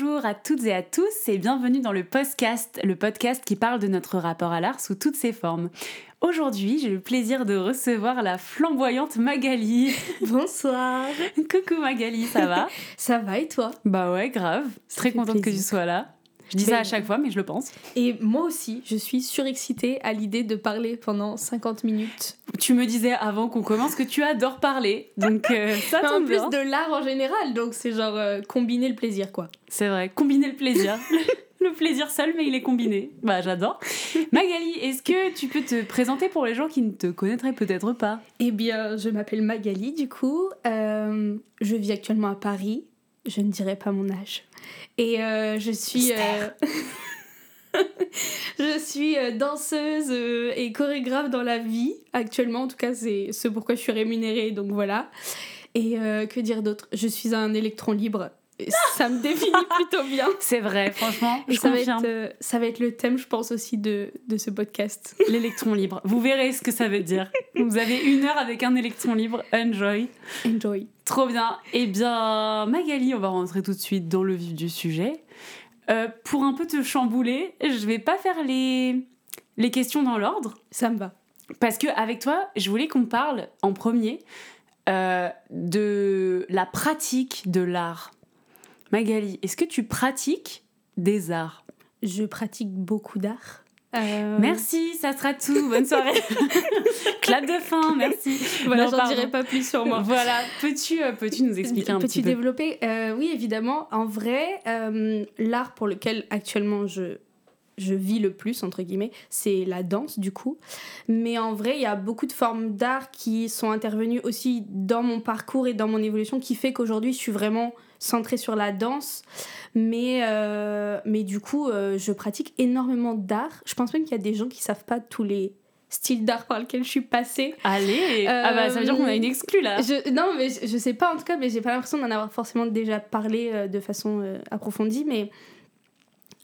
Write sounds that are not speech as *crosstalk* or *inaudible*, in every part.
Bonjour à toutes et à tous et bienvenue dans le podcast, le podcast qui parle de notre rapport à l'art sous toutes ses formes. Aujourd'hui, j'ai le plaisir de recevoir la flamboyante Magali. *laughs* Bonsoir. Coucou Magali, ça va? *laughs* Ça va et toi? Bah ouais, grave. Ça Très contente que tu sois là. Je dis Mais- ça à chaque fois, mais je le pense. Et moi aussi, je suis surexcitée à l'idée de parler pendant 50 minutes. Tu me disais avant qu'on commence que tu adores parler, donc euh, *laughs* ça en tombe plus bien. de l'art en général, donc c'est genre euh, combiner le plaisir quoi. C'est vrai, combiner le plaisir. *laughs* le plaisir seul, mais il est combiné. Bah j'adore. Magali, est-ce que tu peux te présenter pour les gens qui ne te connaîtraient peut-être pas? Eh bien, je m'appelle Magali du coup. Euh, je vis actuellement à Paris. Je ne dirai pas mon âge. Et euh, je suis. euh, *laughs* je suis euh, danseuse et chorégraphe dans la vie actuellement. En tout cas, c'est ce pourquoi je suis rémunérée. Donc voilà. Et euh, que dire d'autre? Je suis un électron libre. Ça me définit *laughs* plutôt bien. C'est vrai, franchement, Et je ça va, confirme. être, euh, ça va être le thème, je pense, aussi de, de ce podcast. *laughs* L'électron libre. Vous verrez ce que ça veut dire. Vous avez une heure avec un électron libre. Enjoy. Enjoy. Trop bien. Eh bien, Magali, on va rentrer tout de suite dans le vif du sujet. Euh, pour un peu te chambouler, je vais pas faire les, les questions dans l'ordre. Ça me va. Parce que avec toi, je voulais qu'on parle en premier euh, de la pratique de l'art. Magali, est-ce que tu pratiques des arts? Je pratique beaucoup d'art. Euh, Merci, ça sera tout. Bonne soirée. *laughs* Clap de fin, merci. Voilà, j'en dirai pas plus sur moi. Voilà, peux-tu euh, peux-tu nous expliquer un Peux-tu petit peu? développer? Euh, Oui, évidemment. En vrai, euh, l'art pour lequel actuellement je, je vis le plus, entre guillemets, c'est la danse, du coup. Mais en vrai, il y a beaucoup de formes d'art qui sont intervenues aussi dans mon parcours et dans mon évolution, qui fait qu'aujourd'hui, je suis vraiment centrée sur la danse. Mais, euh, mais du coup, euh, je pratique énormément d'art. Je pense même qu'il y a des gens qui savent pas tous les styles d'art par lesquels je suis passée. Allez, ah bah ça veut dire qu'on a une exclue là. Je, non, mais je, je sais pas en tout cas, mais j'ai pas l'impression d'en avoir forcément déjà parlé euh, de façon approfondie. Mais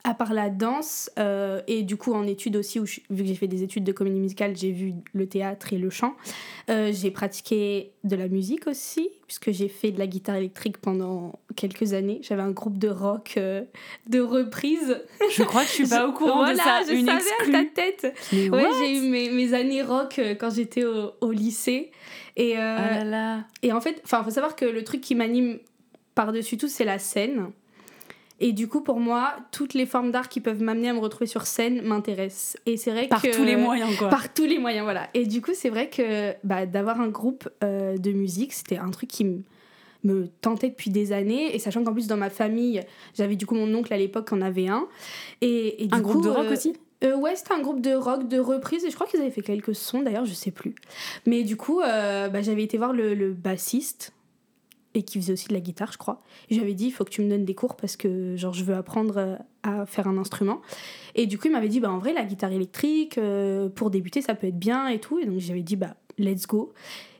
à part la danse, euh, et du coup en études aussi, où je- vu que j'ai fait des études de comédie musicale, j'ai vu le théâtre et le chant. Euh, j'ai pratiqué de la musique aussi, puisque j'ai fait de la guitare électrique pendant quelques années. J'avais un groupe de rock euh, de reprise. Je crois que je suis pas *laughs* au courant voilà, de ça. je une savais exclue. à ta tête. Mais Ouais, j'ai eu mes, mes années rock quand j'étais au, au lycée. Et, Ah là là. et en fait, enfin, faut savoir que le truc qui m'anime par-dessus tout, c'est la scène. Et du coup, pour moi, toutes les formes d'art qui peuvent m'amener à me retrouver sur scène m'intéressent. Et c'est vrai Par que tous les moyens quoi. par tous les moyens, voilà. Et du coup, c'est vrai que bah, d'avoir un groupe euh, de musique, c'était un truc qui me me tentait depuis des années et sachant qu'en plus dans ma famille j'avais du coup mon oncle à l'époque en avait un et, et du Un groupe de rock euh, aussi? euh, ouais, c'était un groupe de rock, de reprise, et je crois qu'ils avaient fait quelques sons d'ailleurs, je sais plus. Mais du coup, euh, bah, j'avais été voir le, le bassiste, et qui faisait aussi de la guitare, je crois. J'avais dit, il faut que tu me donnes des cours parce que genre, je veux apprendre euh, à faire un instrument. Et du coup, il m'avait dit, bah, en vrai, la guitare électrique, euh, pour débuter, ça peut être bien et tout. Et donc, j'avais dit, bah, let's go.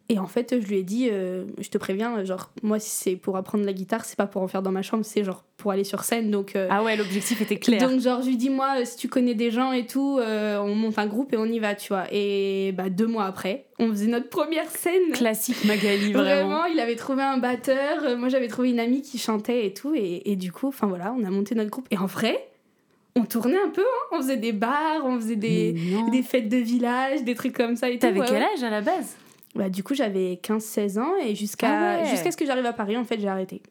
Et en fait, je lui ai dit, euh, je te préviens, genre, moi, si c'est pour apprendre la guitare, c'est pas pour en faire dans ma chambre, c'est genre pour aller sur scène. Donc, euh, Ah ouais, l'objectif était clair. donc genre je lui dis moi si tu connais des gens et tout, euh, on monte un groupe et on y va, tu vois. Et bah deux mois après, on faisait notre première scène. Classique Magali vraiment. Vraiment, il avait trouvé un batteur, moi j'avais trouvé une amie qui chantait et tout, et, et du coup, enfin voilà, on a monté notre groupe. Et en vrai, on tournait un peu, hein. on faisait des bars, on faisait des, des fêtes de village, des trucs comme ça et. T'avais ouais, quel âge à la base? Bah du coup j'avais 15-16 ans et jusqu'à Ah ouais. jusqu'à ce que j'arrive à Paris, en fait j'ai arrêté.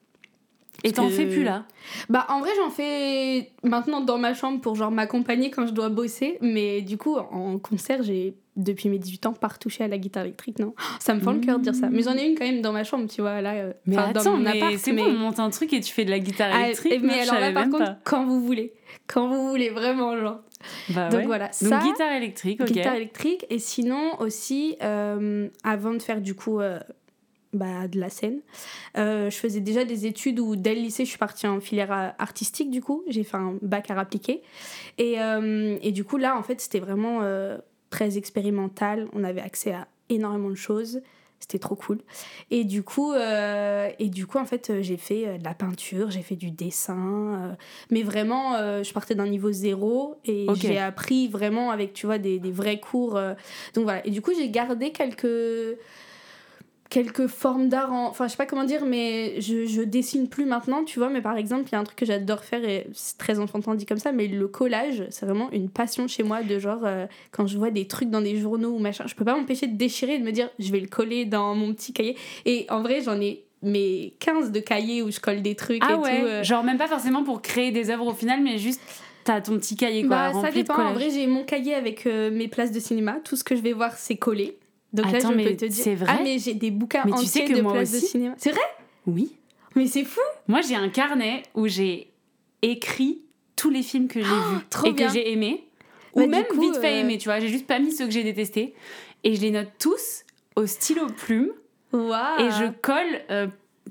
Et t'en que- fais plus là? Bah en vrai j'en fais maintenant dans ma chambre pour genre m'accompagner quand je dois bosser mais du coup en concert j'ai depuis mes 18 ans pas retouché à la guitare électrique non? Ça me fend le cœur de dire ça mais j'en ai une quand même dans ma chambre tu vois là euh, Mais attends, dans mon mais appart c'est mais... bon, on monte un truc et tu fais de la guitare Ah, électrique. mais alors là par contre pas. quand vous voulez quand vous voulez vraiment genre Bah donc ouais. voilà Donc ça guitare électrique, ok. guitare électrique et sinon aussi euh, avant de faire du coup euh, bah, de la scène euh, je faisais déjà des études où dès le lycée je suis partie en filière artistique du coup j'ai fait un bac à appliquer et, et du coup là en fait c'était vraiment très expérimental on avait accès à énormément de choses c'était trop cool. Et du coup euh, et du coup en fait euh, j'ai fait euh, de la peinture j'ai fait du dessin euh, mais vraiment euh, je partais d'un niveau zéro et j'ai appris vraiment avec tu vois des, des vrais cours donc voilà. Et du coup j'ai gardé quelques quelques formes d'art en... enfin je sais pas comment dire mais je, je dessine plus maintenant tu vois mais par exemple il y a un truc que j'adore faire et c'est très enfantin dit comme ça mais le collage c'est vraiment une passion chez moi de genre euh, quand je vois des trucs dans des journaux ou machin je peux pas m'empêcher de déchirer et de me dire je vais le coller dans mon petit cahier et en vrai j'en ai mes 15 de cahiers où je colle des trucs Ah et ouais, tout euh. genre même pas forcément pour créer des œuvres au final, mais juste t'as ton petit cahier quoi. Bah, ça dépend. En vrai, j'ai mon cahier avec euh, mes places de cinéma. Tout ce que je vais voir, c'est collé. Donc Attends, là, je peux te dire. c'est vrai Ah, mais j'ai des bouquins Mais tu sais entiers que de moi places de aussi. cinéma. C'est vrai? Oui. Mais c'est fou Moi j'ai un carnet où j'ai écrit tous les films que j'ai vus Oh, trop et bien. que j'ai aimés. Bah, ou du même coup, vite fait euh, aimés, tu vois. J'ai juste pas mis ceux que j'ai détestés. Et je les note tous au stylo plume. Waouh Et je colle euh,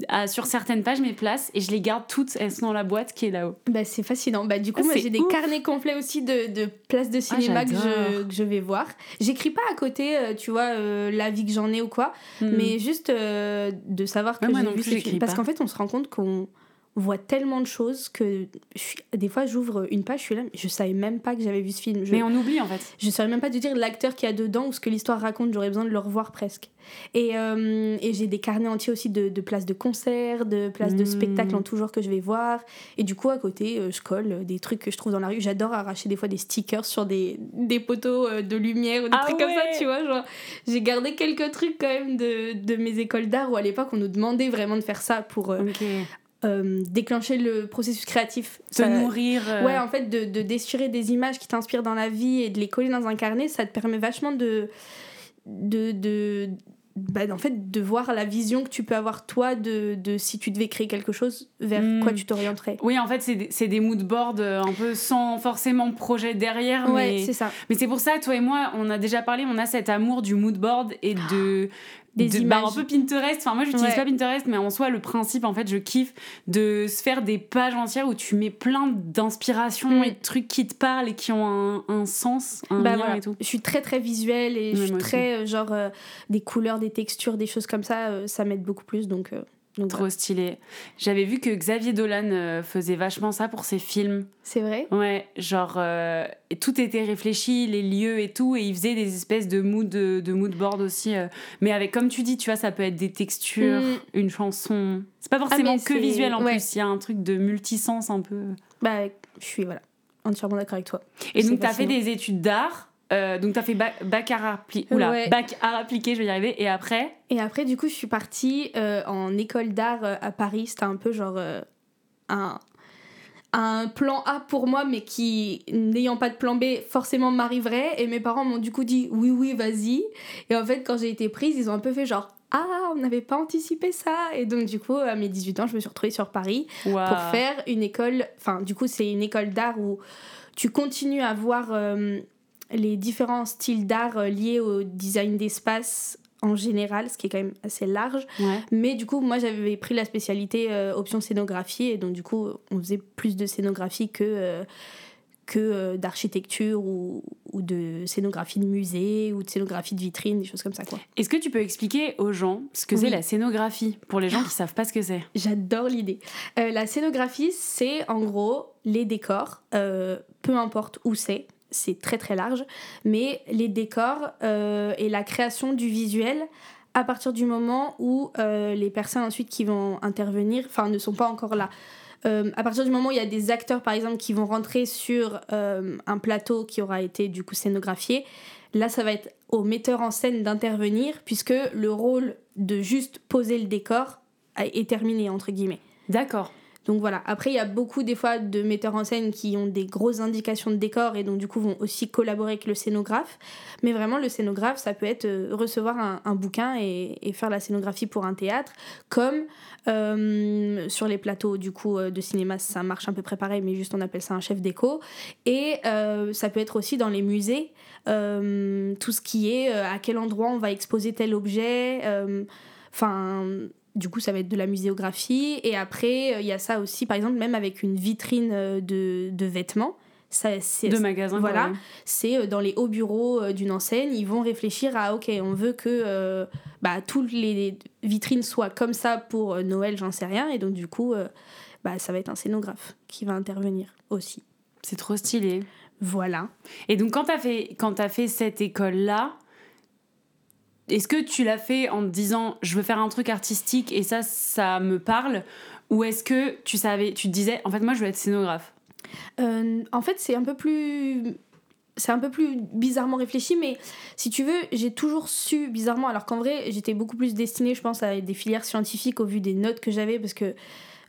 à- sur certaines pages mes places et je les garde toutes. Elles sont dans la boîte qui est là-haut. Bah, c'est fascinant. Bah, du coup, Ah, moi, j'ai des carnets complets aussi de, de places de cinéma que, je, que je vais voir. J'écris pas à côté, euh, tu vois, euh, la vie que j'en ai ou quoi, Hmm. mais juste euh, de savoir que Ouais, j'ai vu plus, ce j'écris film. Parce qu'en fait, on se rend compte qu'on voit tellement de choses que suis- des fois, j'ouvre une page, je suis là, mais je savais même pas que j'avais vu ce film. Je, Mais on oublie en fait. je saurais même pas te dire l'acteur qui a dedans ou ce que l'histoire raconte, j'aurais besoin de le revoir presque. Et, euh, et j'ai des carnets entiers aussi de, de places de concert, de places de Mm. spectacle en tout genre que je vais voir. Et du coup, à côté, euh, je colle euh, des trucs que je trouve dans la rue. J'adore arracher des fois des stickers sur des, des poteaux de lumière ou des Ah trucs comme ça, ouais tu vois. Genre, j'ai gardé quelques trucs quand même de, de mes écoles d'art où à l'époque, on nous demandait vraiment de faire ça pour euh. Euh, déclencher le processus créatif. Se Ça- nourrir. euh, Ouais, en fait, de, de déchirer des images qui t'inspirent dans la vie et de les coller dans un carnet, ça te permet vachement de. de, de bah, en fait, de voir la vision que tu peux avoir toi de, de si tu devais créer quelque chose, vers Mm. quoi tu t'orienterais. Oui, en fait, c'est des, des mood boards euh, un peu sans forcément projet derrière. Ouais, mais c'est ça. mais c'est pour ça, toi et moi, on a déjà parlé, on a cet amour du mood board et de. Des de- images. bah, un peu Pinterest. Enfin, moi, j'utilise Ouais. pas Pinterest, mais en soi, le principe, en fait, je kiffe de se faire des pages entières où tu mets plein d'inspirations Mm. et de trucs qui te parlent et qui ont un, un sens, un Bah, lien voilà. et tout. Je suis très très visuelle et Ouais, je suis aussi. très euh, genre euh, des couleurs, des textures, des choses comme ça, euh, ça m'aide beaucoup plus donc. euh, donc Trop stylé. J'avais vu que Xavier Dolan euh, faisait vachement ça pour ses films. C'est vrai? Ouais, genre euh, et tout était réfléchi, les lieux et tout, et il faisait des espèces de mood de, de mood board aussi. euh, mais avec, comme tu dis, tu vois, ça peut être des textures, Mm. une chanson. C'est pas forcément mais que visuel en ouais. plus, il y a un truc de multisens un peu. Bah, je suis voilà, entièrement d'accord avec toi. Et donc, t'as fait des études d'art. Euh, donc, t'as fait bac, bac art appli- Oula, Ouais. bac art appliqué, je vais y arriver. Et après, Et après, du coup, je suis partie euh, en école d'art euh, à Paris. C'était un peu genre euh, un, un plan A pour moi, mais qui, n'ayant pas de plan B, forcément m'arriverait. Et mes parents m'ont du coup dit oui, oui, vas-y. Et en fait, quand j'ai été prise, ils ont un peu fait genre ah, on n'avait pas anticipé ça. Et donc, du coup, à mes 18 ans, je me suis retrouvée sur Paris pour faire une école. Enfin, du coup, c'est une école d'art où tu continues à voir euh, les différents styles d'art euh, liés au design d'espace en général, ce qui est quand même assez large. Ouais. Mais du coup, moi, j'avais pris la spécialité euh, option scénographie, et donc du coup, on faisait plus de scénographie que, euh, que euh, d'architecture ou, ou de scénographie de musée ou de scénographie de vitrine, des choses comme ça, quoi. Est-ce que tu peux expliquer aux gens ce que c'est la scénographie pour les gens qui savent pas ce que c'est? J'adore l'idée. La scénographie, c'est en gros les décors, peu importe où c'est, c'est très très large, mais les décors euh, et la création du visuel à partir du moment où euh, les personnes ensuite qui vont intervenir, enfin ne sont pas encore là. Euh, à partir du moment où il y a des acteurs par exemple qui vont rentrer sur un plateau qui aura été du coup scénographié, là ça va être au metteur en scène d'intervenir puisque le rôle de juste poser le décor est terminé entre guillemets. D'accord. Donc voilà, après il y a beaucoup des fois de metteurs en scène qui ont des grosses indications de décor et donc du coup vont aussi collaborer avec le scénographe. Mais vraiment le scénographe ça peut être euh, recevoir un, bouquin et, faire la scénographie pour un théâtre comme euh, sur les plateaux du coup euh, de cinéma ça marche un peu près pareil mais juste on appelle ça un chef d'écho. Et ça peut être aussi dans les musées, tout ce qui est à quel endroit on va exposer tel objet. Enfin, du coup, ça va être de la muséographie. Et après, euh, il y a ça aussi, par exemple, même avec une vitrine euh, de, de vêtements. Ça, c'est, De magasins. Voilà. ouais. c'est euh, dans les hauts bureaux d'une enseigne, ils vont réfléchir à ok, on veut que euh, bah, toutes les vitrines soient comme ça pour Noël, j'en sais rien, et donc du coup, euh, bah, ça va être un scénographe qui va intervenir aussi. C'est trop stylé. Voilà. Et donc, quand t'as fait, quand as fait cette école-là, est-ce que tu l'as fait en te disant je veux faire un truc artistique et ça, ça me parle? Ou est-ce que tu savais, tu te disais en fait, moi je veux être scénographe? Euh, en fait, c'est un peu plus. C'est un peu plus bizarrement réfléchi, mais si tu veux, j'ai toujours su bizarrement, alors qu'en vrai, j'étais beaucoup plus destinée, je pense, à des filières scientifiques au vu des notes que j'avais, parce que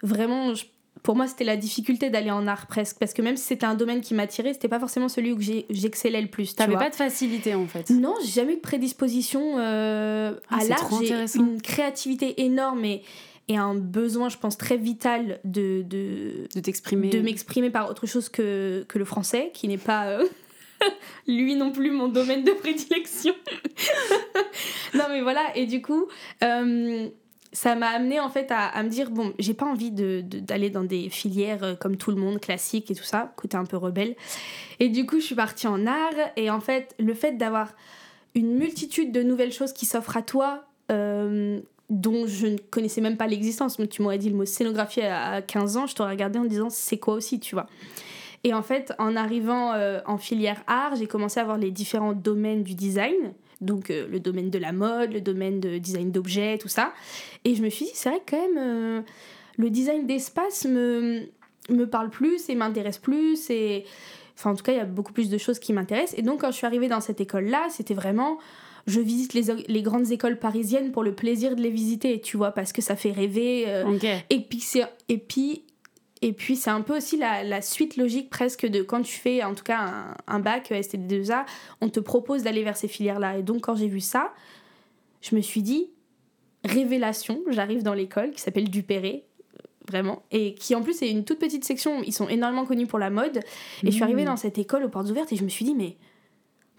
vraiment, je- pour moi, c'était la difficulté d'aller en art presque, parce que même si c'était un domaine qui m'attirait, c'était pas forcément celui où j'excellais le plus. T'avais pas de facilité en fait. Non, j'ai jamais eu de prédisposition euh, Ah, à c'est l'art. trop J'ai intéressant. une créativité énorme et, et un besoin, je pense, très vital de, de, De t'exprimer. de m'exprimer par autre chose que, que le français, qui n'est pas euh, *laughs* lui non plus mon domaine de prédilection. *laughs* non mais voilà, et du coup, euh, ça m'a amené en fait à, me dire, bon, j'ai pas envie de- de- d'aller dans des filières euh, comme tout le monde, classiques et tout ça, côté un peu rebelle. Et du coup, je suis partie en art, et en fait, le fait d'avoir une multitude de nouvelles choses qui s'offrent à toi, euh, dont je ne connaissais même pas l'existence. Tu m'aurais dit le mot scénographie à à 15 ans, je t'aurais regardé en disant c'est quoi aussi, tu vois. Et en fait, en arrivant euh, en filière art, j'ai commencé à voir les différents domaines du design. Donc euh, le domaine de la mode, le domaine de design d'objets, tout ça. Et je me suis dit, c'est vrai que quand même, euh, le design d'espace me, me parle plus et m'intéresse plus. Et... Enfin, en tout cas, il y a beaucoup plus de choses qui m'intéressent. Et donc, quand je suis arrivée dans cette école-là, c'était vraiment... Je visite les, les grandes écoles parisiennes pour le plaisir de les visiter, tu vois, parce que ça fait rêver. euh, Ok. et puis, c'est- et puis, c'est un peu aussi la, la suite logique presque de quand tu fais en tout cas un, un bac euh, STD2A, on te propose d'aller vers ces filières-là. Et donc quand j'ai vu ça, je me suis dit, révélation, j'arrive dans l'école qui s'appelle Dupéré, vraiment, et qui en plus est une toute petite section, ils sont énormément connus pour la mode. Et je suis arrivée Mmh. dans cette école aux portes ouvertes et je me suis dit, mais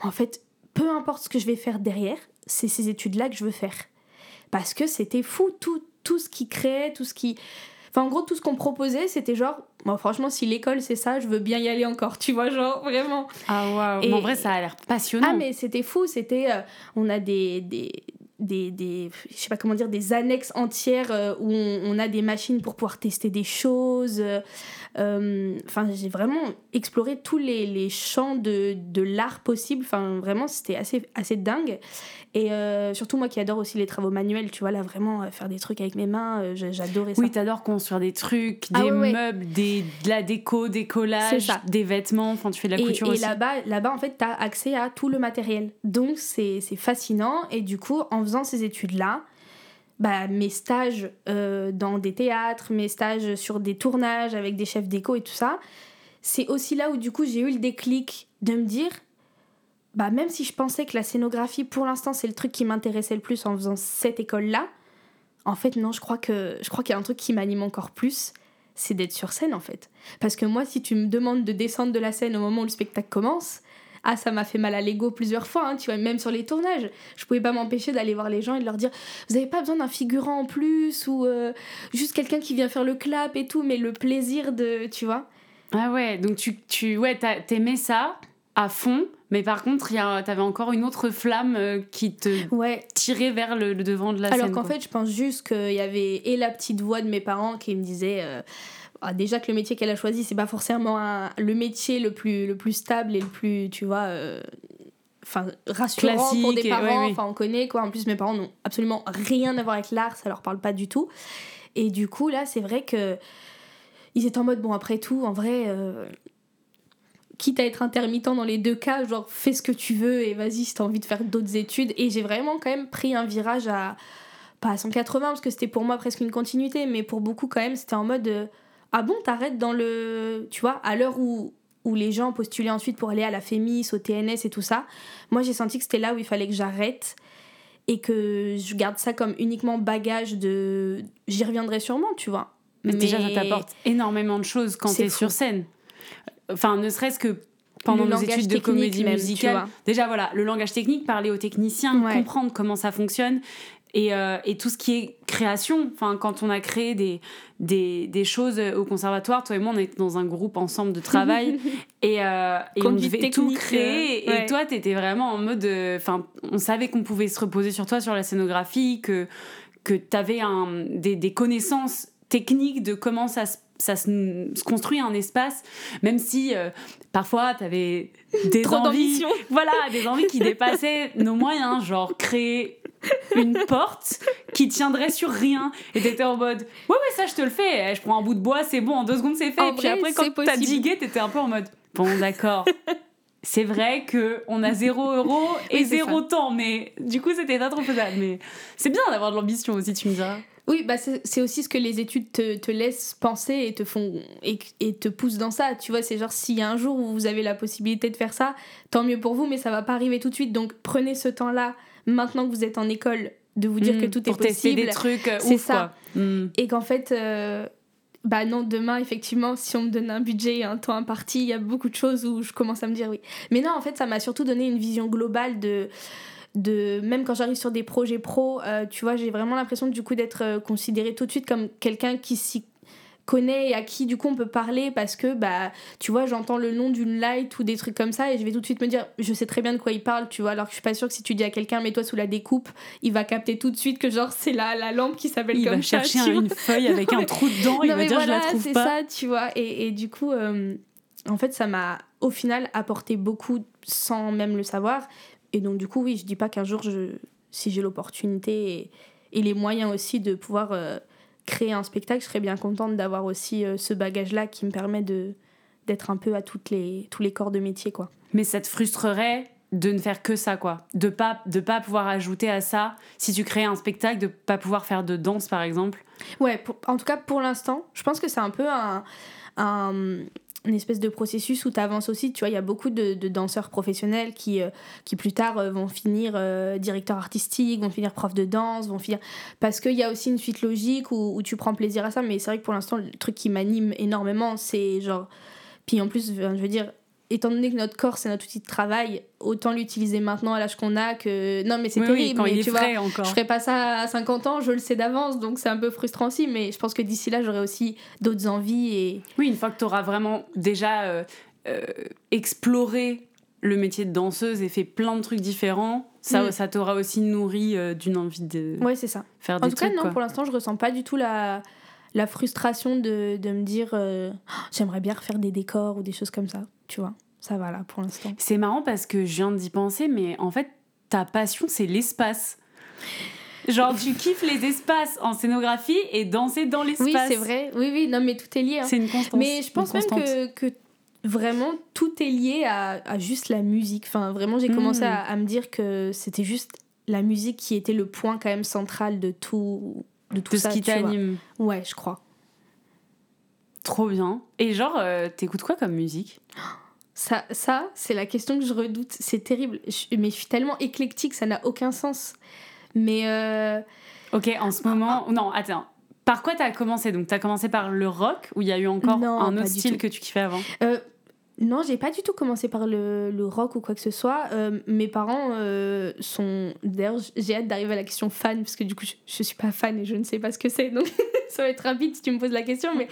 en fait, peu importe ce que je vais faire derrière, c'est ces études-là que je veux faire. Parce que c'était fou, tout, tout ce qui créait, tout ce qui... Enfin, en gros, tout ce qu'on proposait, c'était genre, bon, franchement, si l'école c'est ça, je veux bien y aller encore, tu vois, genre, vraiment. Ah waouh. Et- Mais En vrai, ça a l'air passionnant. Ah, mais c'était fou, c'était. euh, on a des. des des, des je sais pas comment dire des annexes entières euh, où on, on a des machines pour pouvoir tester des choses euh, enfin j'ai vraiment exploré tous les, les champs de, de l'art possible enfin vraiment c'était assez assez dingue et euh, surtout moi qui adore aussi les travaux manuels tu vois là vraiment faire des trucs avec mes mains j'a- j'adorais ça Oui, t'adores construire des trucs, Ah des ouais. meubles, des, de la déco, des collages, des vêtements. Enfin, tu fais de la et, couture et aussi. là-bas, là-bas, en fait, tu as accès à tout le matériel. Donc, c'est c'est fascinant. Et du coup, en faisant ces études-là, bah, mes stages euh, dans des théâtres, mes stages sur des tournages avec des chefs d'éco et tout ça, c'est aussi là où, du coup, j'ai eu le déclic de me dire, bah, même si je pensais que la scénographie, pour l'instant, c'est le truc qui m'intéressait le plus en faisant cette école-là, en fait, non, je crois que je crois qu'il y a un truc qui m'anime encore plus, c'est d'être sur scène, en fait. Parce que moi, si tu me demandes de descendre de la scène au moment où le spectacle commence, ah, ça m'a fait mal à l'ego plusieurs fois, hein, tu vois, même sur les tournages. Je pouvais pas m'empêcher d'aller voir les gens et de leur dire Vous avez pas besoin d'un figurant en plus ou euh, juste quelqu'un qui vient faire le clap et tout, mais le plaisir de. Tu vois Ah ouais, donc tu, tu ouais, t'aimais ça à fond, mais par contre, t'avais encore une autre flamme euh, qui te Ouais. tirait vers le, le devant de la Alors scène. qu'en quoi. fait, je pense juste qu'il y avait et la petite voix de mes parents qui me disait. euh, ah, déjà que le métier qu'elle a choisi, c'est pas forcément un- le métier le plus, le plus stable et le plus, tu vois, euh, enfin rassurant pour des parents. ouais. Enfin, on connaît quoi. En plus, mes parents n'ont absolument rien à voir avec l'art, ça leur parle pas du tout. Et du coup, là, c'est vrai que ils étaient en mode bon, après tout, en vrai. euh, Quitte à être intermittent dans les deux cas, genre fais ce que tu veux et vas-y si t'as envie de faire d'autres études. Et j'ai vraiment quand même pris un virage à, pas à 180 parce que c'était pour moi presque une continuité, mais pour beaucoup quand même c'était en mode euh, ah bon t'arrêtes dans le tu vois à l'heure où où les gens postulaient ensuite pour aller à la FEMIS, au TNS et tout ça. Moi j'ai senti que c'était là où il fallait que j'arrête et que je garde ça comme uniquement bagage de j'y reviendrai sûrement tu vois. Mais, déjà, ça t'apporte énormément de choses quand t'es sur scène. Enfin, ne serait-ce que pendant nos études de comédie même, musicale. Déjà, voilà, le langage technique, parler aux techniciens, Ouais. comprendre comment ça fonctionne. Et, euh, et tout ce qui est création, enfin, quand on a créé des, des, des choses au conservatoire, toi et moi, on était dans un groupe ensemble de travail *laughs* et, euh, et on devait tout créer. euh, Et toi, t'étais vraiment en mode. Enfin, on savait qu'on pouvait se reposer sur toi, sur la scénographie, que, que t'avais un, des, des connaissances techniques de comment ça se ça se, se construit un espace, même si euh, parfois t'avais des Trop envies, *laughs* voilà, des envies qui *laughs* dépassaient nos moyens, genre créer une porte qui tiendrait sur rien. Et t'étais en mode, ouais, ouais, ça, je te le fais. Je prends un bout de bois, c'est bon, en deux secondes, c'est fait. En et puis vrai, après, quand t'as digué, t'étais un peu en mode, bon, d'accord. C'est vrai que on a zéro euro et Oui, zéro temps, mais du coup, c'était pas trop faisable. Mais c'est bien d'avoir de l'ambition aussi, tu me diras. Oui, bah c'est c'est aussi ce que les études te, te laissent penser et te font et, et te poussent dans ça. Tu vois, c'est genre s'il y a un jour où vous avez la possibilité de faire ça, tant mieux pour vous, mais ça va pas arriver tout de suite. Donc prenez ce temps-là, maintenant que vous êtes en école, de vous dire que tout est pour possible. des trucs, euh, C'est ça. quoi. Mm. Et qu'en fait, euh, bah non, demain, effectivement, si on me donne un budget et un temps imparti, il y a beaucoup de choses où je commence à me dire oui. Mais non, en fait, ça m'a surtout donné une vision globale de. De, même quand j'arrive sur des projets pro, euh, tu vois, j'ai vraiment l'impression du coup d'être considérée tout de suite comme quelqu'un qui s'y connaît et à qui du coup on peut parler parce que bah tu vois j'entends le nom d'une light ou des trucs comme ça et je vais tout de suite me dire je sais très bien de quoi il parle tu vois alors que je suis pas sûre que si tu dis à quelqu'un mets-toi sous la découpe il va capter tout de suite que genre c'est la, la lampe qui s'appelle Il comme va ça chercher tu un- vois. une feuille avec un *laughs* trou dedans, il non va mais dire je la trouve c'est pas. ça tu vois et, et du coup euh, en fait ça m'a au final apporté beaucoup sans même le savoir et donc du coup oui je dis pas qu'un jour je si j'ai l'opportunité et, et les moyens aussi de pouvoir euh, créer un spectacle je serais bien contente d'avoir aussi euh, ce bagage là qui me permet de d'être un peu à toutes les tous les corps de métier quoi Mais ça te frustrerait de ne faire que ça, quoi? De pas, de pas pouvoir ajouter à ça, si tu crées un spectacle, de pas pouvoir faire de danse, par exemple? Ouais, pour- en tout cas pour l'instant, je pense que c'est un peu un, un- une espèce de processus où tu avances aussi. Tu vois, il y a beaucoup de, danseurs professionnels qui, euh, qui plus tard euh, vont finir euh, directeur artistique, vont finir prof de danse, vont finir. Parce qu'il y a aussi une suite logique où, où tu prends plaisir à ça, mais c'est vrai que pour l'instant, le truc qui m'anime énormément, c'est genre. Puis en plus, je veux dire. Étant donné que notre corps c'est notre outil de travail, autant l'utiliser maintenant à l'âge qu'on a que. Non, mais c'est Oui, oui, terrible. quand mais il est tu vois, frais encore. je ferai pas ça à 50 ans, je le sais d'avance, donc c'est un peu frustrant aussi, mais je pense que d'ici là, j'aurai aussi d'autres envies et Oui, une fois que tu auras vraiment déjà euh, euh, exploré le métier de danseuse et fait plein de trucs différents, ça, Mm. ça t'aura aussi nourri euh, d'une envie de ouais, c'est ça. faire En des tout cas, non, quoi. pour l'instant, je ressens pas du tout la, la frustration de, de me dire euh, Oh, j'aimerais bien refaire des décors ou des choses comme ça, tu vois. Ça va là pour l'instant. C'est marrant parce que je viens d'y penser, mais en fait, ta passion, c'est l'espace. Genre, tu *laughs* kiffes les espaces en scénographie et danser dans l'espace. Oui, c'est vrai. Oui, oui, non, mais tout est lié. hein. C'est une constance. Mais je pense même que, que vraiment tout est lié à, à juste la musique. Enfin, vraiment, j'ai commencé Mm. à, à me dire que c'était juste la musique qui était le point quand même central de tout, de tout de ça. ce qui t'anime. Ouais, je crois. Trop bien. Et genre, euh, t'écoutes quoi comme musique? Ça, ça c'est la question que je redoute. C'est terrible. Je- mais je suis tellement éclectique, ça n'a aucun sens. Mais euh, Ok, en ce moment. Non, attends. Par quoi t'as commencé? Donc, t'as commencé par le rock ou il y a eu encore Non, un autre style que tu kiffais avant? Euh, non, j'ai pas du tout commencé par le, le rock ou quoi que ce soit. Euh, mes parents euh, sont. D'ailleurs, j'ai hâte d'arriver à la question fan, parce que du coup, je, je suis pas fan et je ne sais pas ce que c'est. Donc, *laughs* ça va être rapide si tu me poses la question. Mais,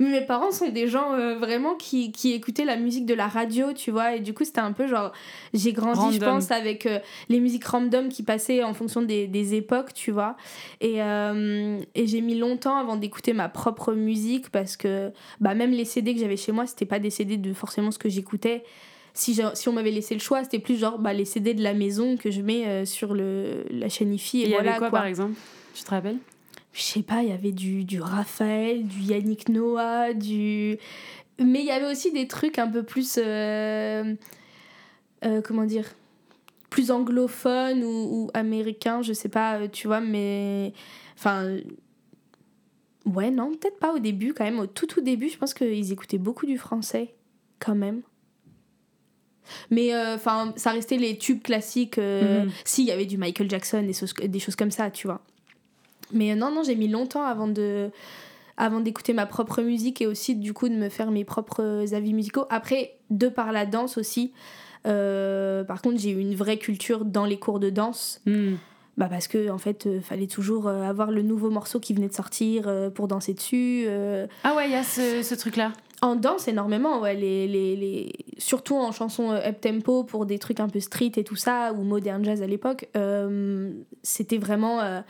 mais *laughs* mes parents sont des gens euh, vraiment qui, qui écoutaient la musique de la radio, tu vois. Et du coup, c'était un peu genre. J'ai grandi, je pense, avec les musiques random qui passaient en fonction des, des époques, tu vois. Et, et j'ai mis longtemps avant d'écouter ma propre musique parce que bah, même les CD que j'avais chez moi, c'était pas des CD de forcément ce que j'écoutais. Si, si on m'avait laissé le choix, c'était plus genre bah, les CD de la maison que je mets euh, sur le, la chaîne IFI. Et, Et il y voilà avait quoi, quoi. par exemple? Tu te rappelles? Je sais pas, il y avait du, du Raphaël, du Yannick Noah, du. Mais il y avait aussi des trucs un peu plus. euh, euh, comment dire Plus anglophones ou, ou américains, je sais pas, tu vois, mais. Enfin. Ouais, non, peut-être pas au début quand même. Au tout tout début, je pense qu'ils écoutaient beaucoup du français, quand même. Mais euh, enfin, ça restait les tubes classiques. euh, Mhm. Si, il y avait du Michael Jackson, choses, des choses comme ça, tu vois. Mais euh, non, non, j'ai mis longtemps avant de avant d'écouter ma propre musique et aussi du coup de me faire mes propres avis musicaux. Après, de par la danse aussi. euh, par contre, j'ai eu une vraie culture dans les cours de danse. Hmm. Bah parce que en fait, euh, fallait toujours euh, avoir le nouveau morceau qui venait de sortir euh, pour danser dessus. Ah ouais, il y a ce, ce truc-là. En danse énormément, ouais, les, les, les... surtout en chanson euh, up tempo pour des trucs un peu street et tout ça, ou modern jazz à l'époque, euh, c'était vraiment. euh,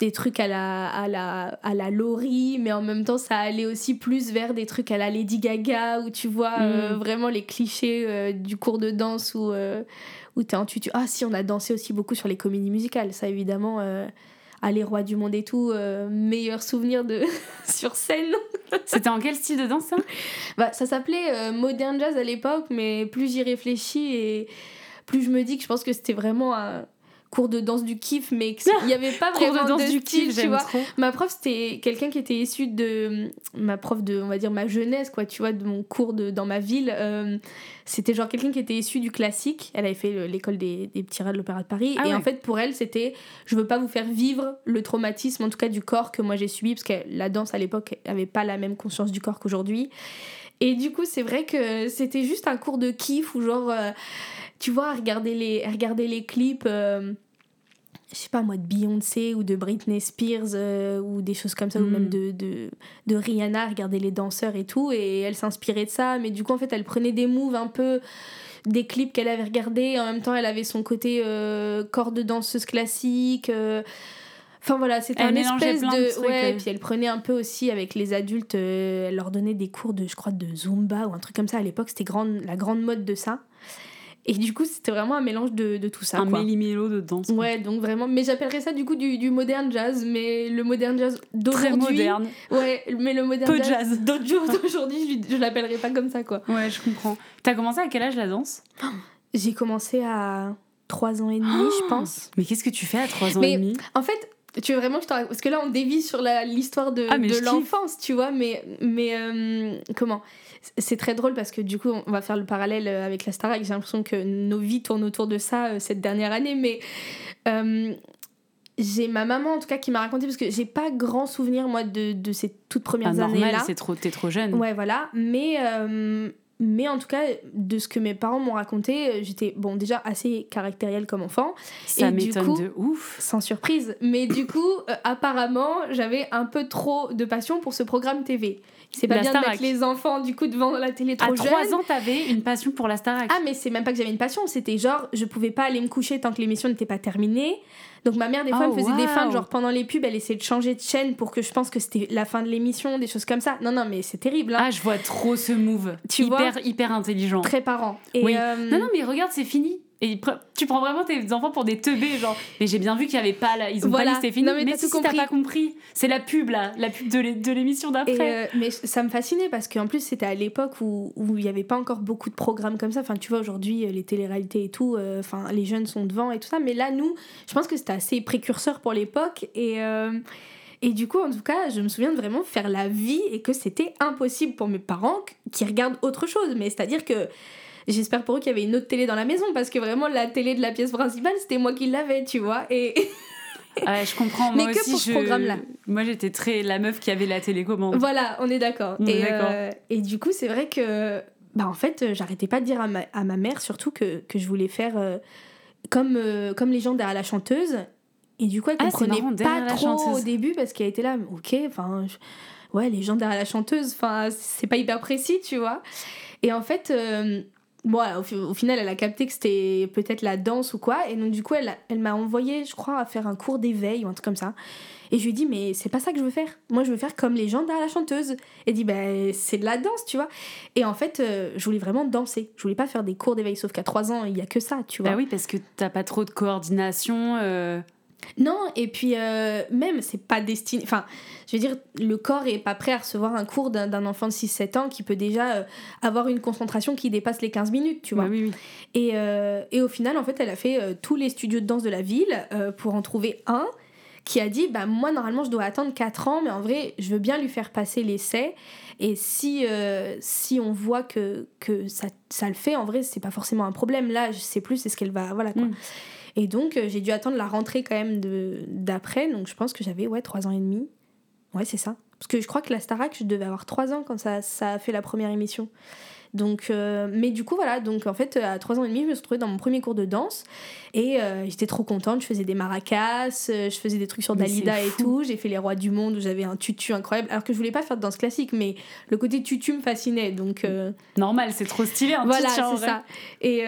des trucs à la, à la, à la Laurie, mais en même temps, ça allait aussi plus vers des trucs à la Lady Gaga, où tu vois euh, Mm. vraiment les clichés du cours de danse où, où t'es en tutu. Ah, si, on a dansé aussi beaucoup sur les comédies musicales, ça évidemment. À les rois du monde et tout, euh, meilleur souvenir de *laughs* sur scène. C'était en quel style de danse ça Bah, ça s'appelait euh, Modern Jazz à l'époque, mais plus j'y réfléchis et plus je me dis que je pense que c'était vraiment un cours de danse du kiff, mais qu'il n'y avait pas *laughs* vraiment de danse du style, kiff, tu vois. trop. Ma prof, c'était quelqu'un qui était issu de ma prof de, on va dire, ma jeunesse, quoi, tu vois, de mon cours de, dans ma ville. Euh, c'était genre quelqu'un qui était issu du classique. Elle avait fait le- l'école des, des petits rats de l'Opéra de Paris. Ah et ouais. en fait, pour elle, c'était je veux pas vous faire vivre le traumatisme, en tout cas du corps que moi j'ai subi, parce que la danse à l'époque avait pas la même conscience du corps qu'aujourd'hui. Et du coup, c'est vrai que c'était juste un cours de kiff où, genre, euh, tu vois, à regarder les, à regarder les clips. euh, je sais pas moi, de Beyoncé ou de Britney Spears euh, ou des choses comme ça, ou même de, de, de Rihanna, regarder les danseurs et tout, et elle s'inspirait de ça, mais du coup en fait elle prenait des moves un peu des clips qu'elle avait regardés, en même temps elle avait son côté euh, corps de danseuse classique. euh, Enfin voilà, c'était un espèce plein de de. trucs, ouais, ouais. puis elle prenait un peu aussi avec les adultes, euh, elle leur donnait des cours de, je crois, de Zumba ou un truc comme ça. À l'époque, c'était grande, la grande mode de ça. Et du coup, c'était vraiment un mélange de, de tout ça. Un méli-mélo de danse. quoi. Ouais, donc vraiment. Mais j'appellerais ça du coup du, du modern jazz, mais le modern jazz Très d'aujourd'hui. moderne. Ouais, mais le modern Peu jazz, jazz. d'aujourd'hui, je, je l'appellerais pas comme ça quoi. Ouais, je comprends. T'as commencé à quel âge la danse? J'ai commencé à 3 ans et demi, je pense. Mais qu'est-ce que tu fais à 3 ans Mais- et demi? En fait, tu veux vraiment que je te Parce que là, on dévie sur l'histoire de, Ah, de l'enfance, tu vois. Mais, mais euh, comment? C'est très drôle parce que du coup, on va faire le parallèle euh, avec la Starac. J'ai l'impression que nos vies tournent autour de ça euh, cette dernière année. Mais euh, j'ai ma maman, en tout cas, qui m'a raconté, parce que j'ai pas grand souvenir, moi, de, de ces toutes Ah, premières normal, années-là. c'est trop, t'es trop jeune. Ouais, voilà. Mais, mais en tout cas, de ce que mes parents m'ont raconté, j'étais, bon, déjà assez caractérielle comme enfant Ça Et du m'étonne coup- de ouf. sans surprise. Mais du coup, euh, apparemment, j'avais un peu trop de passion pour ce programme TV. C'est pas La bien de Starac. mettre les enfants du coup devant la télé trop À jeunes. 3 ans, t'avais une passion pour la Starac. Ah mais c'est même pas que j'avais une passion, c'était genre je pouvais pas aller me coucher tant que l'émission n'était pas terminée. Donc ma mère des fois Oh, elle me faisait des fins genre pendant les pubs elle essayait de changer de chaîne pour que je pense que c'était la fin de l'émission, des choses comme ça. Non non mais c'est terrible hein. Ah, je vois trop ce move. Tu hyper, vois hyper intelligent. Très parent. Et Oui. euh, Non, non, mais regarde, c'est fini. Et pre- tu prends vraiment tes enfants pour des teubés, genre. Mais j'ai bien vu qu'il y avait pas là, ils ont Voilà. pas c'était fini. Non, mais mais t'as si, si, t'as pas compris. C'est la pub là, la pub de l'é- de l'émission d'après. euh, mais ça me fascinait parce qu'en plus c'était à l'époque où où il n'y avait pas encore beaucoup de programmes comme ça. Enfin tu vois aujourd'hui euh, les téléréalités et tout, euh, enfin les jeunes sont devant et tout ça. Mais là nous, je pense que c'était assez précurseur pour l'époque et euh, et du coup en tout cas je me souviens de vraiment faire la vie et que c'était impossible pour mes parents qui regardent autre chose. Mais c'est à dire que J'espère pour eux qu'il y avait une autre télé dans la maison parce que vraiment la télé de la pièce principale c'était moi qui l'avais, tu vois. Et *laughs* Ouais, je comprends. Mais moi que aussi, pour ce je- programme-là. Moi, j'étais très la meuf qui avait la télécommande. Voilà, on est d'accord. Et, euh, et du coup, c'est vrai que, bah, en fait, j'arrêtais pas de dire à ma, à ma mère, surtout que, que je voulais faire euh, comme, euh, comme les gens derrière la chanteuse. Et du coup, elle Ah, comprenait marrant, pas trop chanteuse. au début parce qu'elle était là, ok, enfin, je- ouais, les gens derrière la chanteuse, enfin, c'est pas hyper précis, tu vois. Et en fait, euh, bon, au, fi- au final, elle a capté que c'était peut-être la danse ou quoi. Et donc, du coup, elle, elle m'a envoyé, je crois, à faire un cours d'éveil ou un truc comme ça. Et je lui ai dit, mais c'est pas ça que je veux faire. Moi, je veux faire comme les gens derrière la chanteuse. Elle dit, ben, c'est de la danse, tu vois. Et en fait, euh, je voulais vraiment danser. Je voulais pas faire des cours d'éveil, sauf qu'à 3 ans, il y a que ça, tu vois. Bah oui, parce que t'as pas trop de coordination. euh, Non, et puis euh, même, c'est pas destiné. Enfin, je veux dire, le corps est pas prêt à recevoir un cours d'un enfant de 6-7 ans qui peut déjà euh, avoir une concentration qui dépasse les 15 minutes, tu vois. oui, oui. Et, euh, et au final, en fait, elle a fait tous les studios de danse de la ville pour en trouver un qui a dit bah moi normalement je dois attendre 4 ans mais en vrai je veux bien lui faire passer l'essai et si euh, si on voit que, que ça, ça le fait en vrai c'est pas forcément un problème là je sais plus c'est ce qu'elle va voilà quoi Mm. Et donc euh, j'ai dû attendre la rentrée quand même d'après. Donc je pense que j'avais ouais 3 ans et demi. Ouais c'est ça. Parce que je crois que la Starac je devais avoir 3 ans quand ça, ça a fait la première émission Donc, euh, mais du coup, voilà. Donc, en fait, à 3 ans et demi, je me suis retrouvée dans mon premier cours de danse. Et euh, j'étais trop contente. Je faisais des maracas, euh, je faisais des trucs sur Mais Dalida et tout. J'ai fait les rois du monde où j'avais un tutu incroyable. Alors que je voulais pas faire de danse classique, mais le côté tutu me fascinait. Donc, euh, Normal, c'est trop stylé. Un voilà, c'est ça. Et,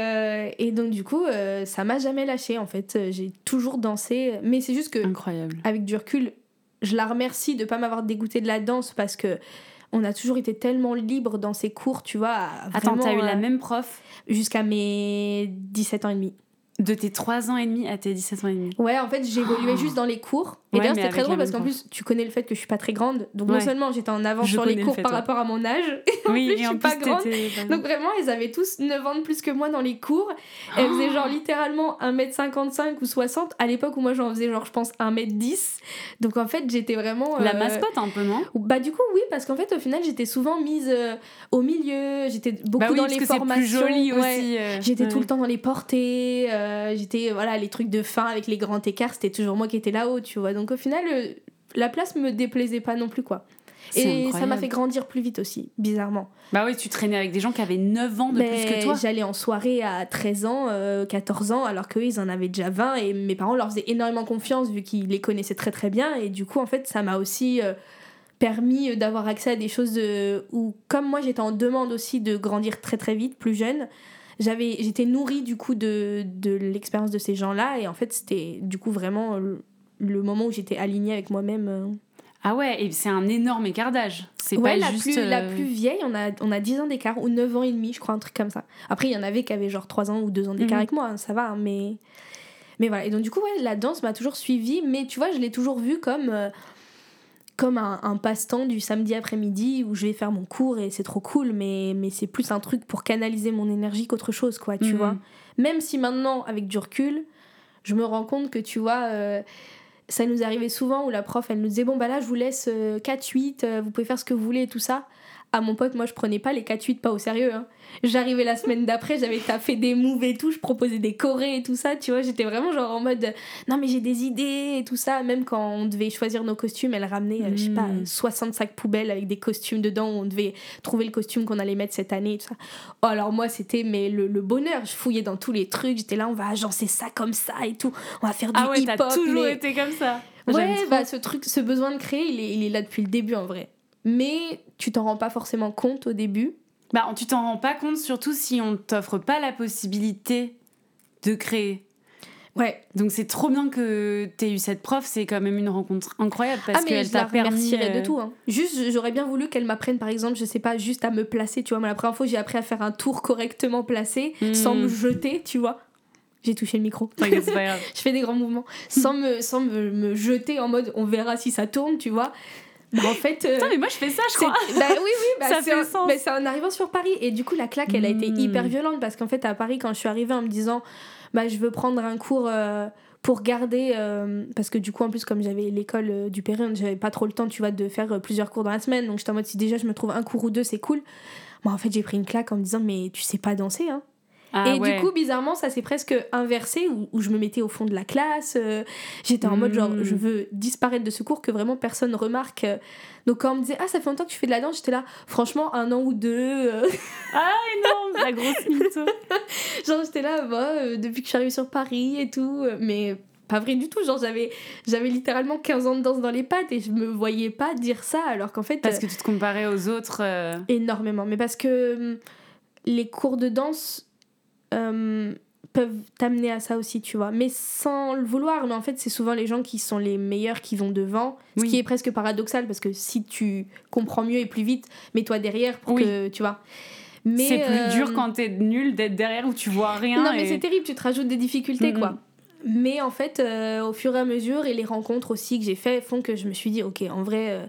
et donc, du coup, ça m'a jamais lâché en fait. J'ai toujours dansé. Mais c'est juste que Incroyable. avec du recul, je la remercie de pas m'avoir dégoûté de la danse parce que on a toujours été tellement libre dans ces cours, tu vois. Attends, t'as eu la euh, même prof Jusqu'à mes 17 ans et demi. de tes 3 ans et demi à tes 17 ans et demi. Ouais, en fait, j'évoluais Oh. juste dans les cours. Et Ouais, d'ailleurs, c'était très drôle parce qu'en plus, tu connais le fait que je suis pas très grande. Donc, non seulement j'étais en avance sur les le cours fait, par ouais. rapport à mon âge, *laughs* en Oui, plus, et je en suis plus, pas grande. Donc vraiment, ils avaient tous 9 ans de plus que moi dans les cours. Elles Oh. faisaient genre littéralement 1m55 ou 60. À l'époque où moi j'en faisais genre je pense 1m10. Donc en fait j'étais vraiment... La euh, mascotte, un peu, non? Bah du coup oui, parce qu'en fait au final j'étais souvent mise euh, au milieu. J'étais beaucoup Bah oui, dans parce les que formations. plus joli aussi. euh, J'étais tout le temps dans les portées, euh, j'étais voilà les trucs de fin avec les grands écarts, c'était toujours moi qui étais là-haut, tu vois. Donc au final, la place me déplaisait pas non plus quoi. Et ça m'a fait grandir plus vite aussi, bizarrement. Bah oui, tu traînais avec des gens qui avaient 9 ans de plus que toi. j'allais en soirée à 13 ans, euh, 14 ans, alors qu'eux ils en avaient déjà 20 et mes parents leur faisaient énormément confiance vu qu'ils les connaissaient très très bien et du coup en fait ça m'a aussi euh, permis d'avoir accès à des choses de... où comme moi j'étais en demande aussi de grandir très très vite, plus jeune, j'avais j'étais nourrie du coup de, de l'expérience de ces gens-là et en fait c'était du coup vraiment le, moment où j'étais alignée avec moi-même. euh. Ah ouais, et c'est un énorme écart d'âge. C'est Ouais, pas la, juste. plus, la euh, plus vieille, on a, on a 10 ans d'écart, ou 9 ans et demi, je crois, un truc comme ça. Après, il y en avait qui avaient genre 3 ans ou 2 ans d'écart Mhm. avec moi, hein, ça va, hein, mais... Mais voilà, et donc du coup, ouais, la danse m'a toujours suivie, mais tu vois, je l'ai toujours vue comme, euh, comme un, un passe-temps du samedi après-midi où je vais faire mon cours et c'est trop cool, mais, mais c'est plus un truc pour canaliser mon énergie qu'autre chose, quoi, tu Mhm. vois. Même si maintenant, avec du recul, je me rends compte que, tu vois... euh, ça nous arrivait souvent où la prof elle nous disait bon bah là je vous laisse 4-8 euh, vous pouvez faire ce que vous voulez et tout ça à mon pote moi je prenais pas les 4-8 pas au sérieux hein. j'arrivais la semaine d'après j'avais taffé des moves et tout je proposais des chorés et tout ça tu vois j'étais vraiment genre en mode non mais j'ai des idées et tout ça même quand on devait choisir nos costumes elle ramenait euh, je sais pas Mm. 60 sacs poubelles avec des costumes dedans où on devait trouver le costume qu'on allait mettre cette année et tout ça oh, alors moi c'était mais le, le bonheur je fouillais dans tous les trucs j'étais là on va agencer ça comme ça et tout on va faire du Ah ouais, hip-hop toujours mais- été comme ça. Ouais, bah ce truc, ce besoin de créer, il est, il est là depuis le début en vrai. Mais tu t'en rends pas forcément compte au début. Bah, tu t'en rends pas compte, surtout si on t'offre pas la possibilité de créer. Ouais. Donc c'est trop bien que t'aies eu cette prof, c'est quand même une rencontre incroyable parce ah mais qu'elle t'a permis. remercierais euh, de tout. Hein. Juste, j'aurais bien voulu qu'elle m'apprenne par exemple, je sais pas, juste à me placer. Tu vois, moi la première fois j'ai appris à faire un tour correctement placé, sans me jeter, tu vois. J'ai touché le micro. Pas *laughs* grave. je fais des grands mouvements, sans *laughs* me, sans me, me jeter en mode on verra si ça tourne, tu vois. Bah, en fait. euh, Putain, mais moi je fais ça, je crois. bah oui, oui, bah Ça fait en- sens. bah, c'est en arrivant sur Paris. Et du coup, la claque, elle a été Mm. hyper violente parce qu'en fait, à Paris, quand je suis arrivée en me disant, bah, je veux prendre un cours euh, pour garder. euh, parce que du coup, en plus, comme j'avais l'école euh, du Perrin, j'avais pas trop le temps, tu vois, de faire plusieurs cours dans la semaine. Donc j'étais en mode, si déjà je me trouve un cours ou deux, c'est cool. Moi, en fait, j'ai pris une claque en me disant, mais tu sais pas danser, hein. Ah et ouais. du coup, bizarrement, ça s'est presque inversé où, où je me mettais au fond de la classe. euh, J'étais en mode genre, je veux disparaître de ce cours que vraiment personne remarque. Donc quand on me disait, ah, ça fait longtemps que tu fais de la danse, j'étais là, franchement, un an ou deux. euh, *laughs* Ah énorme, la grosse mytho. *laughs* genre, j'étais là, bah, euh, depuis que je suis arrivée sur Paris et tout. Mais pas vrai du tout. Genre, j'avais j'avais littéralement 15 ans de danse dans les pattes et je me voyais pas dire ça alors qu'en fait. Parce que tu te comparais aux autres. euh, Énormément. Mais parce que hum, les cours de danse hum, peuvent t'amener à ça aussi, tu vois. Mais sans le vouloir. Mais en fait, c'est souvent les gens qui sont les meilleurs qui vont devant. Ce qui est presque paradoxal parce que si tu comprends mieux et plus vite, mets-toi derrière pour Oui. que, tu vois. Mais, C'est plus euh, dur quand t'es nul d'être derrière où tu vois rien. Non, mais c'est terrible, tu te rajoutes des difficultés, quoi. Mais en fait, euh, au fur et à mesure, et les rencontres aussi que j'ai fait font que je me suis dit, ok, en vrai, euh,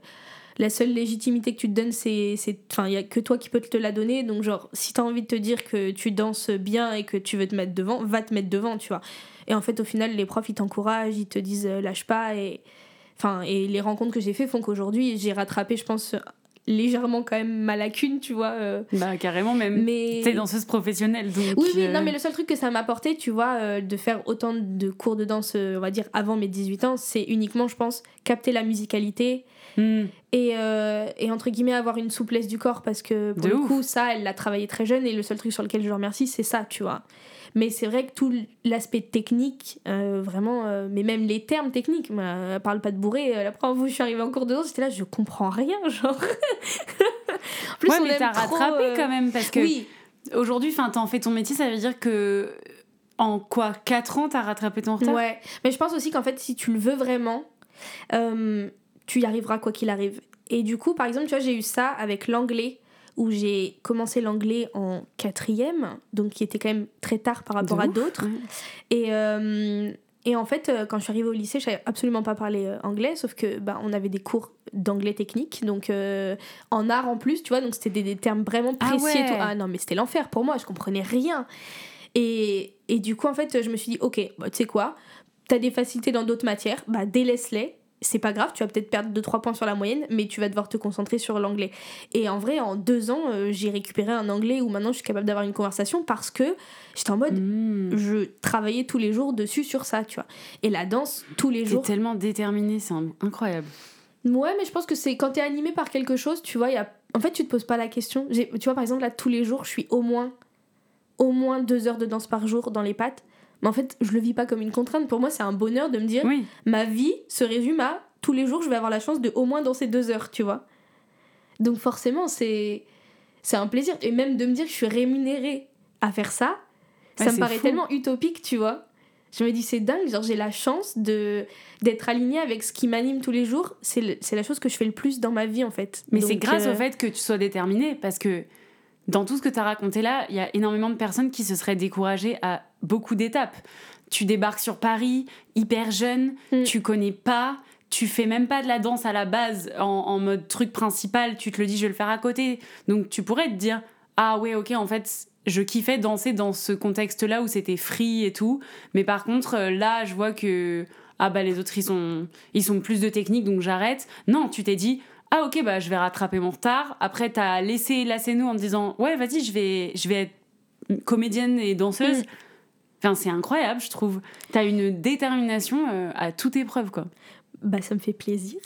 la seule légitimité que tu te donnes, c'est. c'est- Enfin, il y a que toi qui peux te la donner. Donc, genre, si t'as envie de te dire que tu danses bien et que tu veux te mettre devant, va te mettre devant, tu vois. Et en fait, au final, les profs, ils t'encouragent, ils te disent, euh, lâche pas. Et. Enfin, et les rencontres que j'ai fait font qu'aujourd'hui, j'ai rattrapé, je pense, légèrement quand même ma lacune, tu vois. euh, Bah carrément même. mais. T'es danseuse professionnelle donc. Oui, oui, euh, non, mais le seul truc que ça m'a apporté, tu vois, euh, de faire autant de cours de danse, on va dire, avant mes 18 ans, c'est uniquement, je pense, capter la musicalité hmm. et, euh, et, entre guillemets avoir une souplesse du corps parce que pour le coup ça elle l'a travaillé très jeune et le seul truc sur lequel je le remercie c'est ça tu vois. Mais c'est vrai que tout l'aspect technique euh, vraiment euh, mais même les termes techniques elle parle pas de bourré la première fois je suis arrivée en cours de danse j'étais là je comprends rien *laughs* genre. En plus ouais, mais t'as rattrapé quand même parce que oui. aujourd'hui enfin t'en fais ton métier ça veut dire que en quoi 4 ans t'as rattrapé ton retard? Ouais. Mais je pense aussi qu'en fait si tu le veux vraiment tu y arriveras quoi qu'il arrive. Et du coup, par exemple, tu vois, j'ai eu ça avec l'anglais, où j'ai commencé l'anglais en quatrième, donc qui était quand même très tard par rapport à d'autres. Et, euh, et en fait, euh, quand je suis arrivée au lycée, je savais absolument pas parler euh, anglais, sauf que bah, on avait des cours d'anglais technique, donc en art en plus, tu vois, donc c'était des, termes vraiment ah précis. Ah, ah non, mais c'était l'enfer pour moi, je comprenais rien. Et, et, du coup, en fait, je me suis dit, ok, bah, tu sais quoi, tu as des facilités dans d'autres matières, bah délaisse-les c'est pas grave, tu vas peut-être perdre 2-3 points sur la moyenne, mais tu vas devoir te concentrer sur l'anglais. Et en vrai, en deux ans, euh, j'ai récupéré un anglais où maintenant je suis capable d'avoir une conversation parce que j'étais en mode, hmm. je travaillais tous les jours dessus sur ça, tu vois. Et la danse, tous les jours. tellement déterminé, c'est incroyable. Ouais, mais je pense que c'est quand t'es animé par quelque chose, tu vois, y a... en fait, tu te poses pas la question. Tu vois, par exemple, là, tous les jours, je suis au moins, au moins deux heures de danse par jour dans les pattes. Mais en fait, je le vis pas comme une contrainte. Pour moi, c'est un bonheur de me dire ma vie se résume à tous les jours, je vais avoir la chance de au moins danser deux heures, tu vois. Donc forcément, c'est c'est un plaisir. Et même de me dire que je suis rémunérée à faire ça, ça me paraît tellement utopique, tu vois. Je me dis, c'est dingue, genre j'ai la chance de d'être alignée avec ce qui m'anime tous les jours. C'est la chose que je fais le plus dans ma vie, en fait. Mais c'est grâce au euh, fait que tu sois déterminée, parce que dans tout ce que tu as raconté là, il y a énormément de personnes qui se seraient découragées à beaucoup d'étapes. Tu débarques sur Paris, hyper jeune, mm. tu connais pas, tu fais même pas de la danse à la base en, mode truc principal, tu te le dis, je vais le faire à côté. Donc tu pourrais te dire, ah ouais, ok, en fait, je kiffais danser dans ce contexte-là où c'était free et tout. Mais par contre, euh, là, je vois que, ah bah les autres, ils sont, ils sont plus de technique, donc j'arrête. Non, tu t'es dit, ah ok bah je vais rattraper mon retard. Après t'as laissé la scène en disant ouais vas-y je vais je vais être comédienne et danseuse. Mm. Enfin c'est incroyable je trouve. T'as une détermination euh, à toute épreuve quoi. Bah ça me fait plaisir.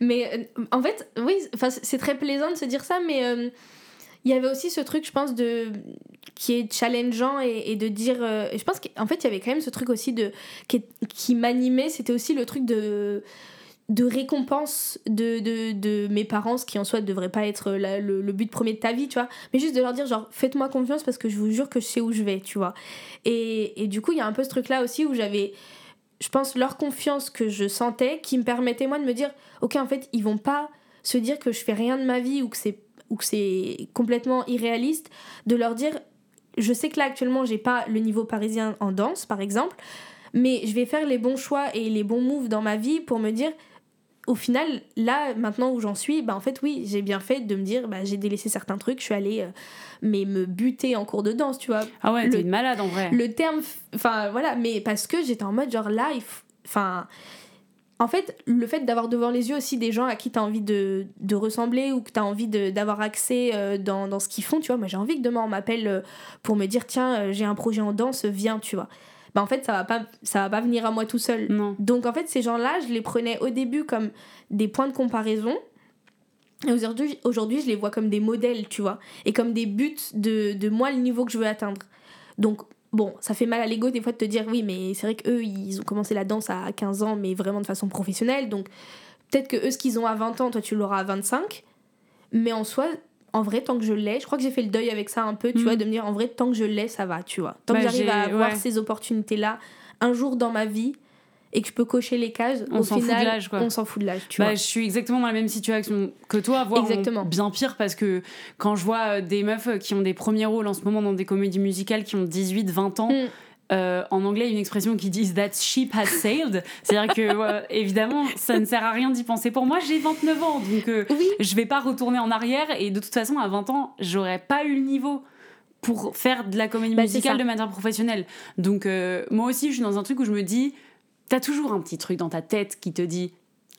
Mais euh, en fait oui c'est très plaisant de se dire ça mais euh, il y avait aussi ce truc je pense de qui est challengeant et, de dire je pense qu'en fait il y avait quand même ce truc aussi de qui, qui m'animait c'était aussi le truc de de récompense de, de, de, mes parents, ce qui en soi ne devrait pas être le, le, but premier de ta vie, tu vois. Mais juste de leur dire, genre, faites-moi confiance parce que je vous jure que je sais où je vais, tu vois. Et, et du coup, il y a un peu ce truc-là aussi où j'avais, je pense, leur confiance que je sentais qui me permettait, moi, de me dire, ok, en fait, ils vont pas se dire que je fais rien de ma vie ou que c'est complètement irréaliste de leur dire je sais que là actuellement j'ai pas le niveau parisien en danse par exemple mais je vais faire les bons choix et les bons moves dans ma vie pour me dire au final, là, maintenant où j'en suis, bah, en fait, oui, j'ai bien fait de me dire, bah, j'ai délaissé certains trucs, je suis allée, euh, mais me buter en cours de danse, tu vois. Ah ouais, t'es une malade en vrai. Le terme, enfin voilà, mais parce que j'étais en mode, genre, là, enfin. En fait, le fait d'avoir devant les yeux aussi des gens à qui t'as envie de, de, ressembler ou que t'as envie d'avoir accès euh, dans, dans, ce qu'ils font, tu vois, moi j'ai envie que demain on m'appelle euh, pour me dire, tiens, j'ai un projet en danse, viens, tu vois bah en fait ça va pas ça va pas venir à moi tout seul. Donc en fait ces gens-là, je les prenais au début comme des points de comparaison. Et aujourd'hui, aujourd'hui, je les vois comme des modèles, tu vois, et comme des buts de, de moi, le niveau que je veux atteindre. Donc, bon, ça fait mal à l'ego des fois de te dire, oui, mais c'est vrai qu'eux, ils ont commencé la danse à 15 ans, mais vraiment de façon professionnelle. Donc, peut-être que eux, ce qu'ils ont à 20 ans, toi, tu l'auras à 25. Mais en soi, en vrai, tant que je l'ai, je crois que j'ai fait le deuil avec ça un peu, tu mm. vois, de me dire en vrai, tant que je l'ai, ça va, tu vois. Tant que bah, j'arrive à avoir ces opportunités-là un jour dans ma vie et que je peux cocher les cases, on s'en fout de l'âge, quoi. On s'en fout de l'âge, tu bah, vois. Je suis exactement dans la même situation que toi, voire exactement. bien pire, parce que quand je vois euh, des meufs qui ont des premiers rôles en ce moment dans des comédies musicales qui ont 18, 20 ans. Mm. Euh, en anglais, il y a une expression qui dit That ship has sailed. C'est-à-dire que, *laughs* évidemment, ça ne sert à rien d'y penser. Pour moi, j'ai 29 ans, donc euh, oui. je vais pas retourner en arrière. Et de toute façon, à 20 ans, j'aurais pas eu le niveau pour faire de la comédie bah, musicale de manière professionnelle. Donc, euh, moi aussi, je suis dans un truc où je me dis T'as toujours un petit truc dans ta tête qui te dit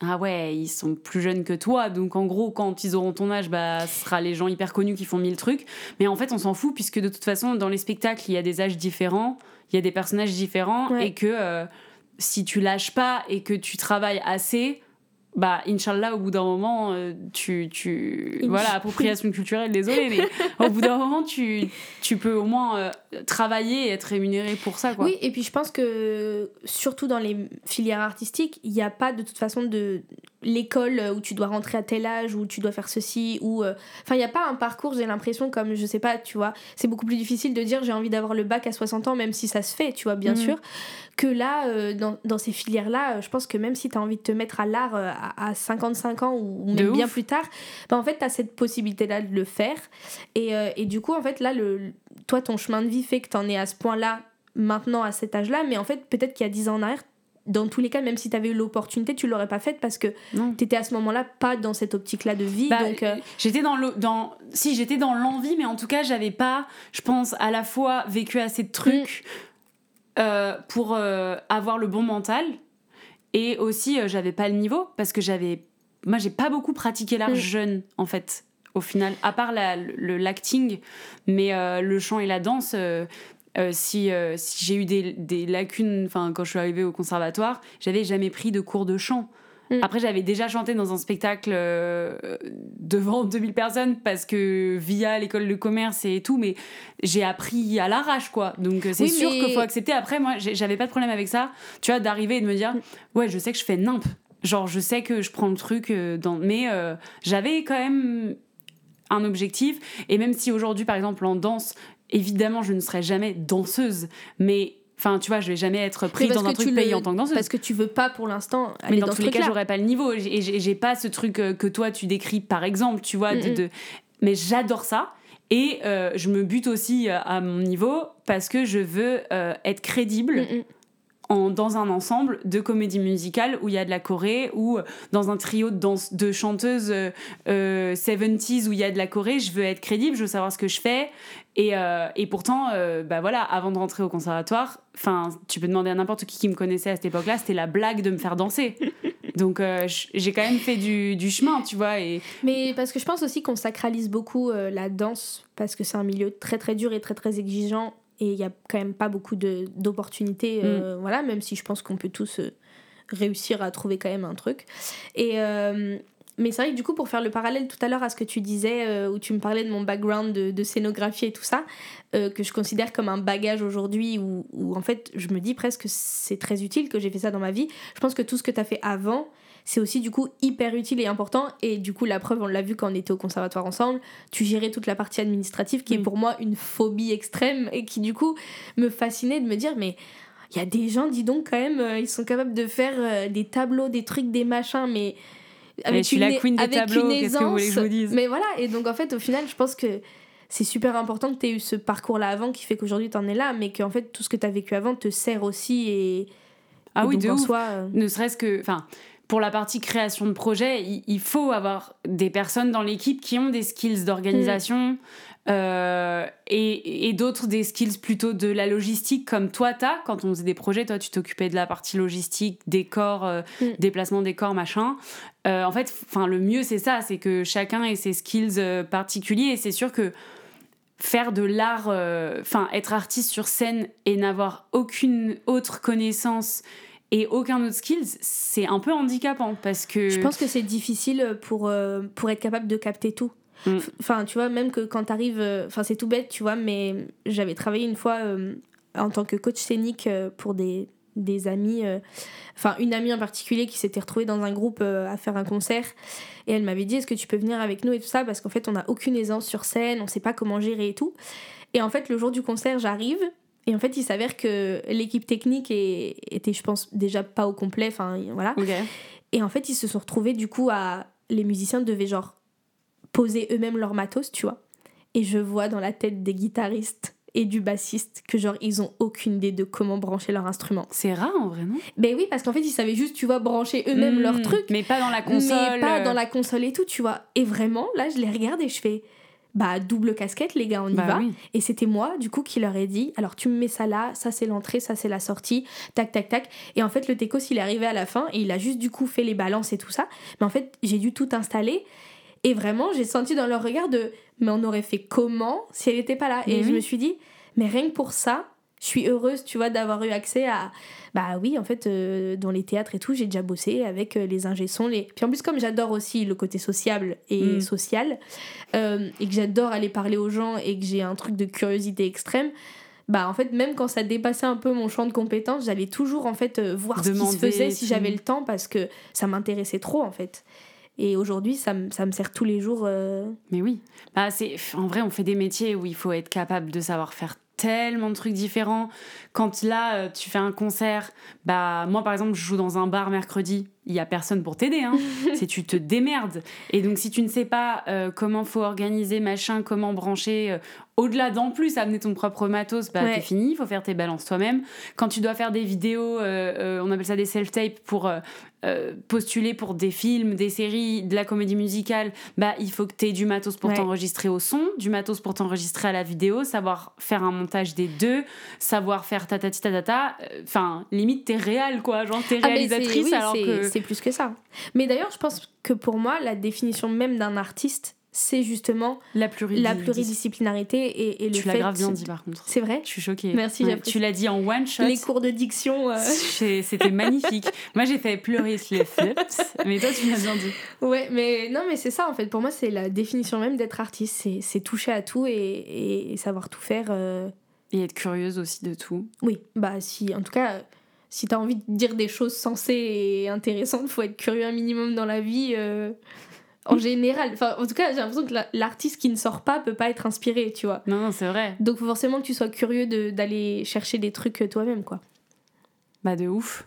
ah ouais, ils sont plus jeunes que toi, donc en gros, quand ils auront ton âge, bah, ce sera les gens hyper connus qui font mille trucs. Mais en fait, on s'en fout, puisque de toute façon, dans les spectacles, il y a des âges différents, il y a des personnages différents, et que euh, si tu lâches pas et que tu travailles assez, bah Inch'Allah au bout d'un moment euh, tu tu voilà appropriation culturelle désolé mais *laughs* au bout d'un moment tu tu peux au moins euh, travailler et être rémunéré pour ça quoi. Oui et puis je pense que surtout dans les filières artistiques il n'y a pas de toute façon de l'école où tu dois rentrer à tel âge où tu dois faire ceci ou euh, enfin il n'y a pas un parcours j'ai l'impression comme je sais pas tu vois c'est beaucoup plus difficile de dire j'ai envie d'avoir le bac à 60 ans même si ça se fait tu vois bien mm. sûr que là dans, dans, ces filières là je pense que même si tu as envie de te mettre à l'art à, 55 ans ou, même bien plus tard, bah en fait, tu as cette possibilité-là de le faire. Et, euh, et, du coup, en fait, là, le, toi, ton chemin de vie fait que tu en es à ce point-là maintenant, à cet âge-là. Mais en fait, peut-être qu'il y a 10 ans en arrière, dans tous les cas, même si tu avais eu l'opportunité, tu l'aurais pas faite parce que tu étais à ce moment-là pas dans cette optique-là de vie. Bah, donc, euh, j'étais dans le, dans, si j'étais dans l'envie, mais en tout cas, j'avais pas, je pense, à la fois vécu assez de trucs mm. euh, pour avoir le bon mental et aussi, euh, j'avais pas le niveau parce que j'avais. Moi, j'ai pas beaucoup pratiqué l'art mm. jeune, en fait, au final, à part le l'acting, mais euh, le chant et la danse. Euh, si, si j'ai eu des, des lacunes, enfin quand je suis arrivée au conservatoire, j'avais jamais pris de cours de chant. Mm. Après, j'avais déjà chanté dans un spectacle euh, devant 2000 personnes parce que via l'école de commerce et tout, mais j'ai appris à l'arrache, quoi. Donc, c'est sûr qu'il faut accepter. Après, moi, j'avais pas de problème avec ça, tu vois, d'arriver et de me dire, mm. ouais, je sais que je fais nimp. Genre, je sais que je prends le truc euh, dans. Mais euh, j'avais quand même un objectif. Et même si aujourd'hui, par exemple, en danse, évidemment, je ne serai jamais danseuse, mais Enfin, tu vois, je vais jamais être pris dans un truc payé en tant que danseuse. Parce que tu veux pas pour l'instant Mais dans, tous les cas, j'aurais pas le niveau. Et j'ai pas ce truc euh, que toi tu décris, par exemple, tu vois. de, Mais j'adore ça. Et euh, je me bute aussi euh, à mon niveau parce que je veux être crédible dans un ensemble de comédie musicale où il y a de la Corée ou dans un trio de, danse, de chanteuses 70s euh, où il y a de la Corée, je veux être crédible, je veux savoir ce que je fais. Et, euh, et pourtant, euh, bah voilà, avant de rentrer au conservatoire, enfin, tu peux demander à n'importe qui qui me connaissait à cette époque-là, c'était la blague de me faire danser. *laughs* Donc j'ai quand même fait du, du, chemin, tu vois. Et... Mais parce que je pense aussi qu'on sacralise beaucoup la danse, parce que c'est un milieu très très dur et très très exigeant et il n'y a quand même pas beaucoup d'opportunités, euh, mm. voilà, même si je pense qu'on peut tous euh, réussir à trouver quand même un truc. Et, euh, mais c'est vrai que du coup, pour faire le parallèle tout à l'heure à ce que tu disais, où tu me parlais de mon background de, scénographie et tout ça, que je considère comme un bagage aujourd'hui, où, où, en fait je me dis presque c'est très utile que j'ai fait ça dans ma vie, je pense que tout ce que tu as fait avant, c'est aussi du coup hyper utile et important. Et du coup, la preuve, on l'a vu quand on était au conservatoire ensemble, tu gérais toute la partie administrative qui est pour moi une phobie extrême et qui du coup me fascinait de me dire, mais il y a des gens, dis donc, quand même, euh, ils sont capables de faire euh, des tableaux, des trucs, des machins, mais avec une, la queen des tableaux, qu'est-ce que vous voulez que je vous dise? Mais voilà, et donc en fait, au final, je pense que c'est super important que tu aies eu ce parcours-là avant qui fait qu'aujourd'hui tu en es là, mais qu'en fait, tout ce que tu as vécu avant te sert aussi et. Ah oui, de ouf. Euh, ne serait-ce que. Enfin, pour la partie création de projet, il, faut avoir des personnes dans l'équipe qui ont des skills d'organisation euh, et, d'autres des skills plutôt de la logistique comme toi t'as quand on faisait des projets toi tu t'occupais de la partie logistique décor euh, mm. déplacement décor machin euh, en fait enfin le mieux c'est ça c'est que chacun ait ses skills particuliers et c'est sûr que faire de l'art enfin être artiste sur scène et n'avoir aucune autre connaissance et aucun autre skills, c'est un peu handicapant parce que. Je pense que c'est difficile pour, euh, pour être capable de capter tout. Mm. Enfin, tu vois, même que quand t'arrives. Euh, enfin, c'est tout bête, tu vois, mais j'avais travaillé une fois euh, en tant que coach scénique pour des, des amis. Enfin, une amie en particulier qui s'était retrouvée dans un groupe à faire un concert. Et elle m'avait dit Est-ce que tu peux venir avec nous et tout ça? Parce qu'en fait, on n'a aucune aisance sur scène, on sait pas comment gérer et tout. Et en fait, le jour du concert, j'arrive et en fait, il s'avère que l'équipe technique était, je pense, déjà pas au complet. Enfin, voilà. Et en fait, ils se sont retrouvés, du coup, à. Les musiciens devaient, genre, poser eux-mêmes leur matos, tu vois. Et je vois dans la tête des guitaristes et du bassiste que, genre, ils ont aucune idée de comment brancher leur instrument. C'est rare, en vrai, non? Ben oui, parce qu'en fait, ils savaient juste, tu vois, brancher eux-mêmes leur hmm, truc. Mais pas dans la console. Mais pas dans la console et tout, tu vois. Et vraiment, là, je les regarde et je fais bah double casquette les gars on y bah va. et c'était moi du coup qui leur ai dit alors tu me mets ça là ça c'est l'entrée ça c'est la sortie. Tac tac tac. Et en fait le techos il est arrivé à la fin et il a juste du coup fait les balances et tout ça. Mais en fait j'ai dû tout installer. Et vraiment j'ai senti dans leur regard de mais on aurait fait comment si elle n'était pas là? Et je me suis dit mais rien que pour ça je suis heureuse, tu vois, d'avoir eu accès à. Bah oui, en fait, euh, dans les théâtres et tout, j'ai déjà bossé avec euh, les ingé Les... Puis en plus, comme j'adore aussi le côté sociable et Mm. social, euh, et que j'adore aller parler aux gens et que j'ai un truc de curiosité extrême, bah en fait, même quand ça dépassait un peu mon champ de compétences, j'allais toujours en fait voir ce qui se faisait si tout. j'avais le temps parce que ça m'intéressait trop en fait. Et aujourd'hui, ça, me- ça me sert tous les jours. euh, Mais oui. Bah, c'est, en vrai, on fait des métiers où il faut être capable de savoir faire tellement de trucs différents. Quand là, euh, tu fais un concert, bah, moi, par exemple, je joue dans un bar mercredi. Il y a personne pour t'aider. Hein. *laughs* c'est tu te démerdes. Et donc, si tu ne sais pas euh, comment faut organiser, machin, comment brancher, euh, au-delà d'en plus amener ton propre matos, bah, Ouais. t'es fini. Il faut faire tes balances toi-même. Quand tu dois faire des vidéos, euh, on appelle ça des self-tapes pour euh, euh, postuler pour des films, des séries, de la comédie musicale, bah, il faut que tu aies du matos pour Ouais. t'enregistrer au son, du matos pour t'enregistrer à la vidéo, savoir faire un montage des deux, savoir faire tatati tatata. euh, Enfin, limite, t'es réal, quoi. Genre, t'es Ah, réalisatrice oui, alors que. c'est plus que ça. Mais d'ailleurs, je pense que pour moi, la définition même d'un artiste, c'est justement La, pluri- la pluridisciplinarité et, et le Tu l'as fait. grave bien dit, par contre. C'est vrai Je suis choquée. Merci, j'apprécie. Tu l'as dit en one shot. Les cours de diction. euh, *laughs* C'était magnifique. Moi, j'ai fait pleurer les flips, *laughs* mais toi, tu l'as bien dit. Ouais, mais non, mais c'est ça en fait. Pour moi, c'est la définition même d'être artiste. C'est- toucher à tout et savoir tout faire. euh, Et être curieuse aussi de tout. Oui, bah si, en tout cas, si t'as envie de dire des choses sensées et intéressantes, faut être curieux un minimum dans la vie. euh, En général, enfin, en tout cas, j'ai l'impression que la- l'artiste qui ne sort pas peut pas être inspiré, tu vois. Non, non, c'est vrai. Donc, faut forcément que tu sois curieux de- d'aller chercher des trucs euh, toi-même, quoi. Bah, de ouf.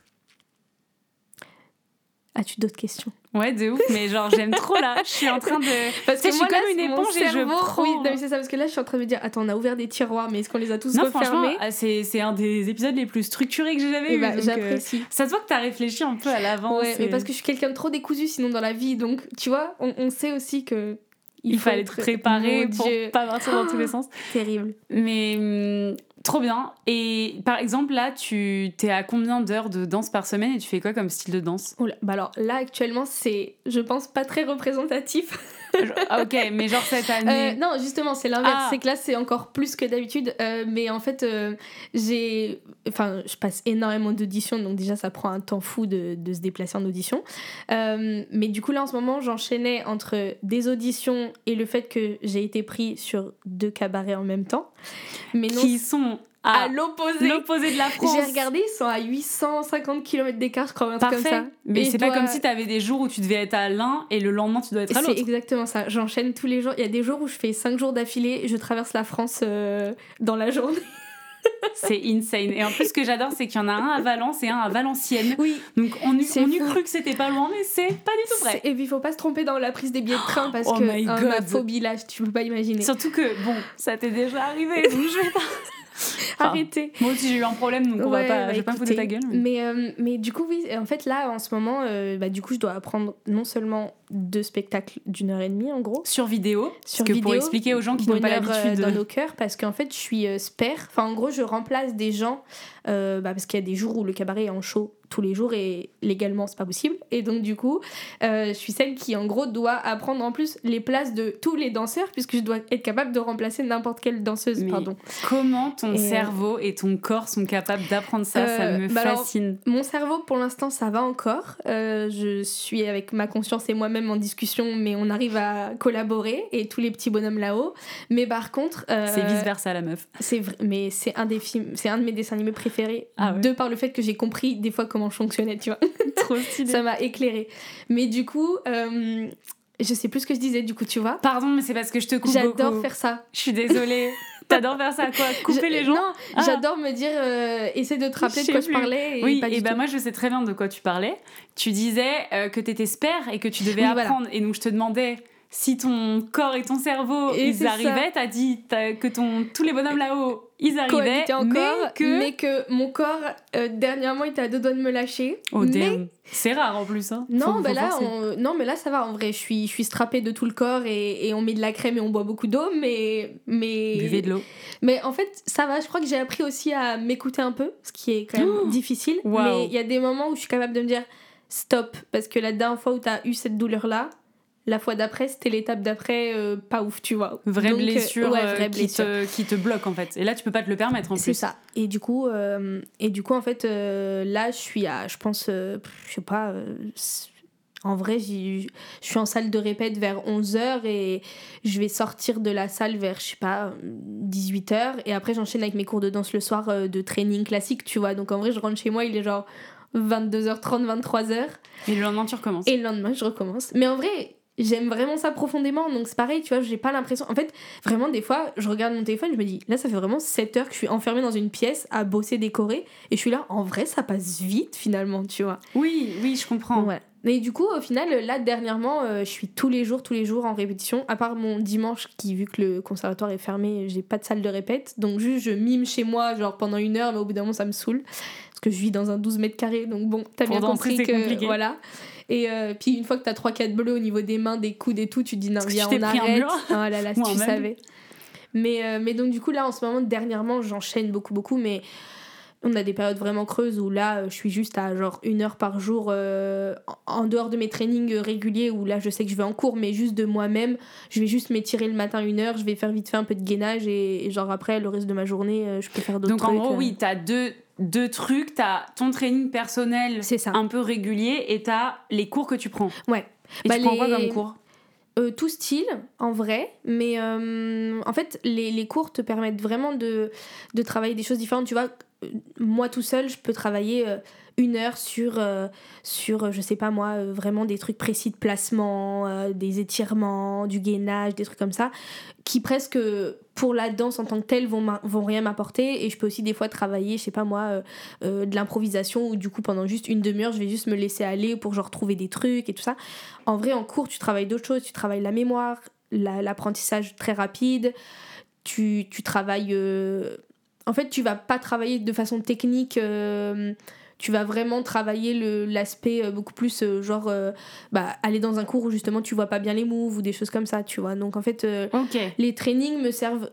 As-tu d'autres questions? Ouais, de ouf, mais genre, j'aime trop là. Je suis en train de. *laughs* Parce sais, je suis moi, là, comme une éponge et je prends. Oui, non, mais c'est ça, parce que là, je suis en train de me dire, attends, on a ouvert des tiroirs, mais est-ce qu'on les a tous Non, refermés? ah, c'est c'est un des épisodes les plus structurés que j'ai jamais Eh eu. bah, euh, J'apprécie. ça se voit que t'as réfléchi un peu à l'avance. Ouais, mais et parce que je suis quelqu'un de trop décousu sinon dans la vie, donc tu vois, on, on sait aussi que. Il, fallait être- Mon pour Dieu. pas partir dans tous les sens. Terrible. Mais hum, trop bien. Et par exemple, là, tu t'es à combien d'heures de danse par semaine et tu fais quoi comme style de danse? Oula, bah alors là actuellement c'est, je pense, pas très représentatif. *laughs* Ah, Ok, mais genre cette Euh, année. non, justement, c'est l'inverse. Ah. C'est que là, c'est encore plus que d'habitude. Euh, mais en fait, euh, j'ai. Enfin, je passe énormément d'auditions, donc déjà, ça prend un temps fou de, de se déplacer en audition. Mais du coup, là, en ce moment, j'enchaînais entre des auditions et le fait que j'ai été pris sur deux cabarets en même temps. Mais non, qui sont à à l'opposé. l'opposé de la France. J'ai regardé, ils sont à 850 km d'écart, je crois, un truc comme Parfait. ça. Mais c'est pas dois- comme si t'avais des jours où tu devais être à l'un et le lendemain tu dois être à C'est l'autre. exactement ça. J'enchaîne tous les jours. Il y a des jours où je fais 5 jours d'affilée je traverse la France euh, dans la journée. *laughs* C'est insane. Et en plus, ce que j'adore, c'est qu'il y en a un à Valence et un à Valenciennes. Oui. Donc on C'est on fou. cru que c'était pas loin, mais c'est pas du tout vrai. Et puis il faut pas se tromper dans la prise des billets de train parce Oh que my hein, God. ma phobie là, tu peux pas imaginer. Surtout que, bon, ça t'est déjà arrivé, donc je vais pas. *laughs* Enfin, Arrêtez. Moi aussi, j'ai eu un problème, donc on va pas, bah, je vais pas me foutre de ta gueule. mais- Mais, euh, mais du coup, oui, en fait, là, en ce moment, euh, bah, du coup, je dois apprendre non seulement deux spectacles d'une heure et demie, en gros. Sur vidéo, Sur parce que pour vidéo, expliquer aux gens qui n'ont pas Bonheur, euh, l'habitude. dans nos cœurs parce qu'en fait je suis euh, spare enfin en gros je remplace des gens bah, parce qu'il y a des jours où le cabaret est en show tous les jours et légalement c'est pas possible et donc du coup euh, je suis celle qui en gros doit apprendre en plus les places de tous les danseurs puisque je dois être capable de remplacer n'importe quelle danseuse Mais pardon Comment ton Et, euh, cerveau et ton corps sont capables d'apprendre ça? Ça Euh, me bah alors, fascine. mon cerveau pour l'instant ça va encore Euh, je suis avec ma conscience et moi-même en discussion mais on arrive à collaborer et tous les petits bonhommes là-haut mais par contre C'est vice versa la meuf. C'est vrai, mais c'est un des films, c'est un de mes dessins animés préférés, Ah ouais. de par le fait que j'ai compris des fois comment je fonctionnais, tu vois. *laughs* Trop stylé. Ça m'a éclairé. Mais du coup, euh, je sais plus ce que je disais, du coup, tu vois. Pardon, mais c'est parce que je te coupe J'adore faire ça. Je suis désolée. *laughs* T'adores faire ça quoi? Couper Je- les gens? Non, Ah. j'adore me dire, euh, essaie de te rappeler de quoi je parlais. Et Oui, pas et ben moi je sais très bien de quoi tu parlais. Tu disais euh, que t'étais spare et que tu devais Oui, voilà. apprendre. Et donc je te demandais si ton corps et ton cerveau Et ils arrivaient. T'as dit que ton, tous les bonhommes là-haut ils arrivaient. encore, mais que. mais que mon corps, euh, dernièrement, il était à deux doigts de me lâcher. Oh mais. C'est rare en plus. Hein. Non, bah là, on- non, mais là, ça va. En vrai, je suis, je suis strappée de tout le corps et, et on met de la crème et on boit beaucoup d'eau, mais, mais, Buvez de l'eau. mais en fait, ça va. Je crois que j'ai appris aussi à m'écouter un peu, ce qui est quand même Oh difficile. Waouh. Mais il y a des moments où je suis capable de me dire stop, parce que la dernière fois où tu as eu cette douleur-là, la fois d'après, c'était l'étape d'après, euh, pas ouf, tu vois. Vraie Donc, euh, blessure, ouais, euh, vraie qui, blessure. te, qui te bloque en fait. Et là, tu peux pas te le permettre en C'est plus. ça. Et du coup, et du coup en fait, là, je suis à, je pense, je sais pas, en vrai, je suis en salle de répète vers 11h et je vais sortir de la salle vers, je sais pas, 18h. Et après, j'enchaîne avec mes cours de danse le soir de training classique, tu vois. Donc en vrai, je rentre chez moi, il est genre 22h30, 23h. Et le lendemain, tu recommences. Et le lendemain, je recommence. Mais en vrai, j'aime vraiment ça profondément. Donc c'est pareil, tu vois, j'ai pas l'impression. En fait, vraiment, des fois, je regarde mon téléphone, je me dis, là, ça fait vraiment 7 heures que je suis enfermée dans une pièce à bosser, décorer. Et je suis là, en vrai, ça passe vite finalement, tu vois. Oui, oui, je comprends. Mais du coup, au final, là, dernièrement, euh, je suis tous les jours, tous les jours en répétition, à part mon dimanche, qui, vu que le conservatoire est fermé, j'ai pas de salle de répète. Donc, juste, je mime chez moi, genre pendant une heure, mais au bout d'un moment, ça me saule. Parce que je vis dans un 12 mètres carrés, donc bon, t'as bien compris que. compliqué. Voilà. Et euh, puis, une fois que t'as 3-4 bleus au niveau des mains, des coudes et tout, tu te dis, non, viens, on arrête. *laughs* Oh là là, *laughs* si tu savais. Mais, euh, mais donc, du coup, là, en ce moment, dernièrement, j'enchaîne beaucoup, beaucoup, mais on a des périodes vraiment creuses où là, je suis juste à genre une heure par jour euh, en- dehors de mes trainings réguliers où là, je sais que je vais en cours, mais juste de moi-même. Je vais juste m'étirer le matin une heure, je vais faire vite fait un peu de gainage et, et genre après, le reste de ma journée, je peux faire d'autres Donc trucs. en gros, oui, t'as deux, deux trucs. T'as ton training personnel ça. un peu régulier et t'as les cours que tu prends. Ouais. Et Bah, tu prends quoi les- comme cours? Euh, tout style, en vrai, mais euh, en fait, les, les cours te permettent vraiment de, de travailler des choses différentes. Tu vois, euh, moi tout seul, je peux travailler euh, une heure sur, euh, sur euh, je sais pas moi, euh, vraiment des trucs précis de placement, euh, des étirements, du gainage, des trucs comme ça, qui presque pour la danse en tant que telle vont, vont rien m'apporter. Et je peux aussi des fois travailler, je sais pas moi, de l'improvisation où du coup pendant juste une demi-heure, je vais juste me laisser aller pour genre trouver des trucs et tout ça. En vrai, en cours, tu travailles d'autres choses. Tu travailles la mémoire, la- l'apprentissage très rapide. Tu, tu travailles. En fait, tu vas pas travailler de façon technique. Tu vas vraiment travailler le- l'aspect euh, beaucoup plus euh, genre euh, bah, aller dans un cours où justement tu vois pas bien les moves ou des choses comme ça, tu vois. Donc en fait, les trainings me servent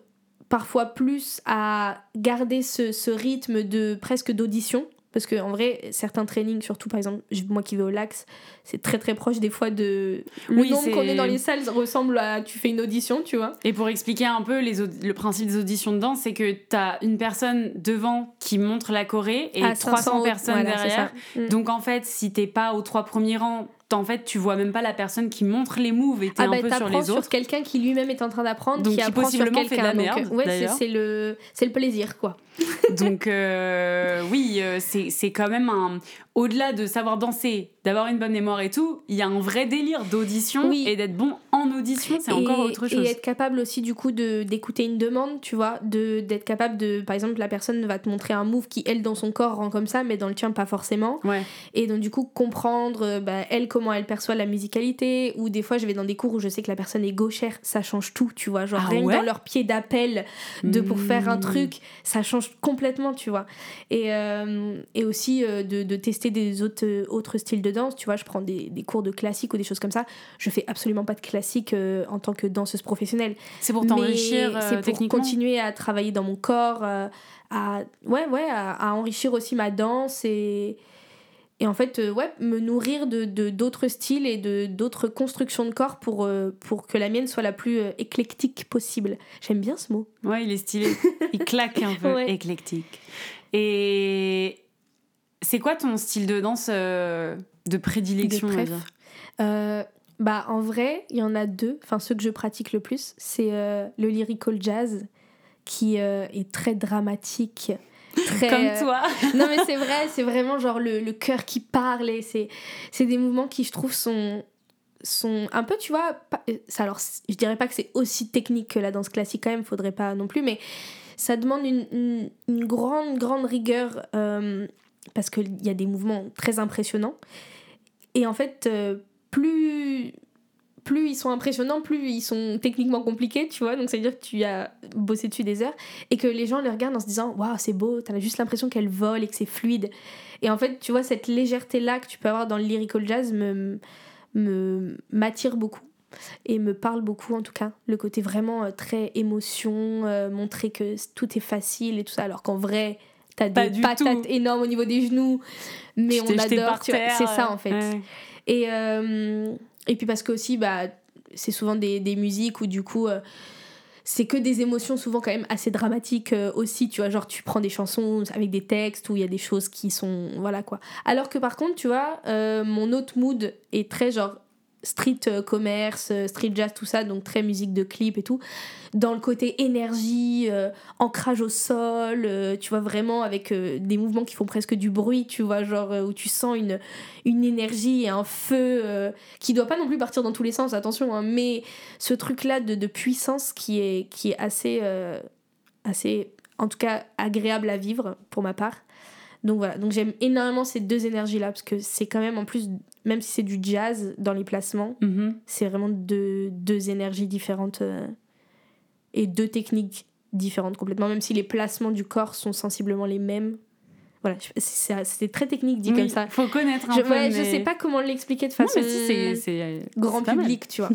parfois plus à garder ce, ce rythme de presque d'audition. Parce que en vrai, certains trainings, surtout par exemple, moi qui vais au Lax, c'est très très proche des fois de. Le Oui, nombre qu'on est dans les salles ressemble à. Tu fais une audition, tu vois. Et pour expliquer un peu les le principe des auditions de danse, c'est que t'as une personne devant qui montre la choré et À 300 500, personnes voilà, derrière. Mm. Donc en fait, si t'es pas aux trois premiers rangs, en fait, tu vois même pas la personne qui montre les moves et t'es Ah un bah peu sur les sur, autres. quelqu'un qui lui-même est en train d'apprendre, qui qui apprend sur quelqu'un. ouais, c'est le, c'est le plaisir, quoi. *laughs* Donc euh, oui, euh, c'est quand même un... Au-delà de savoir danser, d'avoir une bonne mémoire et tout, il y a un vrai délire d'audition Oui. et d'être bon en audition, c'est encore autre chose. Et être capable aussi du coup de d'écouter une demande, tu vois, de d'être capable de, par exemple, la personne va te montrer un move qui elle dans son corps rend comme ça, mais dans le tien pas forcément. Ouais. Et donc du coup comprendre euh, bah, elle comment elle perçoit la musicalité. Ou des fois je vais dans des cours où je sais que la personne est gauchère, ça change tout, tu vois, genre Ah rien ouais dans leur pied d'appel de pour faire un Mmh. truc, ça change complètement, tu vois. Et, euh, et aussi euh, de, de tester des autres, euh, autres styles de danse, tu vois, je prends des, des cours de classique ou des choses comme ça. Je fais absolument pas de classique euh, en tant que danseuse professionnelle. C'est pour t'enrichir c'est pour continuer à travailler dans mon corps, à, ouais, ouais, à, à enrichir aussi ma danse et, et en fait, euh, ouais, me nourrir de de- d'autres styles et de d'autres constructions de corps pour, euh, pour que la mienne soit la plus euh, éclectique possible. J'aime bien ce mot. Ouais, il est stylé. *laughs* il claque un peu, Ouais. éclectique. Et c'est quoi ton style de danse de prédilection, De on va préf. dire bah, en vrai, il y en a deux. Enfin, ceux que je pratique le plus, c'est euh, le lyrical jazz, qui euh, est très dramatique. Très, Comme euh, toi. *laughs* non mais c'est vrai, c'est vraiment genre le, le cœur qui parle et c'est c'est des mouvements qui je trouve sont sont un peu tu vois pas- euh, alors je dirais pas que c'est aussi technique que la danse classique quand même faudrait pas non plus mais ça demande une, une, une grande grande rigueur euh, parce qu'il y a des mouvements très impressionnants et en fait euh, plus plus ils sont impressionnants, plus ils sont techniquement compliqués, tu vois. Donc, ça veut dire que tu as bossé dessus des heures et que les gens les regardent en se disant Waouh, c'est beau, t'as juste l'impression qu'elle vole et que c'est fluide. Et en fait, tu vois, cette légèreté-là que tu peux avoir dans le lyrical jazz me, me m'attire beaucoup et me parle beaucoup en tout cas. Le côté vraiment euh, très émotion, euh, montrer que tout est facile et tout ça, alors qu'en vrai, t'as Pas des patates tout. énormes au niveau des genoux, mais Tu on adore, tu vois. C'est ça en fait. ouais. Et, euh, et puis parce que aussi, bah, c'est souvent des, des, musiques où du coup c'est que des émotions souvent quand même assez dramatiques aussi, tu vois, genre tu prends des chansons avec des textes où il y a des choses qui sont voilà quoi. Alors que par contre, tu vois, mon autre mood est très genre street euh, commerce, euh, street jazz, tout ça, donc très musique de clip et tout. Dans le côté énergie, euh, ancrage au sol, tu vois, vraiment avec des mouvements qui font presque du bruit, tu vois, genre où tu sens une, une énergie et un feu qui doit pas non plus partir dans tous les sens, attention, hein, mais ce truc-là de, de, puissance qui est, qui est assez, assez, en tout cas, agréable à vivre pour ma part. Donc voilà, donc j'aime énormément ces deux énergies-là parce que c'est quand même en plus même si c'est du jazz dans les placements, mhm. c'est vraiment deux, deux, énergies différentes euh, et deux techniques différentes complètement, même si les placements du corps sont sensiblement les mêmes. Voilà, c'était très technique dit comme ça. faut connaître un je, peu. Ouais, je sais pas comment l'expliquer de façon c'est grand public, tu vois.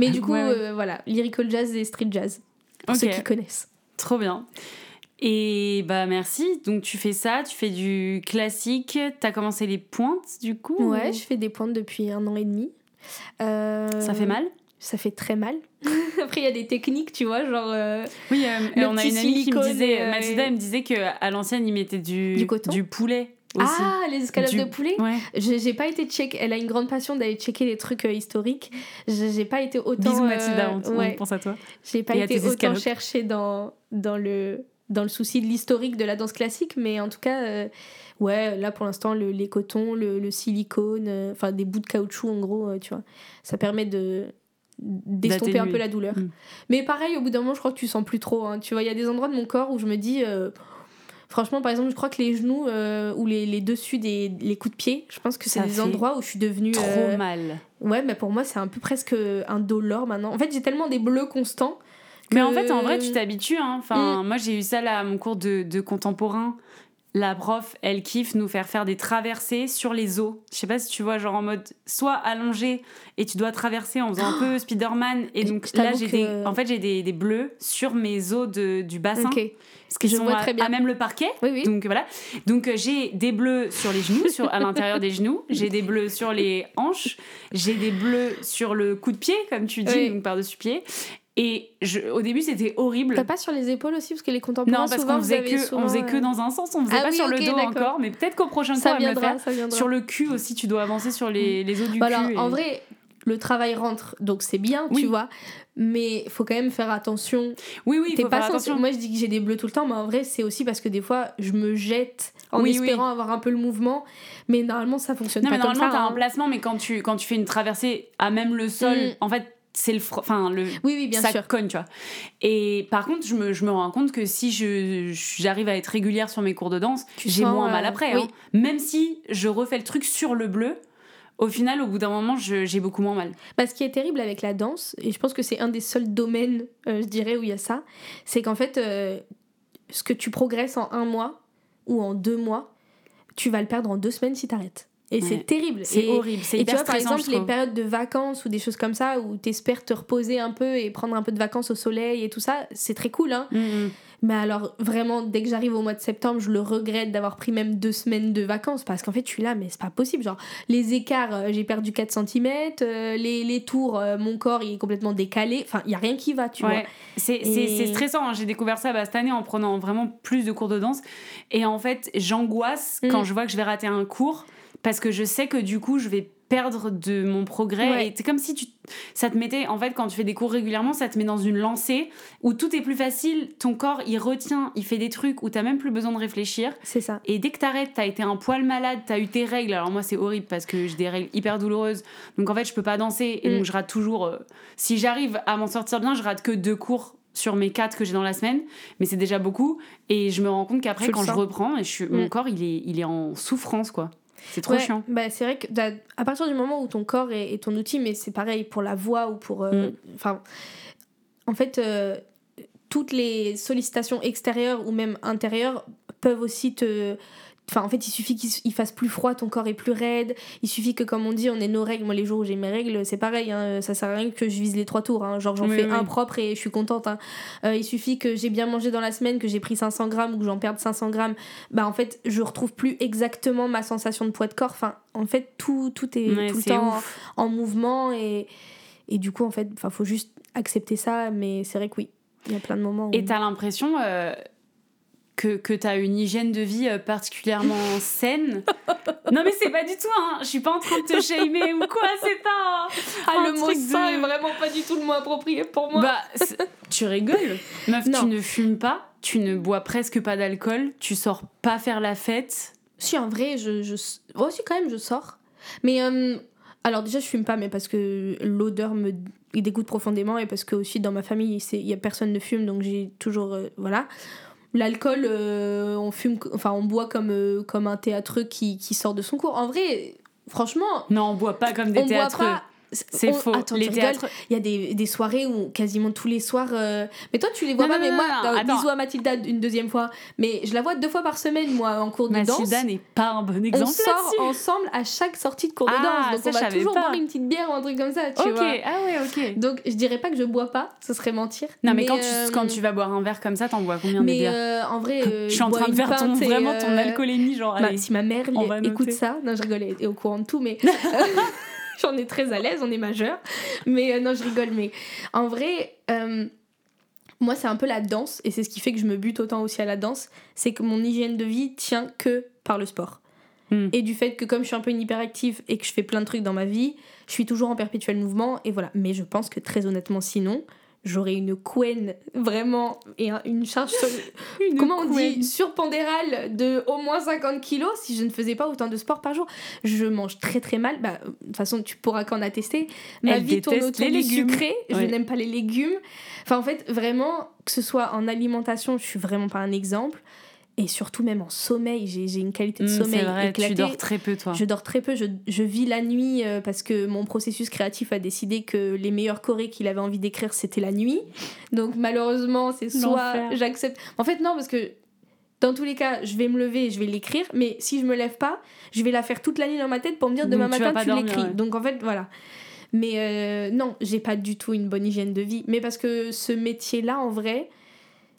Mais *laughs* du coup, euh, voilà, lyrical jazz et street jazz, pour ceux qui connaissent. Trop bien. Et bah merci. Donc tu fais ça, tu fais du classique. T'as commencé les pointes du coup Ouais, je fais des pointes depuis un an et demi. Euh, ça fait mal? Ça fait très mal. *laughs* Après il y a des techniques, tu vois, genre. Euh, oui, euh, on a une amie qui me disait, Mathilda, elle me disait que à l'ancienne ils mettaient du du, coton du poulet. Aussi. Ah, les escalades de poulet ouais. J'ai pas été check. Elle a une grande passion d'aller checker les trucs historiques. J'ai pas été autant. Bisous Mathilda, on, pense à toi. J'ai pas été autant chercher dans, dans le dans le souci de l'historique de la danse classique, mais en tout cas, euh, ouais, là pour l'instant, le, les cotons, le, silicone, euh, enfin des bouts de caoutchouc en gros, euh, tu vois, ça permet de d'estomper un peu la douleur. Mm. Mais pareil, au bout d'un moment, je crois que tu sens plus trop. Hein, tu vois, il y a des endroits de mon corps où je me dis. Franchement, par exemple, je crois que les genoux ou les, les, dessus des les coups de pied, je pense que c'est des endroits où je suis devenue. Trop mal. Ouais, mais pour moi, c'est un peu presque un dolor maintenant. En fait, j'ai tellement des bleus constants mais en fait, en vrai, tu t'habitues. Hein. Enfin, mm. Moi, j'ai eu ça là à mon cours de, de contemporain la prof, elle kiffe nous faire faire des traversées sur les eaux. Je sais pas si tu vois, genre en mode soit allongé et tu dois traverser en faisant un peu *gasps* Spider-Man. Et donc là, j'ai des, en fait, j'ai des, des, bleus sur mes os de, du bassin. Parce qu'ils sont à, très bien. à, même le parquet. Oui, oui. Donc voilà. Donc j'ai des bleus sur les genoux, sur, à l'intérieur des genoux. J'ai des bleus sur les hanches. J'ai des bleus sur le coup de pied, comme tu dis, donc par-dessus pied. Et je, au début, c'était horrible. T'as pas sur les épaules aussi Parce que les contemporains, non, parce qu'on faisait, que, on faisait que dans un sens, on faisait ah pas sur le dos encore. Mais peut-être qu'au prochain ça cours, viendra, ça viendra. Sur le cul aussi, tu dois avancer sur les, les os du voilà, cul. En vrai, le travail rentre, donc c'est bien, tu vois. Mais faut quand même faire attention. Oui, oui, il faut pas faire attention. Moi, je dis que j'ai des bleus tout le temps, mais en vrai, c'est aussi parce que des fois, je me jette en espérant avoir un peu le mouvement. Mais normalement, ça fonctionne non, pas mais normalement, t'as un hein. placement, mais quand tu, quand tu fais une traversée à même le sol, mm. en fait, c'est le enfin le oui, oui bien ça sûr. cogne tu vois et par contre je me, je me rends compte que si je j'arrive à être régulière sur mes cours de danse j'ai moins mal euh, après hein. même si je refais le truc sur le bleu au final, au bout d'un moment, j'ai beaucoup moins mal. Bah, ce qui est terrible avec la danse, et je pense que c'est un des seuls domaines, euh, je dirais, où il y a ça, c'est qu'en fait, euh, ce que tu progresses en un mois ou en deux mois, tu vas le perdre en deux semaines si t'arrêtes. Et c'est terrible. C'est horrible. C'est Et tu vois, par exemple, les périodes de vacances ou des choses comme ça où tu espères te reposer un peu et prendre un peu de vacances au soleil et tout ça, c'est très cool. Hein. Mm, mm. Mais alors, vraiment, dès que j'arrive au mois de septembre, je le regrette d'avoir pris même deux semaines de vacances parce qu'en fait, je suis là, mais c'est pas possible. Genre, les écarts, euh, j'ai perdu 4 cm, euh, les, les, tours, euh, mon corps, il est complètement décalé. Enfin, il y a rien qui va, tu vois. C'est et... stressant. Hein. J'ai découvert ça bah, cette année en prenant vraiment plus de cours de danse. Et en fait, j'angoisse quand mm. je vois que je vais rater un cours parce que je sais que du coup, je vais perdre de mon progrès. Et c'est comme si tu, ça te mettait, en fait, quand tu fais des cours régulièrement, ça te met dans une lancée où tout est plus facile, ton corps, il retient, il fait des trucs où t'as même plus besoin de réfléchir. C'est ça. Et dès que t'arrêtes, t'as été un poil malade, t'as eu tes règles. Alors moi, c'est horrible parce que j'ai des règles hyper douloureuses. Donc en fait, je peux pas danser. Et donc mm. je rate toujours. Euh, si j'arrive à m'en sortir bien, je rate que deux cours sur mes quatre que j'ai dans la semaine, mais c'est déjà beaucoup. Et je me rends compte qu'après, quand je reprends, et je mon mm. corps, il est, il est en souffrance, quoi. C'est trop chiant. Bah, c'est vrai que à partir du moment où ton corps est, ton outil, mais c'est pareil pour la voix ou pour. Euh, mm. En fait, euh, toutes les sollicitations extérieures ou même intérieures peuvent aussi te Enfin, en fait, il suffit qu'il fasse plus froid, ton corps est plus raide. Il suffit que, comme on dit, on ait nos règles. Moi, les jours où j'ai mes règles, c'est pareil. Hein, ça sert à rien que je vise les trois tours. Hein. Genre, j'en fais un propre et je suis contente. Hein. Euh, il suffit que j'ai bien mangé dans la semaine, que j'ai pris 500 grammes ou que j'en perde 500 grammes. Bah, en fait, je retrouve plus exactement ma sensation de poids de corps. Enfin, en fait, tout, tout est tout le temps en, mouvement et. Et du coup, en fait, il faut juste accepter ça, mais c'est vrai que oui, il y a plein de moments où... Et t'as l'impression euh, que, que t'as une hygiène de vie euh, particulièrement saine Non mais c'est pas du tout, hein. je suis pas en train de te shamer ou quoi, c'est pas... Ah, un le mot de- est vraiment pas du tout le mot approprié pour moi. Bah, tu rigoles Meuf, Non. tu ne fumes pas, tu ne bois presque pas d'alcool, tu sors pas faire la fête. Si, en vrai, je, je... Moi aussi, quand même, je sors. Mais, euh, alors déjà, je fume pas, mais parce que l'odeur me dégoûte profondément et parce que aussi dans ma famille, c'est- il y a personne ne fume, donc j'ai toujours... euh, voilà. L'alcool, euh, on fume, enfin, on boit comme, euh, comme un théâtreux qui, qui sort de son cours. En vrai, franchement, Non, on boit pas comme des on boit théâtreux. pas... C'est on- faux. Attends, les théâtres. Il y a des, des soirées où quasiment tous les soirs. euh, Mais toi, tu les vois Non, pas, non, mais moi, non, dans- attends. bisous à Mathilda une deuxième fois. Mais je la vois deux fois par semaine, moi, en cours de danse. Mathilda n'est pas un bon On exemple sort là-dessus. ensemble à chaque sortie de cours de Ah, danse. Donc ça, on va toujours pas. boire une petite bière ou un truc comme ça, tu Ok, vois. ah ouais, ok. Donc je dirais pas que je bois pas, ce serait mentir. Non, mais, quand, euh, tu, quand tu vas boire un verre comme ça, t'en bois combien de Mais bières euh, en vrai, *laughs* euh, Je suis en train de faire ton, et, vraiment ton euh, alcoolémie, genre, bah, si ma mère on écoute ça, non, je rigole, elle est au courant de tout, mais *laughs* *laughs* j'en ai très à l'aise, on est majeur. Mais euh, non, je rigole, mais en vrai, euh, moi, c'est un peu la danse, et c'est ce qui fait que je me bute autant aussi à la danse, c'est que mon hygiène de vie tient que par le sport. Hmm. Et du fait que comme je suis un peu une hyperactive et que je fais plein de trucs dans ma vie, je suis toujours en perpétuel mouvement, et voilà. Mais je pense que très honnêtement, sinon, j'aurais une couenne vraiment et un- une charge sur, *laughs* Une comment on couenne. dit surpondérale de au moins 50 kilos si je ne faisais pas autant de sport par jour? Je mange très très mal. Bah, de toute façon, tu pourras qu'en attester. Ma Elle vie tourne autour du légumes. sucré. Je n'aime pas les légumes. Enfin, en fait, vraiment, que ce soit en alimentation, je suis vraiment pas un exemple. Et surtout, même en sommeil, j'ai une qualité de Hmm, sommeil vrai, éclatée. tu dors très peu, toi. Je dors très peu, je, je vis la nuit euh, parce que mon processus créatif a décidé que les meilleurs chorés qu'il avait envie d'écrire, c'était la nuit. Donc malheureusement, c'est soit j'accepte. En fait, non, parce que dans tous les cas, je vais me lever et je vais l'écrire, mais si je me lève pas, je vais la faire toute la nuit dans ma tête pour me dire Donc, demain tu matin, tu l'écris. ouais. Donc en fait, voilà. Mais euh, non, j'ai pas du tout une bonne hygiène de vie. Mais parce que ce métier-là, en vrai,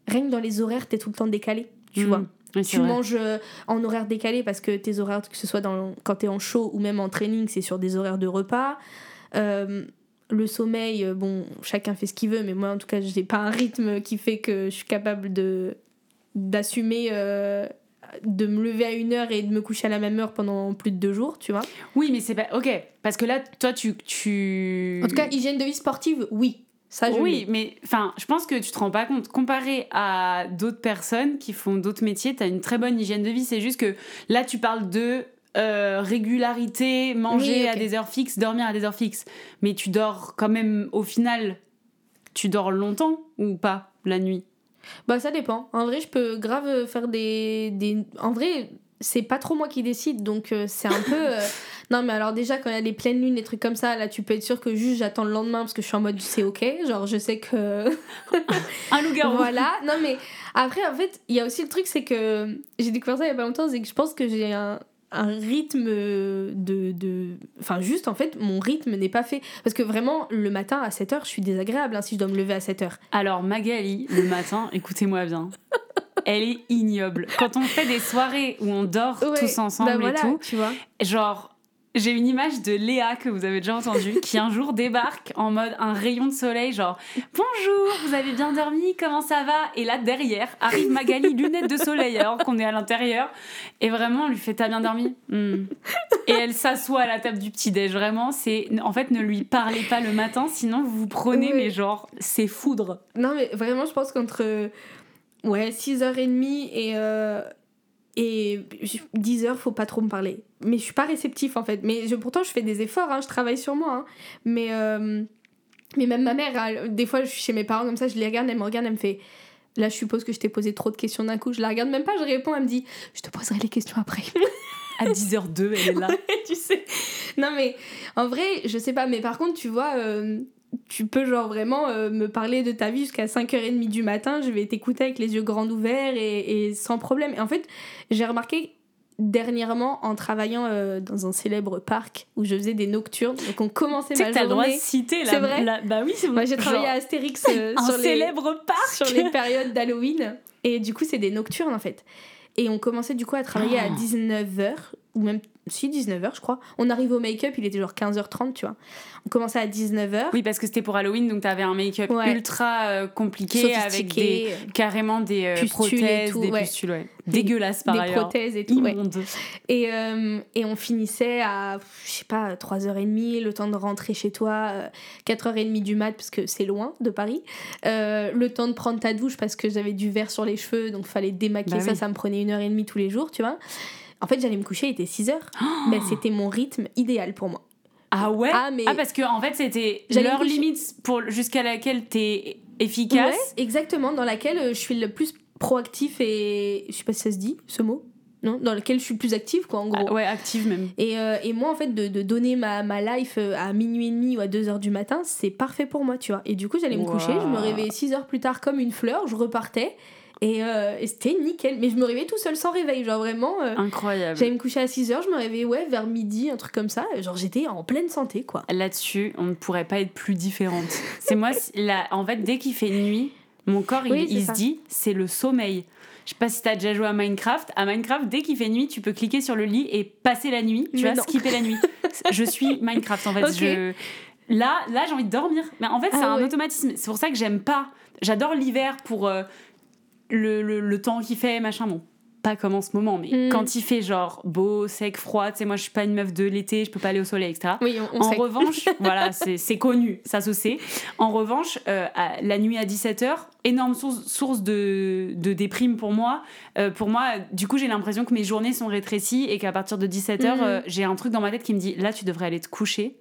rien que dans les horaires, t'es tout le temps décalé. Tu Hmm. vois Oui, tu vrai. manges euh, en horaire décalé parce que tes horaires, que ce soit dans, quand tu es en show ou même en training, c'est sur des horaires de repas. Euh, le sommeil, euh, bon, chacun fait ce qu'il veut, mais moi en tout cas, j'ai pas un rythme qui fait que je suis capable de d'assumer euh, de me lever à une heure et de me coucher à la même heure pendant plus de deux jours, tu vois. Oui, mais c'est pas. Ok, parce que là, toi, tu. tu... En tout cas, hygiène de vie sportive, oui. Ça, je oui, mais enfin, je pense que tu te rends pas compte. Comparé à d'autres personnes qui font d'autres métiers, tu as une très bonne hygiène de vie. C'est juste que là, tu parles de euh, régularité, manger Oui, à des heures fixes, dormir à des heures fixes. Mais tu dors quand même, au final, tu dors longtemps ou pas la nuit? Bah ça dépend. En vrai, je peux grave faire des... des... En vrai, c'est pas trop moi qui décide, donc euh, c'est un peu... euh, *laughs* Non mais alors déjà, quand il y a les pleines lunes, des trucs comme ça, là tu peux être sûr que juste j'attends le lendemain parce que je suis en mode c'est ok, genre je sais que... *laughs* Un loup-garou voilà, non mais après en fait, il y a aussi le truc, c'est que j'ai découvert ça il y a pas longtemps, c'est que je pense que j'ai un un rythme de, de... Enfin juste en fait, mon rythme n'est pas fait. Parce que vraiment, le matin à 7h, je suis désagréable hein, si je dois me lever à 7h. Alors, Magali, le matin, *laughs* écoutez-moi bien. Elle est ignoble. Quand on fait des soirées où on dort Ouais, tous ensemble bah voilà, et tout, tu vois. genre j'ai une image de Léa que vous avez déjà entendue qui un jour débarque en mode un rayon de soleil genre bonjour vous avez bien dormi comment ça va? Et là derrière arrive Magali lunettes de soleil alors qu'on est à l'intérieur et vraiment on lui fait t'as bien dormi? Hmm. et elle s'assoit à la table du petit déj vraiment c'est en fait ne lui parlez pas le matin sinon vous vous prenez mais genre c'est foudre Non, mais vraiment, je pense qu'entre ouais, 6h30 et, euh, et 10h, faut pas trop me parler. Mais je suis pas réceptif en fait. Mais je, pourtant, je fais des efforts, hein, je travaille sur moi. hein. Mais, euh, mais même ma mère, elle- des fois, je suis chez mes parents comme ça, je les regarde, elle me regarde, elle me fait. Là, je suppose que je t'ai posé trop de questions d'un coup. Je la regarde même pas, je réponds, elle me dit Je te poserai les questions après. *laughs* à 10h02 elle est là *laughs* tu sais. Non, mais en vrai, je sais pas. Mais par contre, tu vois, euh, tu peux genre vraiment euh, me parler de ta vie jusqu'à 5h30 du matin. Je vais t'écouter avec les yeux grands ouverts et, et sans problème. Et en fait, j'ai remarqué dernièrement en travaillant euh, dans un célèbre parc où je faisais des nocturnes. Donc, on commençait ma t'as le droit de journée. citer la, C'est vrai la- bah oui c'est Moi, j'ai travaillé à Astérix euh, *laughs* un sur les célèbre parc sur les périodes d'Halloween. Et du coup, c'est des nocturnes en fait. Et on commençait du coup à travailler à Oh. 19h, ou même si 19h je crois. On arrive au make-up, il était genre 15h30, tu vois. On commençait à 19h. Oui, parce que c'était pour Halloween, donc t'avais un make-up ultra euh, compliqué avec des, carrément des euh, prothèses, des pustules, ouais. Dégueulasses par des prothèses et tout. Et, euh, et on finissait à, je sais pas, 3h30, le temps de rentrer chez toi, 4h30 du mat, parce que c'est loin de Paris. le temps de prendre ta douche, parce que j'avais du verre sur les cheveux, donc fallait démaquiller bah ça, ça me prenait une heure et demie tous les jours, tu vois. En fait, j'allais me coucher, il était 6 heures. Mais *gasps* c'était mon rythme idéal pour moi. Ah ouais ah, mais... ah parce que en fait c'était l'heure limite pour jusqu'à laquelle t'es efficace. Ouais, exactement, dans laquelle euh, je suis le plus proactif et je sais pas si ça se dit ce mot. Non, dans laquelle je suis le plus active quoi en gros. Ah, ouais, active même. Et, euh, et moi en fait de, de, donner ma, ma life euh, à minuit et demi ou à 2 heures du matin, c'est parfait pour moi, tu vois. Et du coup, j'allais me coucher, je me réveillais 6 heures plus tard comme une fleur, je repartais euh, et, c'était nickel. Mais je me réveillais tout seul sans réveil, genre vraiment. Euh, Incroyable. J'allais me coucher à 6h, je me réveillais ouais, vers midi, un truc comme ça. Genre j'étais en pleine santé, quoi. Là-dessus, on ne pourrait pas être plus différente. c'est moi, là, en fait, dès qu'il fait nuit, mon corps, il, se dit, c'est le sommeil. Je sais pas si t'as déjà joué à Minecraft. À Minecraft, dès qu'il fait nuit, tu peux cliquer sur le lit et passer la nuit. Tu vas skipper la nuit. je suis Minecraft en fait. Je... Là, là j'ai envie de dormir. Mais en fait, c'est ah un automatisme. C'est pour ça que j'aime pas. J'adore l'hiver pour euh, le, le, le temps qu'il fait, machin, bon, pas comme en ce moment, mais mm. quand il fait genre beau, sec, froid, tu sais, moi je suis pas une meuf de l'été, je peux pas aller au soleil, etc. Oui, on, en revanche, *laughs* voilà, c'est connu, ça se sait. En revanche, euh, la nuit à 17h, énorme source, source de, de déprime pour moi. Euh, pour moi, du coup, j'ai l'impression que mes journées sont rétrécies et qu'à partir de 17h, mm. euh, j'ai un truc dans ma tête qui me dit là, tu devrais aller te coucher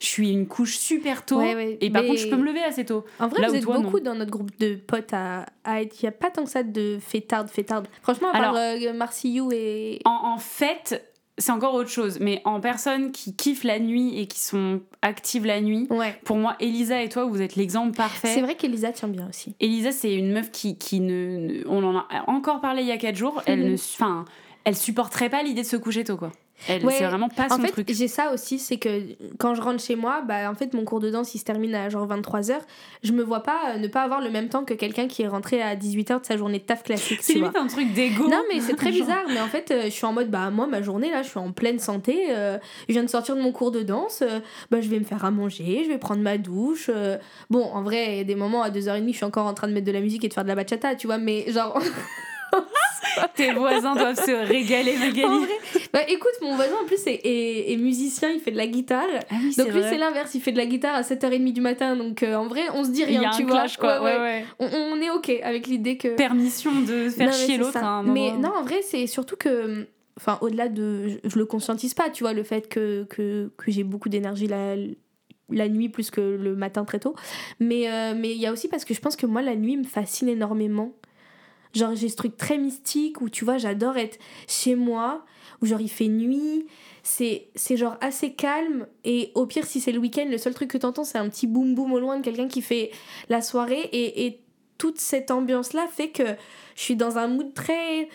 je suis une couche super tôt et par contre je peux me lever assez tôt. En vrai, vous êtes beaucoup dans notre groupe de potes à, être. Il n'y a pas tant que ça de fêtarde, fêtarde. Franchement, à part euh, Marcillou et. En, fait, c'est encore autre chose. Mais en personnes qui kiffent la nuit et qui sont actives la nuit, pour moi, Elisa et toi, vous êtes l'exemple parfait. C'est vrai qu'Elisa tient bien aussi. Elisa, c'est une meuf qui, qui ne, On en a encore parlé il y a 4 jours. Elle mhm. ne. Enfin, elle supporterait pas l'idée de se coucher tôt, quoi. Elle, c'est vraiment pas son en fait, truc. J'ai ça aussi, c'est que quand je rentre chez moi, bah, en fait, mon cours de danse, il se termine à genre 23h. Je me vois pas euh, ne pas avoir le même temps que quelqu'un qui est rentré à 18h de sa journée de taf classique. C'est limite un truc d'ego. Non, mais c'est très *laughs* bizarre. Mais en fait, euh, je suis en mode, bah, moi, ma journée, là, je suis en pleine santé. Euh, je viens de sortir de mon cours de danse. bah, je vais me faire à manger, je vais prendre ma douche. bon, en vrai, il y a des moments à 2h30, je suis encore en train de mettre de la musique et de faire de la bachata, tu vois, mais genre. *laughs* *laughs* Tes voisins doivent se régaler, Magali. Bah, écoute, mon voisin en plus est, musicien, il fait de la guitare. Ah donc lui, c'est l'inverse, il fait de la guitare à 7h30 du matin. Donc euh, en vrai, on se dit rien, tu vois. quoi. Ouais, on, est ok avec l'idée que. Permission de faire chier l'autre. mais non, en vrai, c'est surtout que. Enfin, au-delà de. Je, le conscientise pas, tu vois, le fait que, que, que j'ai beaucoup d'énergie la, la nuit plus que le matin très tôt. Mais euh, mais il y a aussi parce que je pense que moi, la nuit me fascine énormément. Genre, j'ai ce truc très mystique où, tu vois, j'adore être chez moi, où genre il fait nuit, c'est, genre assez calme, et au pire, si c'est le week-end, le seul truc que t'entends, c'est un petit boum boum au loin de quelqu'un qui fait la soirée, et, et toute cette ambiance-là fait que je suis dans un mood très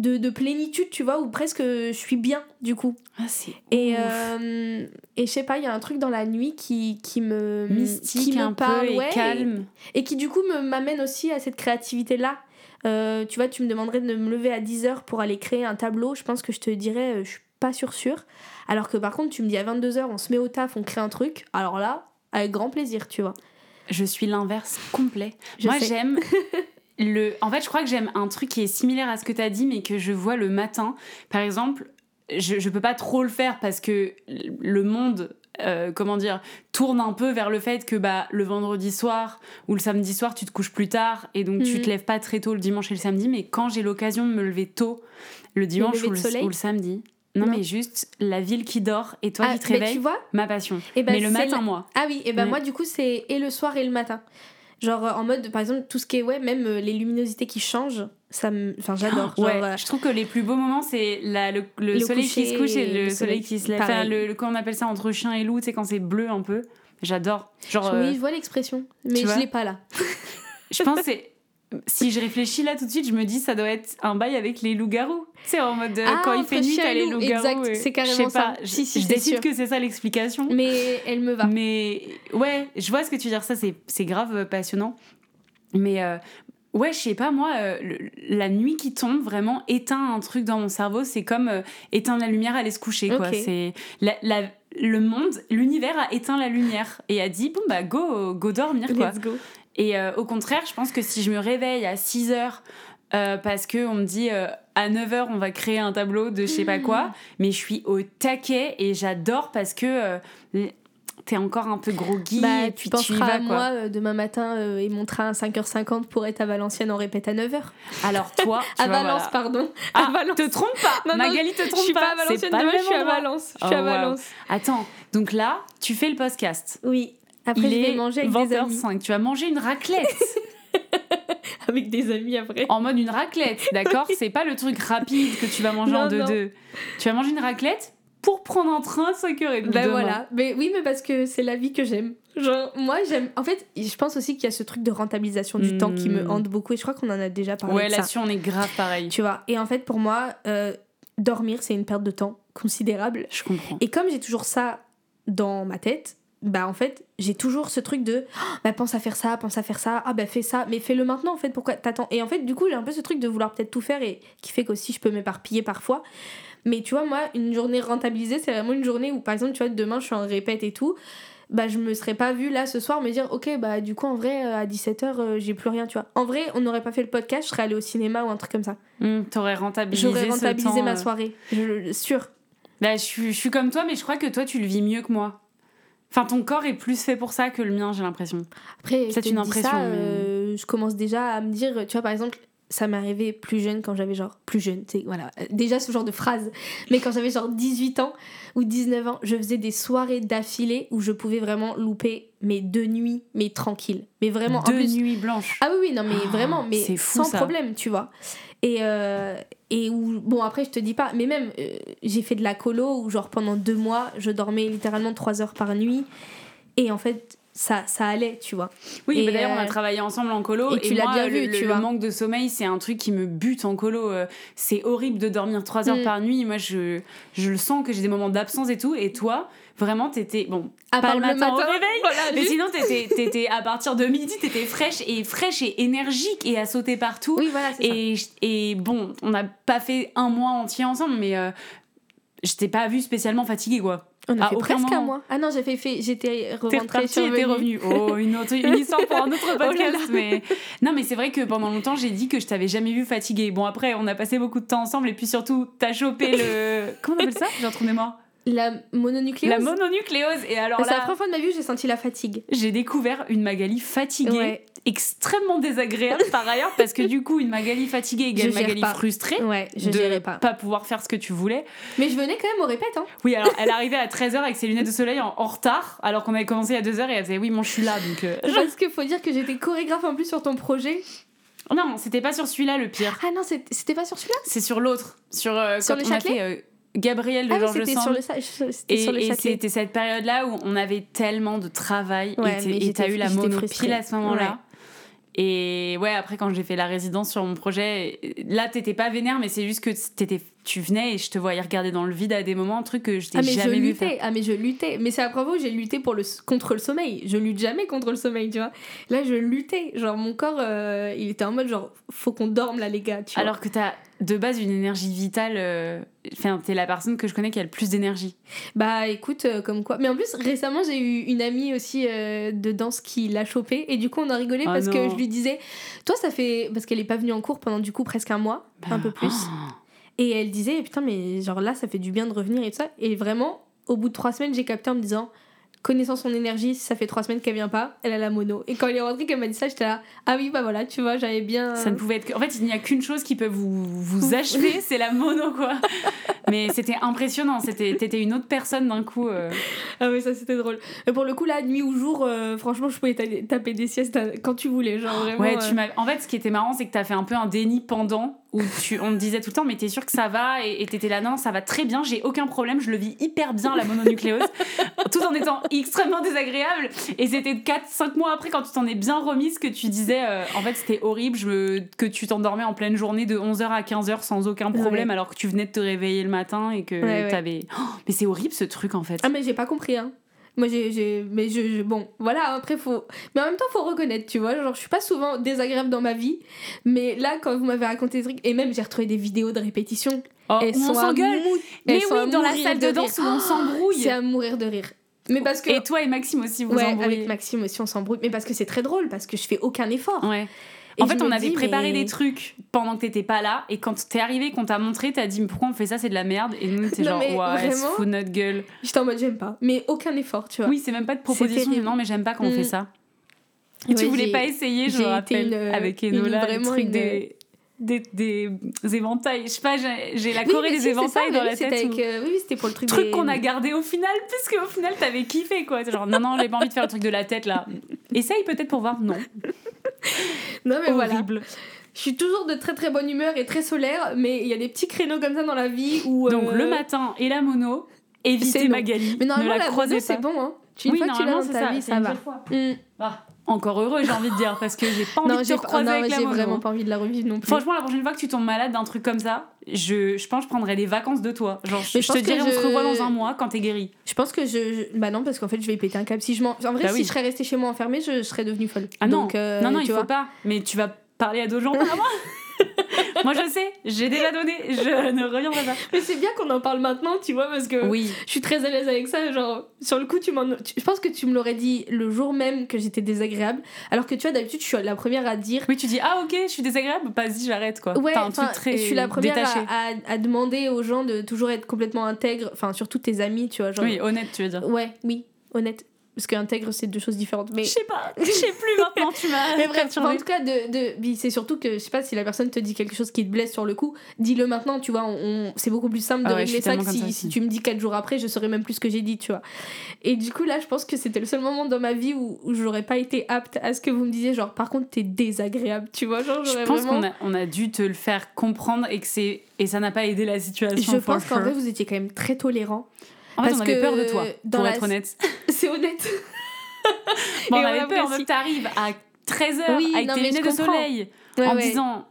de, de, plénitude, tu vois, où presque je suis bien, du coup. Ah, c'est et, euh, et je sais pas, il y a un truc dans la nuit qui, qui me... Mystique, qui me un parle, peu, et calme. Et, qui, du coup, m'amène aussi à cette créativité-là. Euh, tu vois, tu me demanderais de me lever à 10h pour aller créer un tableau. Je pense que je te dirais, euh, je suis pas sûre sûre. Alors que par contre, tu me dis à 22h, on se met au taf, on crée un truc. Alors là, avec grand plaisir, tu vois. Je suis l'inverse complet. Moi, j'aime *laughs* le... En fait, je crois que j'aime un truc qui est similaire à ce que tu as dit, mais que je vois le matin. Par exemple, je, je peux pas trop le faire parce que le monde euh, comment dire, tourne un peu vers le fait que bah, le vendredi soir ou le samedi soir, tu te couches plus tard et donc tu mhm. te lèves pas très tôt le dimanche et le samedi. Mais quand j'ai l'occasion de me lever tôt, le dimanche ou le, ou le, samedi, non, mais juste la ville qui dort et toi ah, qui te réveilles, tu vois ma passion. Et eh ben, mais le matin, moi. Ah oui, et ben moi, du coup, c'est et le soir et le matin. Genre en mode, par exemple, tout ce qui est, ouais, même euh, les luminosités qui changent, ça Enfin, j'adore. *gasps* ouais, euh, je trouve que les plus beaux moments, c'est le, le, soleil qui se couche et le, soleil qui se lève. Enfin, le, comment on appelle ça entre chien et loup, tu sais, quand c'est bleu un peu. J'adore. Genre, oui, euh, je vois l'expression, mais je l'ai pas là. *laughs* je pense c'est si je réfléchis là tout de suite, je me dis ça doit être un bail avec les loups-garous. C'est en mode ah, quand il fait nuit, t'as les loups-garous. Exact, c'est carrément ça. Je, si, si, je décide que c'est ça l'explication. Mais elle me va. Mais ouais, je vois ce que tu veux dire. Ça, c'est grave passionnant. Mais euh, Ouais, je sais pas, moi, euh, le- la nuit qui tombe, vraiment, éteint un truc dans mon cerveau. C'est comme euh, éteindre la lumière, aller se coucher, quoi. C'est la, la- le monde, l'univers a éteint la lumière et a dit, bon, bah, go, go dormir, quoi. Let's go. Et euh, au contraire, je pense que si je me réveille à 6 heures euh, parce qu'on me dit euh, à 9 heures on va créer un tableau de je sais pas Mmh. quoi, mais je suis au taquet et j'adore parce que euh, t'es encore un peu groggy Bah, et tu puis tu y penseras vas à quoi. moi euh, demain matin euh, et mon train à 5h50 pour être à Valenciennes en répète à 9h. Alors toi, *laughs* tu À vois, Valence, voilà. pardon. Ah, à Valence. te trompe pas, Non, non, Magali te Je trompe suis pas à c'est Valenciennes pas le demain, je suis à. Valence. Je suis Oh, à wow. Valence. Attends, donc là, tu fais le podcast. Oui. Après, Il je vais est manger avec des amis. 20h05. Tu vas manger une raclette. *laughs* Avec des amis après. en mode une raclette, d'accord? C'est pas le truc rapide que tu vas manger en Non, non. 2-2. Tu vas manger une raclette pour prendre un train à 5h30. Bah demain. voilà. Mais oui, mais parce que c'est la vie que j'aime. Genre, moi, j'aime. En fait, je pense aussi qu'il y a ce truc de rentabilisation du Hmm. temps qui me hante beaucoup. Et je crois qu'on en a déjà parlé Ouais, là-dessus, on est grave pareil. Tu vois. Et en fait, pour moi, euh, dormir, c'est une perte de temps considérable. Je comprends. Et comme j'ai toujours ça dans ma tête, bah en fait, j'ai toujours ce truc de Oh, bah pense à faire ça, pense à faire ça, ah bah fais ça, mais fais-le maintenant en fait, pourquoi t'attends? Et en fait, du coup, j'ai un peu ce truc de vouloir peut-être tout faire et qui fait qu'aussi je peux m'éparpiller parfois. Mais tu vois, moi, une journée rentabilisée, c'est vraiment une journée où par exemple, tu vois, demain je suis en répète et tout. Bah, je me serais pas vue là ce soir me dire, ok, bah, du coup, en vrai, euh, à 17h, j'ai plus rien, tu vois. En vrai, on n'aurait pas fait le podcast, je serais allée au cinéma ou un truc comme ça. Hum, T'aurais rentabilisé J'aurais ce rentabilisé temps, ma euh. soirée, je, sûr. Bah, je, je suis comme toi, mais je crois que toi, tu le vis mieux que moi. Enfin, ton corps est plus fait pour ça que le mien, j'ai l'impression. Après, C'est une impression, ça, mais- euh, je commence déjà à me dire, tu vois, par exemple, ça m'est arrivé plus jeune quand j'avais genre, plus jeune, tu sais, voilà, euh, déjà ce genre de phrase, mais quand j'avais genre 18 ans ou 19 ans, je faisais des soirées d'affilée où je pouvais vraiment louper mes deux nuits, mais tranquille. Mais vraiment, en Deux plus. nuits blanches. Ah oui, oui, non, mais Oh, vraiment, mais sans ça. problème, tu vois. Et, euh, et où, bon, après, je te dis pas, mais même, euh, j'ai fait de la colo où, genre, pendant deux mois, je dormais littéralement trois heures par nuit. Et en fait, ça, ça allait, tu vois. Oui, bah d'ailleurs, on a euh, travaillé ensemble en colo. et tu l'as bien le, vu, le- tu le vois. manque de sommeil, c'est un truc qui me bute en colo. euh, C'est horrible de dormir 3 heures Mm. par nuit. Moi, je, je le sens que j'ai des moments d'absence et tout. Et toi, vraiment, t'étais. Bon, À pas part le matin, au réveil, voilà, mais juste- sinon, t'étais, t'étais- à partir de midi, t'étais fraîche et fraîche et énergique et à sauter partout. Oui, voilà, c'est ça. Et, et bon, on n'a pas fait un mois entier ensemble, mais euh, je t'ai pas vu spécialement fatiguée, quoi. On a fait presque un mois. Ah non, j'ai fait, fait j'étais rentrée reparti sur et t'es revenu. Oh, une, autre, une histoire pour un autre *laughs* Oh podcast. mais... Non, mais c'est vrai que pendant longtemps, j'ai dit que je t'avais jamais vu fatiguée. Bon, après, on a passé beaucoup de temps ensemble et puis surtout, t'as chopé le. *laughs* Comment on appelle ça? J'ai un trou de mémoire. La mononucléose. La mononucléose. Et alors C'est la première fois de ma vie où j'ai senti la fatigue. j'ai découvert une Magali fatiguée. Ouais. Extrêmement désagréable par ailleurs, parce que du coup, une Magali fatiguée *laughs* égale Magali pas. frustrée. Ouais, je de pas. pas pouvoir faire ce que tu voulais. Mais je venais quand même au répète, hein. Oui, alors elle *laughs* arrivait à 13h avec ses lunettes de soleil en, en retard, alors qu'on avait commencé à 2h et elle faisait Oui, moi je suis là donc. euh, Parce qu'il faut dire que j'étais chorégraphe en plus sur ton projet. Non, c'était pas sur celui-là le pire. Ah non, c'était pas sur celui-là? C'est sur l'autre. Sur, euh, Sur le on a fait euh, Gabriel de Ah oui, Georges Sand. sur le, sur le et Châtelet. c'était cette période-là où on avait tellement de travail Ouais, et t'as eu la j'étais mono frustrée. pile à ce moment-là. Et ouais, après, quand j'ai fait la résidence sur mon projet, là, t'étais pas vénère, mais c'est juste que t'étais, tu venais et je te voyais regarder dans le vide à des moments, un truc que je t'ai Ah mais je jamais faire. luttais, ah mais je luttais, mais c'est à propos j'ai lutté pour le contre le sommeil. Je lutte jamais contre le sommeil, tu vois. Là je luttais, genre mon corps euh, il était en mode genre faut qu'on dorme là les gars, tu vois. Alors que t'as de base une énergie vitale. euh, Enfin, t'es la personne que je connais qui a le plus d'énergie. Bah écoute, euh, comme quoi. Mais en plus, récemment, j'ai eu une amie aussi euh, de danse qui l'a chopé. Et du coup, on a rigolé Ah parce que je lui disais, toi, ça fait. Parce qu'elle est pas venue en cours pendant du coup presque un mois, un peu plus. Oh. Et elle disait, putain, mais genre là, ça fait du bien de revenir et tout ça. Et vraiment, au bout de trois semaines, j'ai capté en me disant, connaissant son énergie, ça fait trois semaines qu'elle vient pas, elle a la mono. Et quand elle est rentrée, qu'elle m'a dit ça, j'étais là, ah oui, bah voilà, tu vois, j'avais bien. Ça ne pouvait être que... En fait, il n'y a qu'une chose qui peut vous, vous achever, *laughs* c'est la mono, quoi. Mais c'était impressionnant. C'était, t'étais une autre personne d'un coup. euh. Ah oui, ça c'était drôle. Mais pour le coup, là, nuit ou jour, euh, franchement, je pouvais ta- taper des siestes à- quand tu voulais. Genre vraiment. Ouais, euh, tu m'as... En fait, ce qui était marrant, c'est que t'as fait un peu un déni pendant où tu... on te disait tout le temps, mais t'es sûr que ça va Et t'étais là, non, ça va très bien, j'ai aucun problème, je le vis hyper bien, la mononucléose, *laughs* tout en étant extrêmement désagréable. Et c'était 4-5 mois après, quand tu t'en es bien remise, que tu disais, euh, en fait, c'était horrible, je me- que tu t'endormais en pleine journée de 11h à 15h sans aucun problème, Ouais. alors que tu venais de te réveiller le matin et que Ouais, ouais. t'avais. Oh, mais c'est horrible ce truc, en fait. Ah, mais j'ai pas compris, hein. Moi, j'ai. Mais je, je- Bon, voilà, après, faut. Mais en même temps, faut reconnaître, tu vois. Genre, je suis pas souvent désagréable dans ma vie. Mais là, quand vous m'avez raconté des trucs. Et même, j'ai retrouvé des vidéos de répétition. Oh, elles on s'engueule. Mais oui, dans la salle de danse où on C'est s'embrouille. à mourir de rire. Mais parce que. Et toi et Maxime aussi, vous ouais, embrouillez. avec Maxime aussi, on s'embrouille. Mais parce que c'est très drôle, parce que je fais aucun effort. Ouais. Et en fait, on avait dis, préparé mais- des trucs pendant que t'étais pas là, et quand t'es arrivé, qu'on t'a montré, t'as dit mais pourquoi on fait ça, c'est de la merde, et nous t'es genre ouais, elle se fout de notre gueule. J'étais en mode, j'aime pas. Mais aucun effort, tu vois. Oui, c'est même pas de proposition, non mais j'aime pas quand on Mm. fait ça. Et tu voulais pas essayer, je me rappelle, une- avec Enola, le truc une- des, des, des éventails. Je sais pas, j'ai la Corée des si, c'est ça, éventails dans la tête. avec, où- euh, Oui, c'était pour le truc Truc des- qu'on a gardé au final, puisque au final t'avais kiffé quoi. Genre non, non, j'ai pas envie de faire le truc de la tête là. Essaye peut-être pour voir. Non. Non, mais voilà. Horrible. Je suis toujours de très très bonne humeur et très solaire, mais il y a des petits créneaux comme ça dans la vie où. Donc euh, le matin et la mono, évitez. Magali. Mais normalement, ne la, la croisez c'est bon, hein. Tu, une Oui, fois que tu l'as dans ta vie, ça va. Ah, encore heureux, j'ai envie de dire, parce que j'ai pas *laughs* envie Non, de te recroiser non, avec la j'ai vraiment pas envie de la revivre non plus. Franchement, la prochaine fois que tu tombes malade d'un truc comme ça, je, je pense que je prendrai des vacances de toi. Genre, je, je je te dirai, on se je- revoit dans un mois quand t'es guéri. Je pense que je, je- Bah non, parce qu'en fait, je vais péter un câble. Si je m'en... En vrai, Bah si oui. je serais restée chez moi enfermée, je, je serais devenue folle. Ah non, Donc, euh, non, non, il faut vois. pas. Mais tu vas parler à d'autres gens, pas à moi. *laughs* moi, je sais, j'ai déjà donné, je ne reviendrai pas. Mais c'est bien qu'on en parle maintenant, tu vois, parce que Oui, je suis très à l'aise avec ça. Genre, sur le coup, tu m'en... Je pense que tu me l'aurais dit le jour même que j'étais désagréable. Alors que tu vois, d'habitude, je suis la première à dire. oui, tu dis, ah ok, je suis désagréable, vas-y, j'arrête quoi. Ouais, un truc très je suis la première à- à demander aux gens de toujours être complètement intègre, enfin surtout tes amis, tu vois. Genre, Oui, honnête, tu veux dire. Ouais, oui, honnête. Parce qu'intègre, c'est deux choses différentes. Mais, Je sais pas, *laughs* je sais plus maintenant, tu m'as. mais bref, en tout cas, de, de, puis c'est surtout que je sais pas si la personne te dit quelque chose qui te blesse sur le coup, dis-le maintenant, tu vois. On, c'est beaucoup plus simple de Ah ouais, régler ça que si, ça tu me dis quatre jours après, je saurais même plus ce que j'ai dit, tu vois. Et du coup, là, je pense que c'était le seul moment dans ma vie où, où j'aurais pas été apte à ce que vous me disiez, genre, par contre, t'es désagréable, tu vois. Genre, Je pense vraiment. qu'on a, on a dû te le faire comprendre et que c'est et ça n'a pas aidé la situation. Je pense qu'en sure. vrai, vous étiez quand même très tolérant. En fait, parce on avait que peur de toi, pour la- être honnête. *laughs* C'est honnête. Bon, on avait peur, meuf, t'arrives à 13h Oui, avec non, tes lunettes de soleil Ouais, en ouais. disant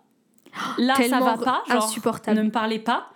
*gasps* là ça Tellement va pas, genre insupportable. ne me parlez pas,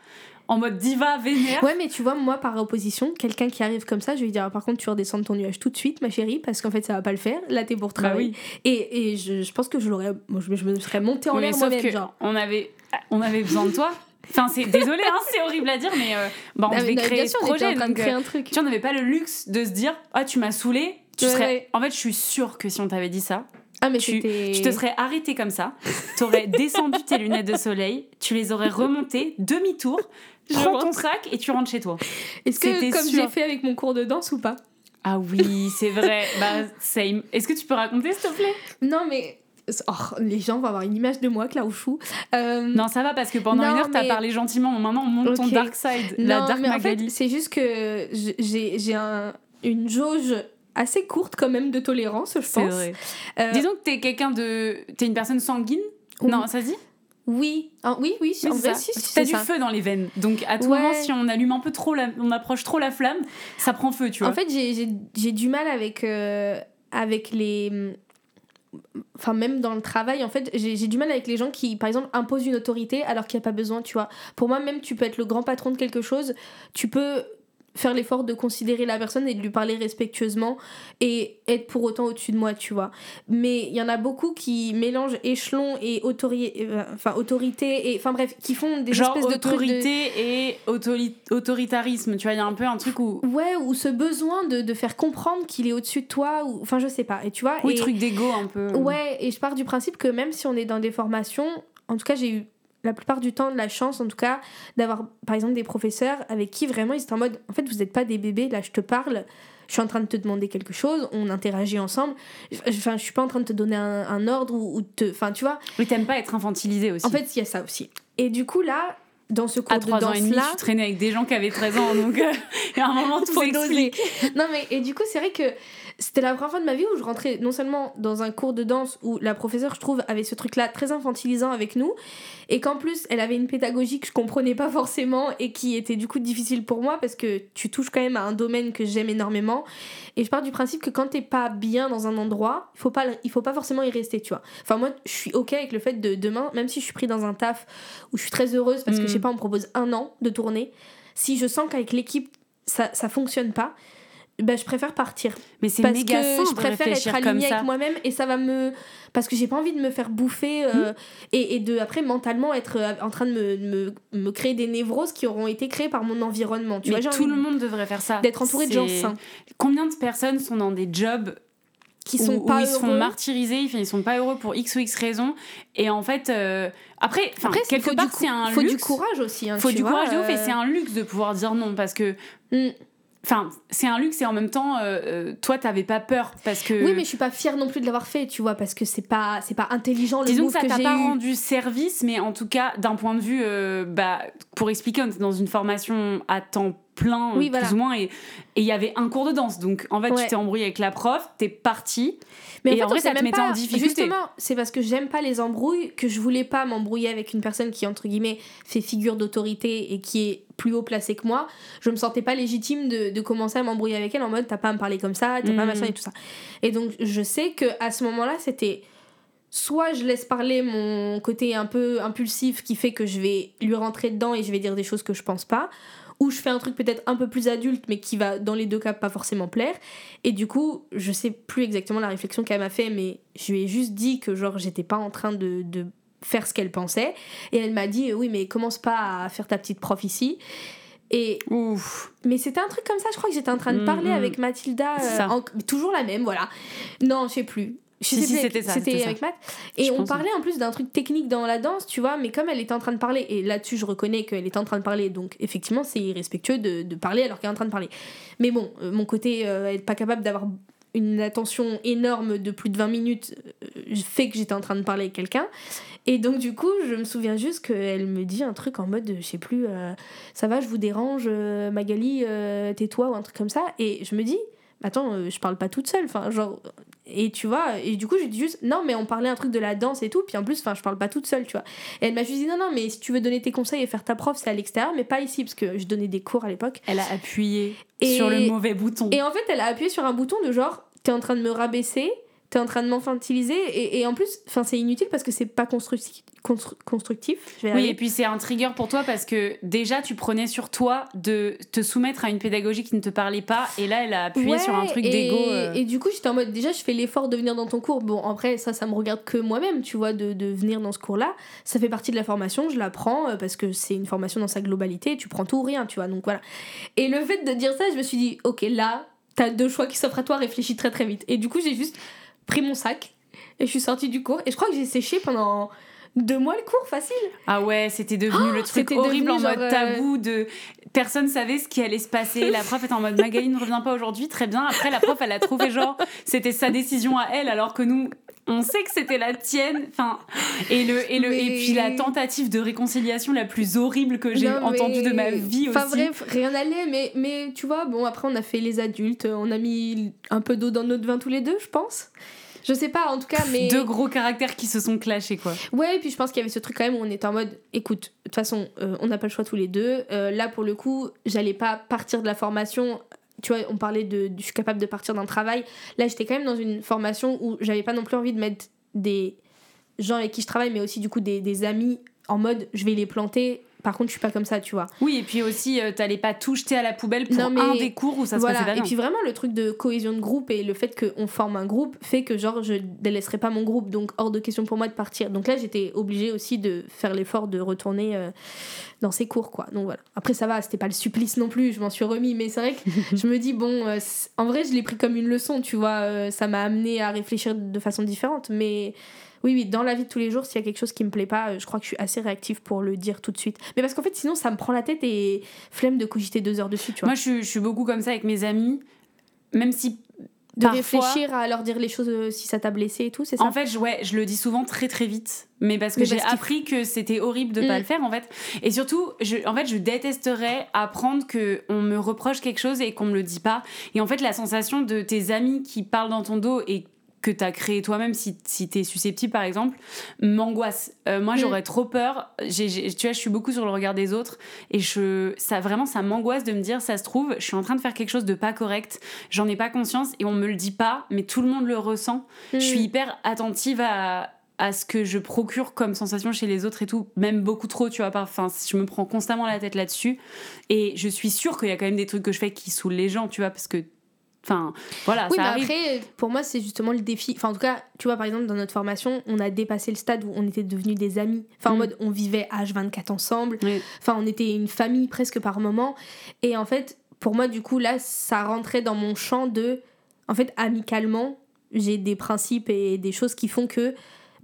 en mode diva vénère. Ouais, mais tu vois, moi, par opposition, quelqu'un qui arrive comme ça, je vais lui dire, ah, par contre, tu redescends de ton nuage tout de suite, ma chérie, parce qu'en fait, ça va pas le faire. Là, t'es pour Bah travailler. oui. Et, et je, je pense que je l'aurais. Moi, je, je me serais montée en Oui, mais l'air moi-même, on avait on avait besoin de toi. Enfin, c'est désolé, hein, c'est horrible à dire, mais euh, bah, on devait créer ce projet. donc, créer un truc. tu vois, on n'avait pas le luxe de se dire ah tu m'as saoulé. Tu Ouais, serais... ouais. En fait, je suis sûre que si on t'avait dit ça, Ah, mais tu, te serais arrêté comme ça, t'aurais descendu tes lunettes de soleil, tu les aurais remontées demi-tour, Je prends ton sac et tu rentres chez toi. Est-ce que, comme j'ai fait avec mon cours de danse ou pas? Ah oui, c'est vrai. Bah, same. Est-ce que tu peux raconter, s'il te plaît? Non, mais. Oh, les gens vont avoir une image de moi, Klaouchou. Euh, Non, ça va parce que pendant Non, une heure, t'as parlé gentiment. Maintenant, on monte ton Ok. dark side, la non, dark mais en fait, c'est juste que j'ai j'ai un, une jauge assez courte, quand même, de tolérance, je pense. vrai. Euh, Disons que t'es quelqu'un de. T'es une personne sanguine? Non, ça se dit? Oui, Ah, oui, oui, Oui, en c'est vrai, ça. si, si, T'as du ça. feu dans les veines. Donc, à tout Ouais. moment, si on allume un peu trop, la... on approche trop la flamme, ça prend feu, tu vois. En fait, j'ai- j'ai j'ai du mal avec, euh, avec les. Enfin, même dans le travail, en fait, j'ai du mal avec les gens qui, par exemple, imposent une autorité alors qu'il n'y a pas besoin, tu vois. Pour moi, même, tu peux être le grand patron de quelque chose, tu peux faire l'effort de considérer la personne et de lui parler respectueusement et être pour autant au-dessus de moi, tu vois. Mais il y en a beaucoup qui mélangent échelon et autori- euh, enfin, autorité, et enfin bref, qui font des Genre espèces de trucs de- autorité et autori- autoritarisme. Tu vois, il y a un peu un truc où. Ouais, ou ce besoin de, de faire comprendre qu'il est au-dessus de toi, ou enfin je sais pas. Et tu vois, Oui, et, truc d'ego un peu. ouais, et je pars du principe que même si on est dans des formations, en tout cas j'ai eu la plupart du temps de la chance en tout cas d'avoir par exemple des professeurs avec qui vraiment ils étaient en mode en fait vous n'êtes pas des bébés là je te parle je suis en train de te demander quelque chose on interagit ensemble enfin je suis pas en train de te donner un, un ordre ou, ou de te enfin tu vois Oui, t'aimes pas être infantilisé aussi. en fait il y a ça aussi et du coup là dans ce cours à de 3 ans danse et demi, là tu traînais avec des gens qui avaient 13 ans, donc euh, *laughs* il y a un moment, *laughs* tout s'explique. non mais et du coup c'est vrai que c'était la première fois de ma vie où je rentrais non seulement dans un cours de danse où la professeure je trouve avait ce truc là très infantilisant avec nous et qu'en plus elle avait une pédagogie que je comprenais pas forcément et qui était du coup difficile pour moi parce que tu touches quand même à un domaine que j'aime énormément. Et je pars du principe que quand t'es pas bien dans un endroit il faut pas il faut pas forcément y rester tu vois. Enfin moi je suis ok avec le fait de demain même si je suis pris dans un taf où je suis très heureuse parce que Mm. je sais pas on me propose un an de tournée. Si je sens qu'avec l'équipe ça ça fonctionne pas bah, je préfère partir. Mais c'est Parce méga que je de préfère être alignée ça. avec moi-même et ça va me. Parce que j'ai pas envie de me faire bouffer euh, et, et de, après, mentalement, être euh, en train de me, me, me créer des névroses qui auront été créées par mon environnement. Tu Mais vois, tout le monde devrait faire ça. d'être entouré de gens sains Combien de personnes sont dans des jobs qui où- sont où, pas ils se font heureux. martyriser, ils sont pas heureux pour X ou X raisons. Et en fait, euh, après, Après, quelque faut part, c'est un faut luxe. du courage aussi. Hein, faut tu du vois, courage de ouf et euh, c'est un luxe de pouvoir dire non parce que. Mm. Enfin, c'est un luxe et en même temps, euh, euh, toi, t'avais pas peur parce que. Oui, mais je suis pas fière non plus de l'avoir fait, tu vois, parce que c'est pas, c'est pas intelligent le Disons move que ça t'a pas eu. rendu service, mais en tout cas, d'un point de vue, euh, bah, pour expliquer, on était dans une formation à temps plein, Oui, voilà. plus ou moins, et il y avait un cours de danse. Donc, en fait, Ouais. tu t'es embrouillé avec la prof, t'es parti. Mais Et en en fait, vrai, ça te mettait pas. en difficulté. Justement, c'est parce que j'aime pas les embrouilles que je voulais pas m'embrouiller avec une personne qui, entre guillemets, fait figure d'autorité et qui est plus haut placée que moi. Je me sentais pas légitime de, de commencer à m'embrouiller avec elle en mode t'as pas à me parler comme ça, t'as pas Mhm. machin et tout ça. Et donc, je sais que à ce moment-là, c'était soit je laisse parler mon côté un peu impulsif qui fait que je vais lui rentrer dedans et je vais dire des choses que je pense pas, ou je fais un truc peut-être un peu plus adulte mais qui va dans les deux cas pas forcément plaire. Et du coup, je sais plus exactement la réflexion qu'elle m'a fait, mais je lui ai juste dit que genre j'étais pas en train de, de faire ce qu'elle pensait. Et elle m'a dit oui mais commence pas à faire ta petite prof ici. Et Ouf. mais c'était un truc comme ça, je crois que j'étais en train de parler Mhm. avec Mathilda, euh, en- toujours la même, voilà. Non, je sais plus. Je Si, sais si, avec- c'était ça, C'était avec Math. Et Je on parlait en plus d'un truc technique dans la danse, tu vois, mais comme elle était en train de parler, et là-dessus je reconnais qu'elle était en train de parler, donc effectivement c'est irrespectueux de, de parler alors qu'elle est en train de parler. Mais bon, euh, mon côté euh, être pas capable d'avoir une attention énorme de plus de 20 minutes euh, fait que j'étais en train de parler avec quelqu'un. Et donc du coup, je me souviens juste qu'elle me dit un truc en mode, je sais plus, euh, ça va, je vous dérange, euh, Magali, tais-toi ou un truc comme ça. Et je me dis, attends, je parle pas toute seule, enfin genre. Et tu vois, et du coup, je dis juste, non, mais on parlait un truc de la danse et tout, puis en plus, enfin, je parle pas toute seule, tu vois. Et elle m'a juste dit, non, non, mais si tu veux donner tes conseils et faire ta prof, c'est à l'extérieur, mais pas ici, parce que je donnais des cours à l'époque. Elle a appuyé Et- sur le mauvais bouton. Et en fait, elle a appuyé sur un bouton de genre, t'es en train de me rabaisser, t'es en train de m'infantiliser, et, et en plus, enfin, c'est inutile parce que c'est pas constructif. constru- constructif je vais y Oui, et puis c'est un trigger pour toi parce que déjà tu prenais sur toi de te soumettre à une pédagogie qui ne te parlait pas et là elle a appuyé Ouais, sur un truc d'ego. euh. Et du coup, j'étais en mode, déjà, je fais l'effort de venir dans ton cours. Bon, après, ça, ça me regarde que moi-même, tu vois, de, de venir dans ce cours-là. Ça fait partie de la formation, je la prends euh, parce que c'est une formation dans sa globalité. Tu prends tout ou rien, tu vois. Donc voilà. Et le fait de dire ça, je me suis dit, ok, là, t'as deux choix qui s'offrent à toi, réfléchis très très vite. Et du coup, j'ai juste pris mon sac et je suis sortie du cours. Et je crois que j'ai séché pendant deux mois le cours, facile. Ah ouais, c'était devenu le truc horrible devenu en mode euh, tabou de personne savait ce qui allait se passer. La prof était en mode Magali ne revient pas aujourd'hui, très bien. Après la prof elle a trouvé genre c'était sa décision à elle alors que nous on sait que c'était la tienne. Enfin et le et le Mais- et puis la tentative de réconciliation la plus horrible que j'ai entendue de ma vie Enfin aussi. bref, rien n'allait, mais, mais tu vois, bon, après on a fait les adultes, on a mis un peu d'eau dans notre vin tous les deux, je pense. Je sais pas, en tout cas, mais. Deux gros caractères qui se sont clashés quoi. Ouais, et puis je pense qu'il y avait ce truc quand même où on était en mode, écoute, de toute façon, euh, on n'a pas le choix tous les deux. Euh, là, pour le coup, j'allais pas partir de la formation. Tu vois, on parlait de, je suis capable de partir d'un travail. Là, j'étais quand même dans une formation où j'avais pas non plus envie de mettre des gens avec qui je travaille, mais aussi du coup des, des amis en mode, je vais les planter. Par contre, je suis pas comme ça, tu vois. Oui, et puis aussi, euh, t'allais pas tout jeter à la poubelle pour Non, mais- un des cours où ça se voilà. passait pas Et puis vraiment, le truc de cohésion de groupe et le fait qu'on forme un groupe fait que, genre, je délaisserai pas mon groupe, donc hors de question pour moi de partir. Donc là, j'étais obligée aussi de faire l'effort de retourner euh, dans ces cours, quoi. Donc voilà. Après, ça va, c'était pas le supplice non plus, je m'en suis remis, mais c'est vrai que *laughs* je me dis, bon, euh, en vrai, je l'ai pris comme une leçon, tu vois. euh, ça m'a amené à réfléchir de façon différente, mais. Oui, oui, dans la vie de tous les jours, s'il y a quelque chose qui me plaît pas, euh, je crois que je suis assez réactive pour le dire tout de suite. Mais parce qu'en fait, sinon, ça me prend la tête et flemme de cogiter deux heures dessus, tu vois. Moi, je, suis- je suis beaucoup comme ça avec mes amis, même si de parfois- réfléchir à leur dire les choses euh, si ça t'a blessé et tout, c'est ça? En fait, je, ouais, je le dis souvent très très vite, mais parce que j'ai appris que c'était horrible de pas Mm. le faire en fait. Et surtout, je, en fait, je détesterais apprendre que on me reproche quelque chose et qu'on me le dit pas. Et en fait, la sensation de tes amis qui parlent dans ton dos et que t'as créé toi-même si, si t'es susceptible par exemple m'angoisse Euh, moi Mm. j'aurais trop peur tu vois je suis beaucoup sur le regard des autres et je ça vraiment ça m'angoisse de me dire ça se trouve je suis en train de faire quelque chose de pas correct j'en ai pas conscience et on me le dit pas mais tout le monde le ressent je suis Mm. hyper attentive à, à ce que je procure comme sensation chez les autres et tout, même beaucoup trop, tu vois. Enfin, je me prends constamment la tête là-dessus. Et je suis sûre qu'il y a quand même des trucs que je fais qui saoulent les gens, tu vois, parce que Enfin, voilà, Oui, ça mais arrive. après, pour moi, c'est justement le défi. Enfin, en tout cas, tu vois, par exemple, dans notre formation, on a dépassé le stade où on était devenus des amis. Enfin, en Mm. mode, on vivait H24 ensemble. Oui. Enfin, on était une famille presque par moment. Et en fait, pour moi, du coup, là, ça rentrait dans mon champ de. En fait, amicalement, j'ai des principes et des choses qui font que.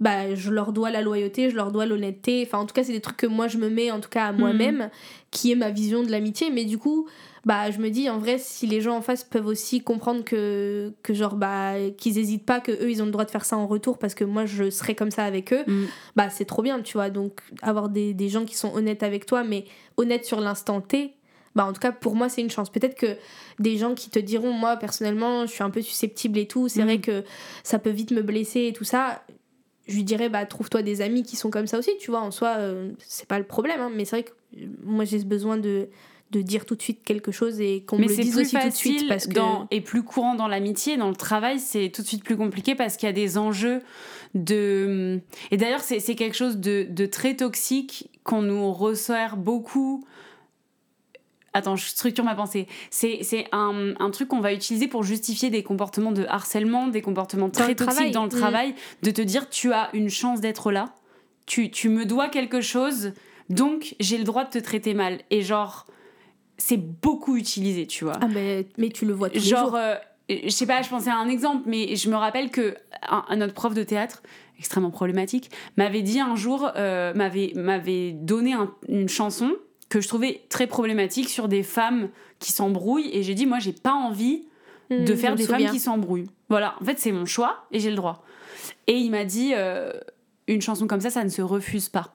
Bah, je leur dois la loyauté, je leur dois l'honnêteté. Enfin, en tout cas, c'est des trucs que moi, je me mets, en tout cas, à moi-même, qui est ma vision de l'amitié. Mais du coup, bah, je me dis, en vrai, si les gens en face peuvent aussi comprendre que, que genre, bah, qu'ils hésitent pas, que eux, ils ont le droit de faire ça en retour parce que moi, je serai comme ça avec eux, Mm. bah, c'est trop bien, tu vois. Donc, avoir des, des gens qui sont honnêtes avec toi, mais honnêtes sur l'instant T, bah, en tout cas, pour moi, c'est une chance. Peut-être que des gens qui te diront, moi, personnellement, je suis un peu susceptible et tout, c'est Mm. vrai que ça peut vite me blesser et tout ça. Je lui dirais, bah, trouve-toi des amis qui sont comme ça aussi, tu vois. En soi, euh, c'est pas le problème, hein, mais c'est vrai que euh, moi, j'ai ce besoin de de dire tout de suite quelque chose et qu'on me le dise aussi tout de suite parce que dans, et plus courant dans l'amitié. Dans le travail, c'est tout de suite plus compliqué parce qu'il y a des enjeux de. Et d'ailleurs, c'est c'est quelque chose de, de très toxique qu'on nous resserre beaucoup. Attends, je structure ma pensée. C'est c'est un, un truc qu'on va utiliser pour justifier des comportements de harcèlement, des comportements très toxiques travail. dans le Mm. travail, de te dire tu as une chance d'être là, tu, tu me dois quelque chose, donc j'ai le droit de te traiter mal. Et genre, c'est beaucoup utilisé, tu vois. ah mais, mais tu le vois tous les Genre, jours euh, je sais pas, je pensais à un exemple, mais je me rappelle que un, un notre prof de théâtre, extrêmement problématique, m'avait dit un jour, euh, m'avait m'avait donné un- une chanson que je trouvais très problématique sur des femmes qui s'embrouillent, et j'ai dit, moi, j'ai pas envie de Mm, je faire des femmes qui s'embrouillent. Voilà, en fait, c'est mon choix et j'ai le droit. Et il m'a dit, euh, une chanson comme ça, ça ne se refuse pas.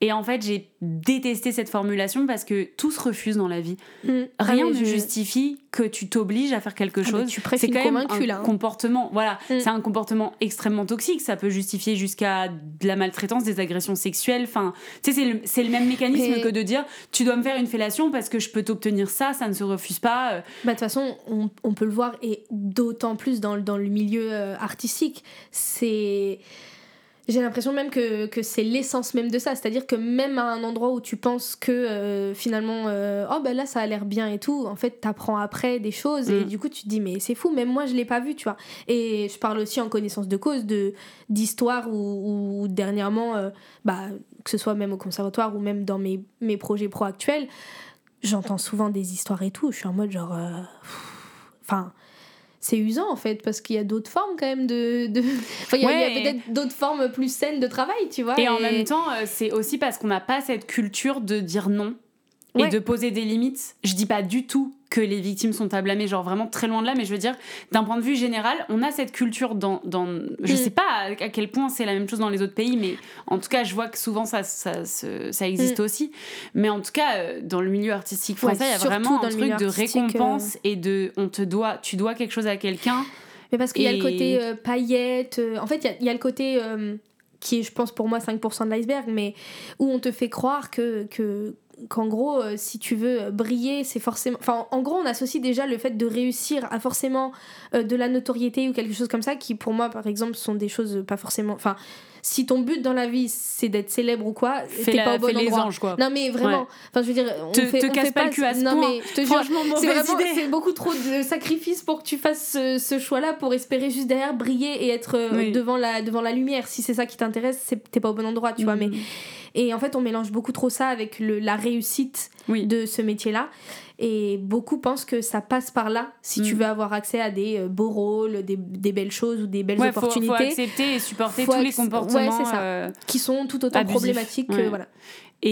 Et en fait, j'ai détesté cette formulation parce que tout se refuse dans la vie. Mm. Ah, Rien ne je- justifie que tu t'obliges à faire quelque Ah, chose. tu c'est quand même un là, hein. comportement. Voilà, Mm. c'est un comportement extrêmement toxique. Ça peut justifier jusqu'à de la maltraitance, des agressions sexuelles. Enfin, tu sais, c'est le, même mécanisme que de dire tu dois me faire une fellation parce que je peux t'obtenir ça, ça ne se refuse pas. Euh, Bah, de toute façon, on, on peut le voir, et d'autant plus dans, le- dans le milieu euh, artistique. C'est. J'ai l'impression même que, que c'est l'essence même de ça. C'est-à-dire que même à un endroit où tu penses que euh, finalement, euh, oh ben là ça a l'air bien et tout, en fait t'apprends après des choses et Mm. du coup tu te dis mais c'est fou, même moi je l'ai pas vu, tu vois. Et je parle aussi en connaissance de cause de d'histoires où, où dernièrement, euh, bah, que ce soit même au conservatoire ou même dans mes, mes projets pro actuels, j'entends souvent des histoires et tout. Je suis en mode genre. Enfin. C'est usant en fait, parce qu'il y a d'autres formes quand même de. de... Enfin, il y a, peut-être d'autres formes plus saines de travail, tu vois. Et en même temps, euh, c'est aussi parce qu'on n'a pas cette culture de dire non Ouais. et de poser des limites. Je dis pas du tout que les victimes sont à blâmer, genre vraiment très loin de là, mais je veux dire, d'un point de vue général, on a cette culture dans. dans je Mm. sais pas à, quel point c'est la même chose dans les autres pays, mais en tout cas, je vois que souvent ça, ça, ça existe aussi. Mais en tout cas, euh, dans le milieu artistique français, il y a vraiment un truc de récompense et de. On te doit, tu dois quelque chose à quelqu'un. Mais parce qu'il y a le côté euh, paillettes. euh, en fait, il y a, il y a le côté euh, qui est, je pense, pour moi, 5% de l'iceberg, mais où on te fait croire que. que qu'en gros, euh, si tu veux briller, c'est forcément. Enfin, en gros, on associe déjà le fait de réussir à forcément euh, de la notoriété ou quelque chose comme ça, qui pour moi, par exemple, sont des choses pas forcément. Enfin, si ton but dans la vie, c'est d'être célèbre ou quoi, t'es pas au bon fais les endroit. anges, quoi. Non, mais vraiment. Ouais. Enfin, je veux dire, on Te- fait, te on casse fait pas le cul à ce Non, point. mais je te jure, Franchement, c'est vraiment c'est beaucoup trop de sacrifices pour que tu fasses ce, ce choix-là pour espérer juste derrière briller et être euh, Oui. devant la devant la lumière. Si c'est ça qui t'intéresse, t'es pas au bon endroit, tu vois. Mais Mm. et en fait, on mélange beaucoup trop ça avec le, la réussite Oui. de ce métier-là. Et beaucoup pensent que ça passe par là si tu Mm. veux avoir accès à des euh, beaux rôles, des, des belles choses ou des belles Ouais, faut, faut opportunités accepter et supporter Faut tous les comportements. ouais, c'est ça. euh, qui sont tout autant problématiques que ouais. voilà. Et,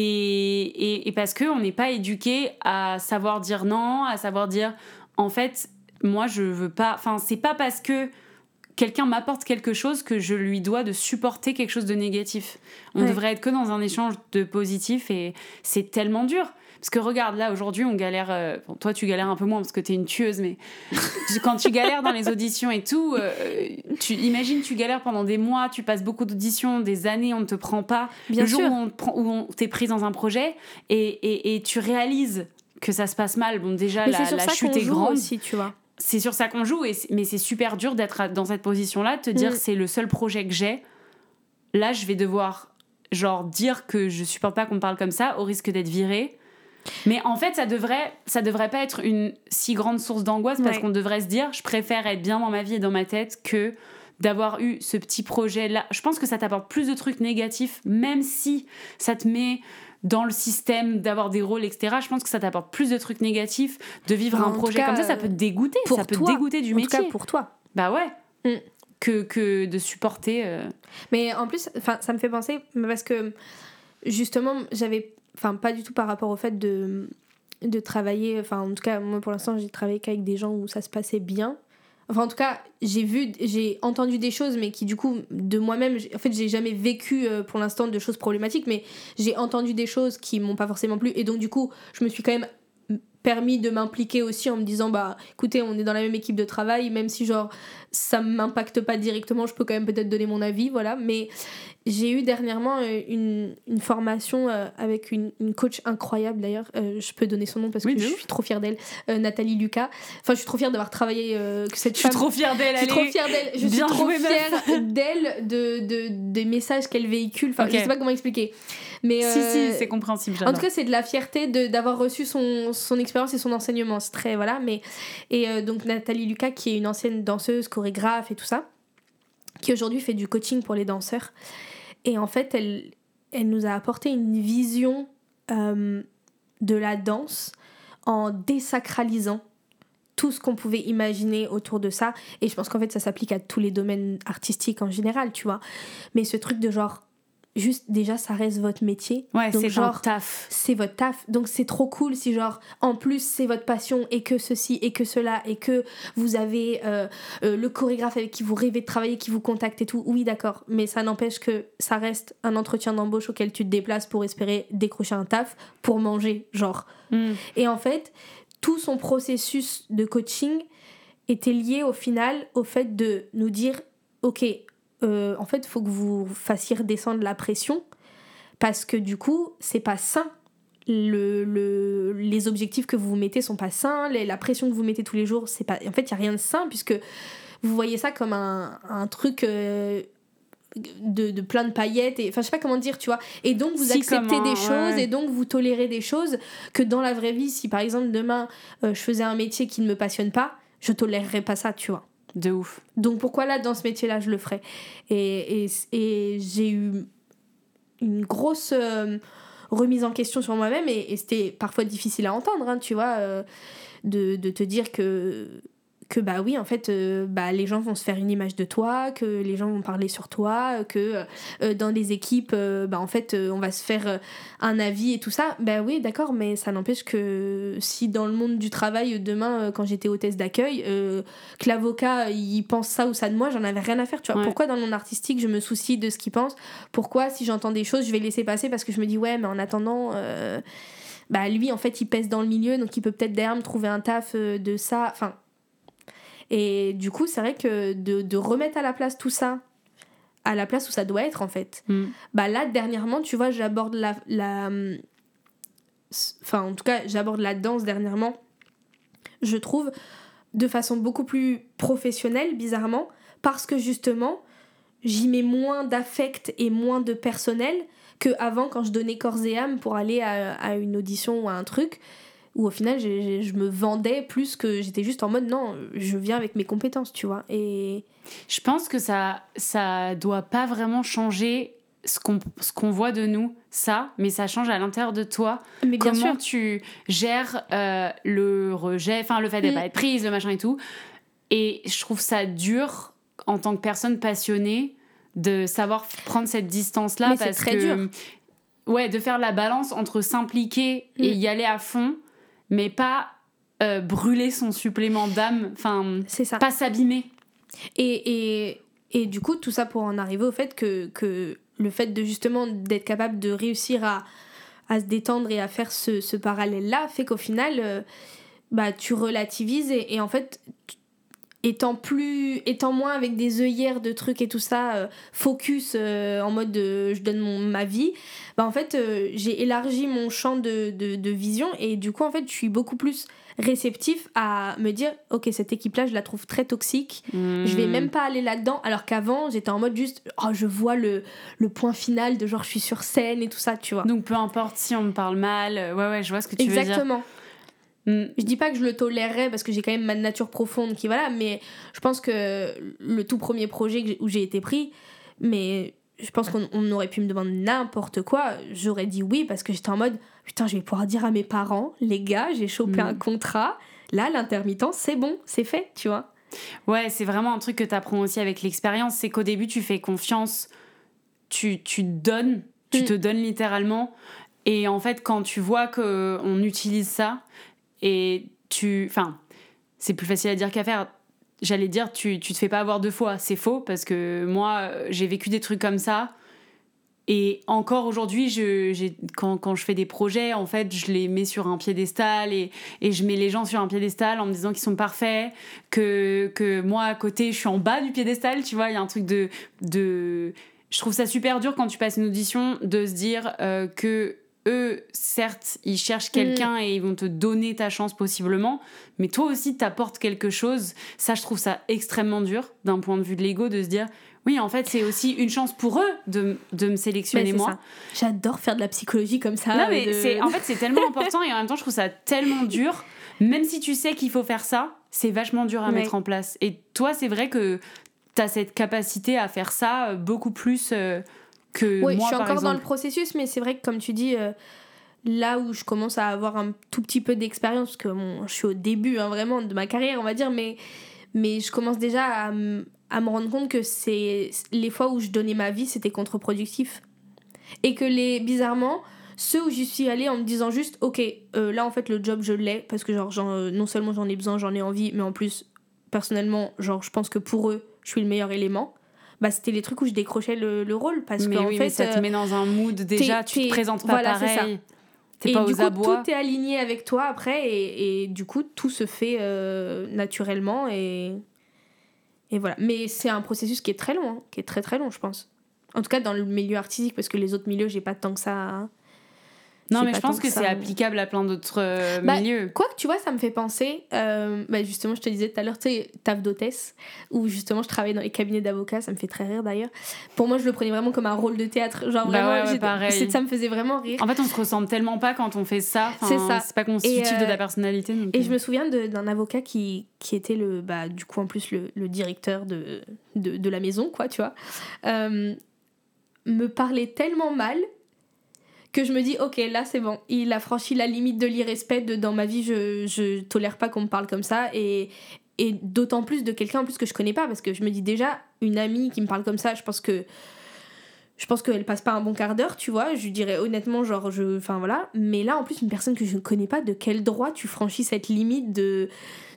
et, et parce qu'on n'est pas éduqué à savoir dire non, à savoir dire en fait, moi je veux pas. Enfin, c'est pas parce que quelqu'un m'apporte quelque chose que je lui dois de supporter quelque chose de négatif. On Ouais. devrait être que dans un échange de positif et c'est tellement dur. Parce que regarde, là aujourd'hui on galère. euh, bon, toi tu galères un peu moins parce que t'es une tueuse, mais *laughs* quand tu galères dans les auditions et tout, euh, tu imagines tu galères pendant des mois, tu passes beaucoup d'auditions, des années, on ne te prend pas Bien le jour sûr. où on prend- où on t'es prise dans un projet et, et, et tu réalises que ça se passe mal. Bon, déjà, Mais la, c'est sur la ça chute qu'on est grande. aussi, tu vois. C'est sur ça qu'on joue, et mais c'est super dur d'être dans cette position-là, de te dire Mm. c'est le seul projet que j'ai. Là, je vais devoir genre dire que je supporte pas qu'on me parle comme ça, au risque d'être virée. Mais en fait, ça devrait, ça devrait pas être une si grande source d'angoisse parce Ouais. qu'on devrait se dire, je préfère être bien dans ma vie et dans ma tête que d'avoir eu ce petit projet là. Je pense que ça t'apporte plus de trucs négatifs, même si ça te met dans le système d'avoir des rôles, etc. Je pense que ça t'apporte plus de trucs négatifs de vivre un en tout projet cas, comme ça. Ça peut te dégoûter, pour ça peut toi. te dégoûter du En tout métier. cas, pour toi. Bah ouais. Mm. Que, que de supporter. euh, Mais en plus, ça me fait penser parce que justement, j'avais, enfin, pas du tout par rapport au fait de de travailler. Enfin, en tout cas, moi pour l'instant, j'ai travaillé qu'avec des gens où ça se passait bien. Enfin, en tout cas, j'ai vu, j'ai entendu des choses, mais qui du coup, de moi-même, en fait, j'ai jamais vécu euh, pour l'instant de choses problématiques, mais j'ai entendu des choses qui m'ont pas forcément plu, et donc du coup, je me suis quand même permis de m'impliquer aussi en me disant bah écoutez on est dans la même équipe de travail même si genre ça m'impacte pas directement je peux quand même peut-être donner mon avis voilà mais j'ai eu dernièrement euh, une, une formation euh, avec une, une coach incroyable d'ailleurs Euh, je peux donner son nom parce Oui, que je ouf. suis trop fière d'elle Euh, Nathalie Lucas enfin je suis trop fière d'avoir travaillé euh, que cette Je suis femme trop fière d'elle. je suis trop fière d'elle. Je suis trop fière d'elle, de, de, des messages qu'elle véhicule. Enfin, Ok. je sais pas comment expliquer. Mais Si, euh, si, c'est compréhensible. en tout cas, c'est de la fierté d'avoir reçu son, son expérience et son enseignement. C'est très. Voilà. Mais, et euh, donc, Nathalie Lucas, qui est une ancienne danseuse, chorégraphe et tout ça, qui aujourd'hui fait du coaching pour les danseurs. Et en fait, elle, elle nous a apporté une vision euh, de la danse en désacralisant tout ce qu'on pouvait imaginer autour de ça. Et je pense qu'en fait, ça s'applique à tous les domaines artistiques en général, tu vois. Mais ce truc de genre, juste déjà, ça reste votre métier. Ouais, c'est genre, taf. c'est votre taf. Donc c'est trop cool si genre en plus c'est votre passion et que ceci et que cela et que vous avez euh, euh, le chorégraphe avec qui vous rêvez de travailler, qui vous contacte et tout. Oui d'accord, mais ça n'empêche que ça reste un entretien d'embauche auquel tu te déplaces pour espérer décrocher un taf pour manger genre. Mm. Et en fait tout son processus de coaching était lié au final au fait de nous dire ok euh, en fait il faut que vous fassiez redescendre la pression parce que du coup c'est pas sain. Le, le- les objectifs que vous vous mettez sont pas sains les- la pression que vous mettez tous les jours c'est pas en fait il y a rien de sain puisque vous voyez ça comme un, un truc euh, de, de plein de paillettes et enfin je sais pas comment dire tu vois. Et donc vous Si, acceptez des choses ouais. et donc vous tolérez des choses que dans la vraie vie si par exemple demain euh, je faisais un métier qui ne me passionne pas je tolérerais pas ça tu vois De ouf. donc pourquoi là, dans ce métier-là, je le ferais? Et, j'ai eu une grosse euh, remise en question sur moi-même et, c'était parfois difficile à entendre, hein, tu vois, euh, de te dire que, que bah oui, en fait, euh, bah, les gens vont se faire une image de toi, que les gens vont parler sur toi, que euh, dans les équipes, euh, bah, en fait, euh, on va se faire euh, un avis et tout ça. Bah oui, d'accord, mais ça n'empêche que si dans le monde du travail, demain, euh, quand j'étais hôtesse d'accueil, euh, que l'avocat il pense ça ou ça de moi, j'en avais rien à faire. Tu vois. Ouais. Pourquoi dans le monde artistique je me soucie de ce qu'il pense? Pourquoi si j'entends des choses, je vais laisser passer parce que je me dis ouais, mais en attendant, euh, bah lui en fait il pèse dans le milieu donc il peut peut-être derrière me trouver un taf euh, de ça. Enfin. Et du coup, c'est vrai que de, de remettre à la place tout ça, à la place où ça doit être en fait. Mm. Bah là, dernièrement, tu vois, j'aborde la. la Enfin, en tout cas, j'aborde la danse dernièrement, je trouve, de façon beaucoup plus professionnelle, bizarrement, parce que justement, j'y mets moins d'affect et moins de personnel que avant quand je donnais corps et âme pour aller à, à une audition ou à un truc où au final j'ai- je me vendais plus que j'étais juste en mode non je viens avec mes compétences tu vois et Je pense que ça ça doit pas vraiment changer ce qu'on ce qu'on voit de nous, ça, mais ça change à l'intérieur de toi. mais bien Comment sûr tu gères euh, le rejet, enfin le fait de Mm. pas être prise, le machin et tout. Et je trouve ça dur en tant que personne passionnée de savoir prendre cette distance-là Mais c'est parce très que dur. ouais, de faire la balance entre s'impliquer et Mm. y aller à fond, mais pas euh, brûler son supplément d'âme, enfin c'est ça pas s'abîmer. Et, et, et du coup, tout ça pour en arriver au fait que, que le fait de justement d'être capable de réussir à, à se détendre et à faire ce, ce parallèle-là fait qu'au final, euh, bah, tu relativises et, et en fait, étant plus étant moins avec des œillères de trucs et tout ça euh, focus euh, en mode de, je donne mon, ma vie bah en fait euh, j'ai élargi mon champ de, de, de, vision et du coup en fait je suis beaucoup plus réceptif à me dire ok cette équipe là je la trouve très toxique je vais Hmm. même pas aller là dedans alors qu'avant j'étais en mode juste oh je vois le, le point final de genre je suis sur scène et tout ça tu vois Donc peu importe si on me parle mal, ouais ouais, je vois ce que tu veux dire. exactement. Je dis pas que je le tolérerais parce que j'ai quand même ma nature profonde qui voilà, mais je pense que le tout premier projet où j'ai été pris, mais je pense qu'on on aurait pu me demander n'importe quoi, j'aurais dit oui parce que j'étais en mode putain, je vais pouvoir dire à mes parents, les gars, j'ai chopé Mm. un contrat, là l'intermittence c'est bon, c'est fait, tu vois. Ouais, c'est vraiment un truc que tu apprends aussi avec l'expérience, c'est qu'au début tu fais confiance, tu, tu donnes, tu Mm. te donnes littéralement, et en fait quand tu vois que on utilise ça, et tu... Enfin, c'est plus facile à dire qu'à faire. J'allais dire, tu, tu te fais pas avoir deux fois, c'est faux, parce que moi j'ai vécu des trucs comme ça, et encore aujourd'hui, je, quand, quand je fais des projets, en fait, je les mets sur un piédestal et, et je mets les gens sur un piédestal en me disant qu'ils sont parfaits, que, que moi, à côté, je suis en bas du piédestal, tu vois, il y a un truc de, de... Je trouve ça super dur quand tu passes une audition de se dire euh, que eux, certes, ils cherchent quelqu'un et ils vont te donner ta chance possiblement, mais toi aussi, t'apportes quelque chose. Ça, je trouve ça extrêmement dur d'un point de vue de l'ego de se dire... Oui, en fait, c'est aussi une chance pour eux de, de me sélectionner moi. J'adore faire de la psychologie comme ça. Non, mais de- en fait c'est tellement *laughs* important et en même temps je trouve ça tellement dur. Même si tu sais qu'il faut faire ça, c'est vachement dur à Ouais. mettre en place. Et toi, c'est vrai que tu as cette capacité à faire ça euh, beaucoup plus euh, que Oui, moi je suis encore dans le processus, mais c'est vrai que comme tu dis, euh, là où je commence à avoir un tout petit peu d'expérience, parce que bon, je suis au début hein, vraiment de ma carrière, on va dire, mais, mais je commence déjà à, me rendre compte que c'est les fois où je donnais ma vie, c'était contre-productif. Et que les, bizarrement, ceux où j'y suis allée en me disant juste, ok, euh, là en fait le job je l'ai, parce que genre, euh, non seulement j'en ai besoin, j'en ai envie, mais en plus, personnellement, genre, je pense que pour eux, je suis le meilleur élément. Bah, c'était les trucs où je décrochais le, le rôle parce Mais qu'en oui, fait mais ça te euh, met dans un mood déjà, tu te présentes pas voilà, c'est ça. pareil. T'es et pas du aux coup, abois. tout est aligné avec toi après, et, et du coup, tout se fait euh, naturellement. Et, et voilà. Mais c'est un processus qui est très long, hein, qui est très très long, je pense. En tout cas, dans le milieu artistique, parce que les autres milieux, j'ai pas tant que ça. Non, mais je pense que c'est applicable à plein d'autres euh, Bah, milieux. Quoi que tu vois, ça me fait penser, euh, bah justement, je te disais tout à l'heure, tu sais, taf d'hôtesse, où justement je travaillais dans les cabinets d'avocats, ça me fait très rire d'ailleurs. Pour moi, je le prenais vraiment comme un rôle de théâtre, genre Bah vraiment, ouais, pareil. ça me faisait vraiment rire. En fait, on se ressemble tellement pas quand on fait ça. C'est ça. C'est pas constitutif Et, de euh, ta personnalité. donc, Et euh, je me souviens d'un avocat qui, qui était le, bah, du coup en plus le, le directeur de, de, de la maison, quoi, tu vois, euh, me parlait tellement mal que je me dis, ok, là c'est bon, il a franchi la limite de l'irrespect, de dans ma vie je, je tolère pas qu'on me parle comme ça, et, et d'autant plus de quelqu'un en plus que je connais pas, parce que je me dis déjà, une amie qui me parle comme ça, je pense que je pense qu'elle passe pas un bon quart d'heure, tu vois. Je dirais honnêtement, genre, je. Enfin voilà. Mais là, en plus, une personne que je ne connais pas, de quel droit tu franchis cette limite de,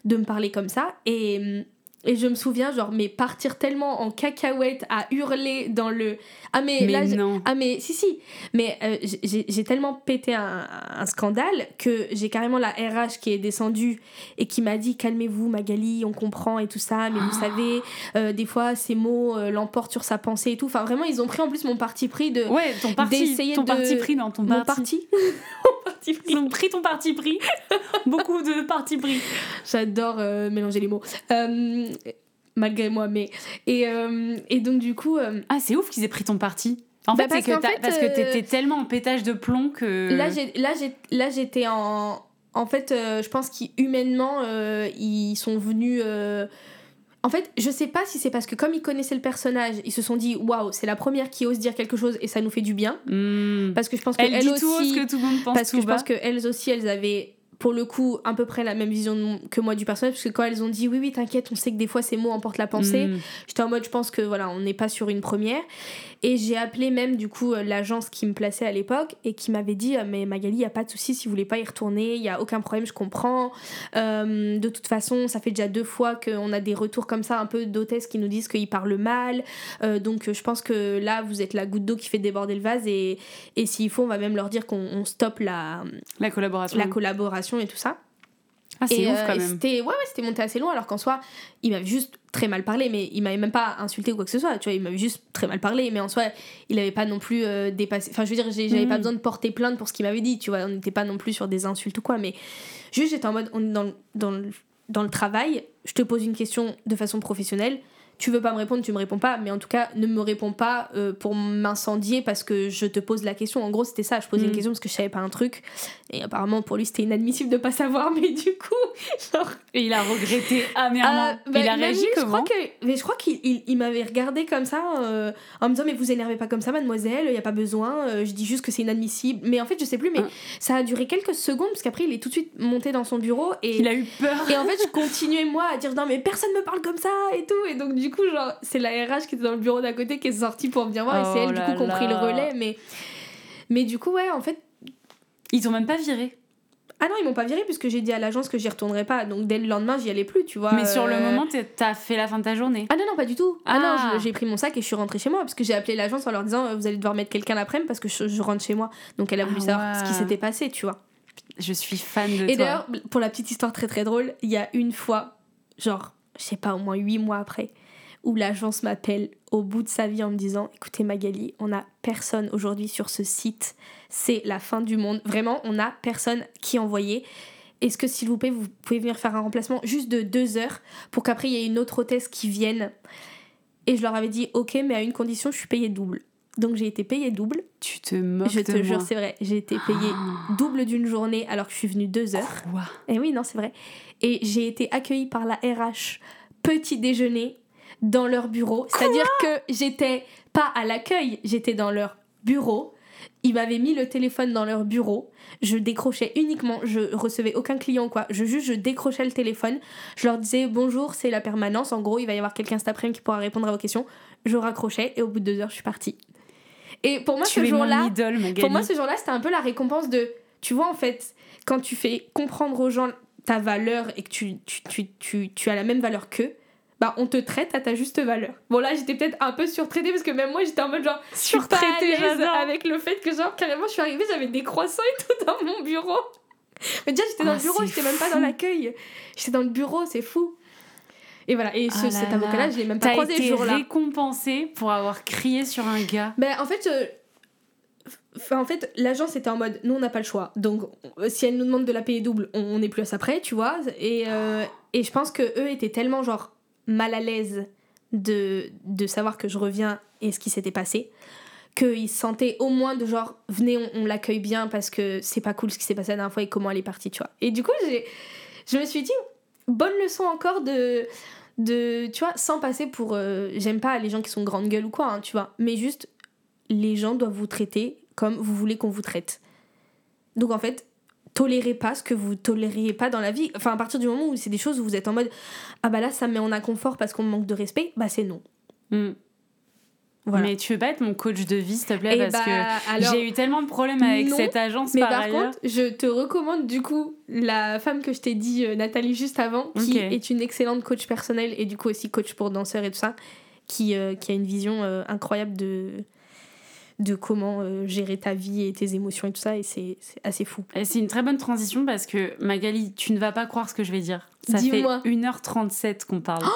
de me parler comme ça? Et. Et je me souviens, genre, mais partir tellement en cacahuète à hurler dans le. Ah, mais, Mais là. non. Ah, mais si, si. Mais euh, j'ai tellement pété un, un scandale que j'ai carrément la RH qui est descendue et qui m'a dit Calmez-vous, Magali, on comprend et tout ça, mais vous Ah. savez, euh, des fois, ces mots euh, l'emportent sur sa pensée et tout. Enfin, vraiment, ils ont pris en plus mon parti pris de. Ouais, ton parti, ton de- parti pris dans ton mon parti. *laughs* Ils ont pris ton parti pris. Beaucoup de parti pris. J'adore euh, mélanger les mots. Euh, malgré moi, mais. Et, euh, et donc, du coup. euh, Ah, c'est ouf qu'ils aient pris ton parti. En Bah, fait, parce que fait, parce que euh, t'étais tellement en pétage de plomb que. Là, j'étais en. En fait, euh, je pense qu'humainement, euh, ils sont venus. euh, En fait, je sais pas si c'est parce que comme ils connaissaient le personnage, ils se sont dit waouh, c'est la première qui ose dire quelque chose et ça nous fait du bien. Hmm. Parce que je pense Elle qu'elles dit aussi. tout haut ce que tout le monde pense parce que tout je bas. pense qu'elles aussi, elles avaient pour le coup à peu près la même vision mon- que moi du personnage. Parce que quand elles ont dit oui, oui, t'inquiète, on sait que des fois ces mots emportent la pensée. Hmm. J'étais en mode, je pense que voilà, on n'est pas sur une première. Et j'ai appelé même du coup euh, l'agence qui me plaçait à l'époque et qui m'avait dit euh, Mais Magali, il n'y a pas de souci si vous voulez pas y retourner, il n'y a aucun problème, je comprends. Euh, de toute façon, ça fait déjà deux fois qu'on a des retours comme ça, un peu d'hôtesses qui nous disent qu'ils parlent mal. Euh, donc je pense que là, vous êtes la goutte d'eau qui fait déborder le vase et, et s'il faut, on va même leur dire qu'on on stoppe la, La collaboration. la collaboration et tout ça. Ah, c'est ouf euh, quand même. c'était ouais, ouais, c'était monté assez loin alors qu'en soi il m'avait juste très mal parlé mais il m'avait même pas insulté ou quoi que ce soit tu vois il m'avait juste très mal parlé mais en soi il avait pas non plus euh, dépassé enfin je veux dire j'avais pas Mhm. besoin de porter plainte pour ce qu'il m'avait dit tu vois on n'était pas non plus sur des insultes ou quoi mais juste j'étais en mode on est dans, le- dans, le, dans le travail je te pose une question de façon professionnelle tu veux pas me répondre, tu me réponds pas, mais en tout cas, ne me réponds pas euh, pour m'incendier parce que je te pose la question. En gros, c'était ça, je posais Mm. une question parce que je savais pas un truc. Et apparemment, pour lui, c'était inadmissible de pas savoir, *laughs* mais du coup, genre. Et il a regretté amèrement. Ah, bah, il a même réagi lui, je comment crois que, mais je crois qu'il il, il m'avait regardé comme ça euh, en me disant mais vous énervez pas comme ça mademoiselle il y a pas besoin euh, je dis juste que c'est inadmissible mais en fait je sais plus mais Ah. ça a duré quelques secondes parce qu'après il est tout de suite monté dans son bureau et Il a eu peur. et en fait, je continuais moi à dire non, mais personne me parle comme ça et tout. Et donc, du coup, genre, c'est la RH qui était dans le bureau d'à côté qui est sortie pour venir voir. et c'est Oh elle, du coup, qui ont pris le relais. Mais, mais du coup, ouais, en fait. Ils t'ont même pas viré. Ah non, ils m'ont pas viré puisque j'ai dit à l'agence que j'y retournerais pas. Donc, dès le lendemain, j'y allais plus, tu vois. Mais sur le euh, moment, t'as fait la fin de ta journée. Ah non, non, pas du tout. Ah, Ah. non, je- j'ai pris mon sac et je suis rentrée chez moi parce que j'ai appelé l'agence en leur disant euh, vous allez devoir mettre quelqu'un l'après-midi parce que je, je rentre chez moi. Donc, elle a voulu Ah savoir ce qui s'était passé, tu vois. Je suis fan de Et toi. d'ailleurs, pour la petite histoire très très drôle, il y a une fois, genre, je sais pas, au moins huit mois après, où l'agence m'appelle au bout de sa vie en me disant Écoutez, Magali, on a personne aujourd'hui sur ce site, c'est la fin du monde. Vraiment, on a personne qui envoyé. Est-ce que, s'il vous plaît, vous pouvez venir faire un remplacement juste de deux heures pour qu'après il y ait une autre hôtesse qui vienne? Et je leur avais dit Ok, mais à une condition, je suis payée double. Donc j'ai été payée double. Tu te moques je te de jure, moi. c'est vrai. J'ai été payée Ah. double d'une journée alors que je suis venue deux heures. Quoi? Et oui, non, c'est vrai. Et j'ai été accueillie par la RH petit déjeuner dans leur bureau. C'est-à-dire que j'étais pas à l'accueil, j'étais dans leur bureau. Ils m'avaient mis le téléphone dans leur bureau. Je décrochais uniquement, je recevais aucun client ou quoi. Je juste, je décrochais le téléphone. Je leur disais bonjour, c'est la permanence. En gros, il va y avoir quelqu'un cet après-midi qui pourra répondre à vos questions. Je raccrochais et au bout de deux heures, je suis partie. Et pour moi, Tu ce jour-là, pour moi, ce jour-là, c'était un peu la récompense de. Tu vois, en fait, quand tu fais comprendre aux gens ta valeur et que tu, tu, tu, tu, tu as la même valeur qu'eux, bah, on te traite à ta juste valeur. Bon, là, j'étais peut-être un peu surtraitée parce que même moi, j'étais en mode genre. Surtraitée, avec le fait que, genre, carrément, je suis arrivée, j'avais des croissants et tout dans mon bureau. Mais déjà, j'étais dans Ah, le bureau, c'est j'étais même pas dans l'accueil. J'étais dans le bureau, c'est fou. Et voilà, et ce- Ah là cet là. avocat-là, je l'ai même pas croisé ce été jour-là. récompensée pour avoir crié sur un gars. Ben, en fait, euh, en fait, l'agence était en mode, nous on n'a pas le choix. Donc, euh, si elle nous demande de la payer double, on on n'est plus à ça près, tu vois. Et, euh, et je pense que eux étaient tellement genre mal à l'aise de, de savoir que je reviens et ce qui s'était passé qu'ils se sentaient au moins de genre venez on, l'accueille bien parce que c'est pas cool ce qui s'est passé la dernière fois et comment elle est partie tu vois. Et du coup je me suis dit bonne leçon encore de de tu vois sans passer pour euh, j'aime pas les gens qui sont grande gueule ou quoi hein, tu vois. Mais juste les gens doivent vous traiter comme vous voulez qu'on vous traite. Donc en fait tolérez pas ce que vous tolériez pas dans la vie. Enfin à partir du moment où c'est des choses où vous êtes en mode ah bah là ça me met en inconfort parce qu'on me manque de respect bah c'est non. Voilà. Mais tu veux pas être mon coach de vie, s'il te plaît, Et parce bah, que alors- j'ai eu tellement de problèmes avec Non, cette agence Mais par, par ailleurs. contre, je te recommande du coup la femme que je t'ai dit, euh, Nathalie, juste avant, qui est une excellente coach personnelle et du coup aussi coach pour danseurs et tout ça, qui, euh, qui a une vision euh, incroyable de, de comment euh, gérer ta vie et tes émotions et tout ça, et c'est assez fou. Et c'est une très bonne transition parce que Magali, tu ne vas pas croire ce que je vais dire. Ça fait Dis-moi. 1h37 qu'on parle. *gasps*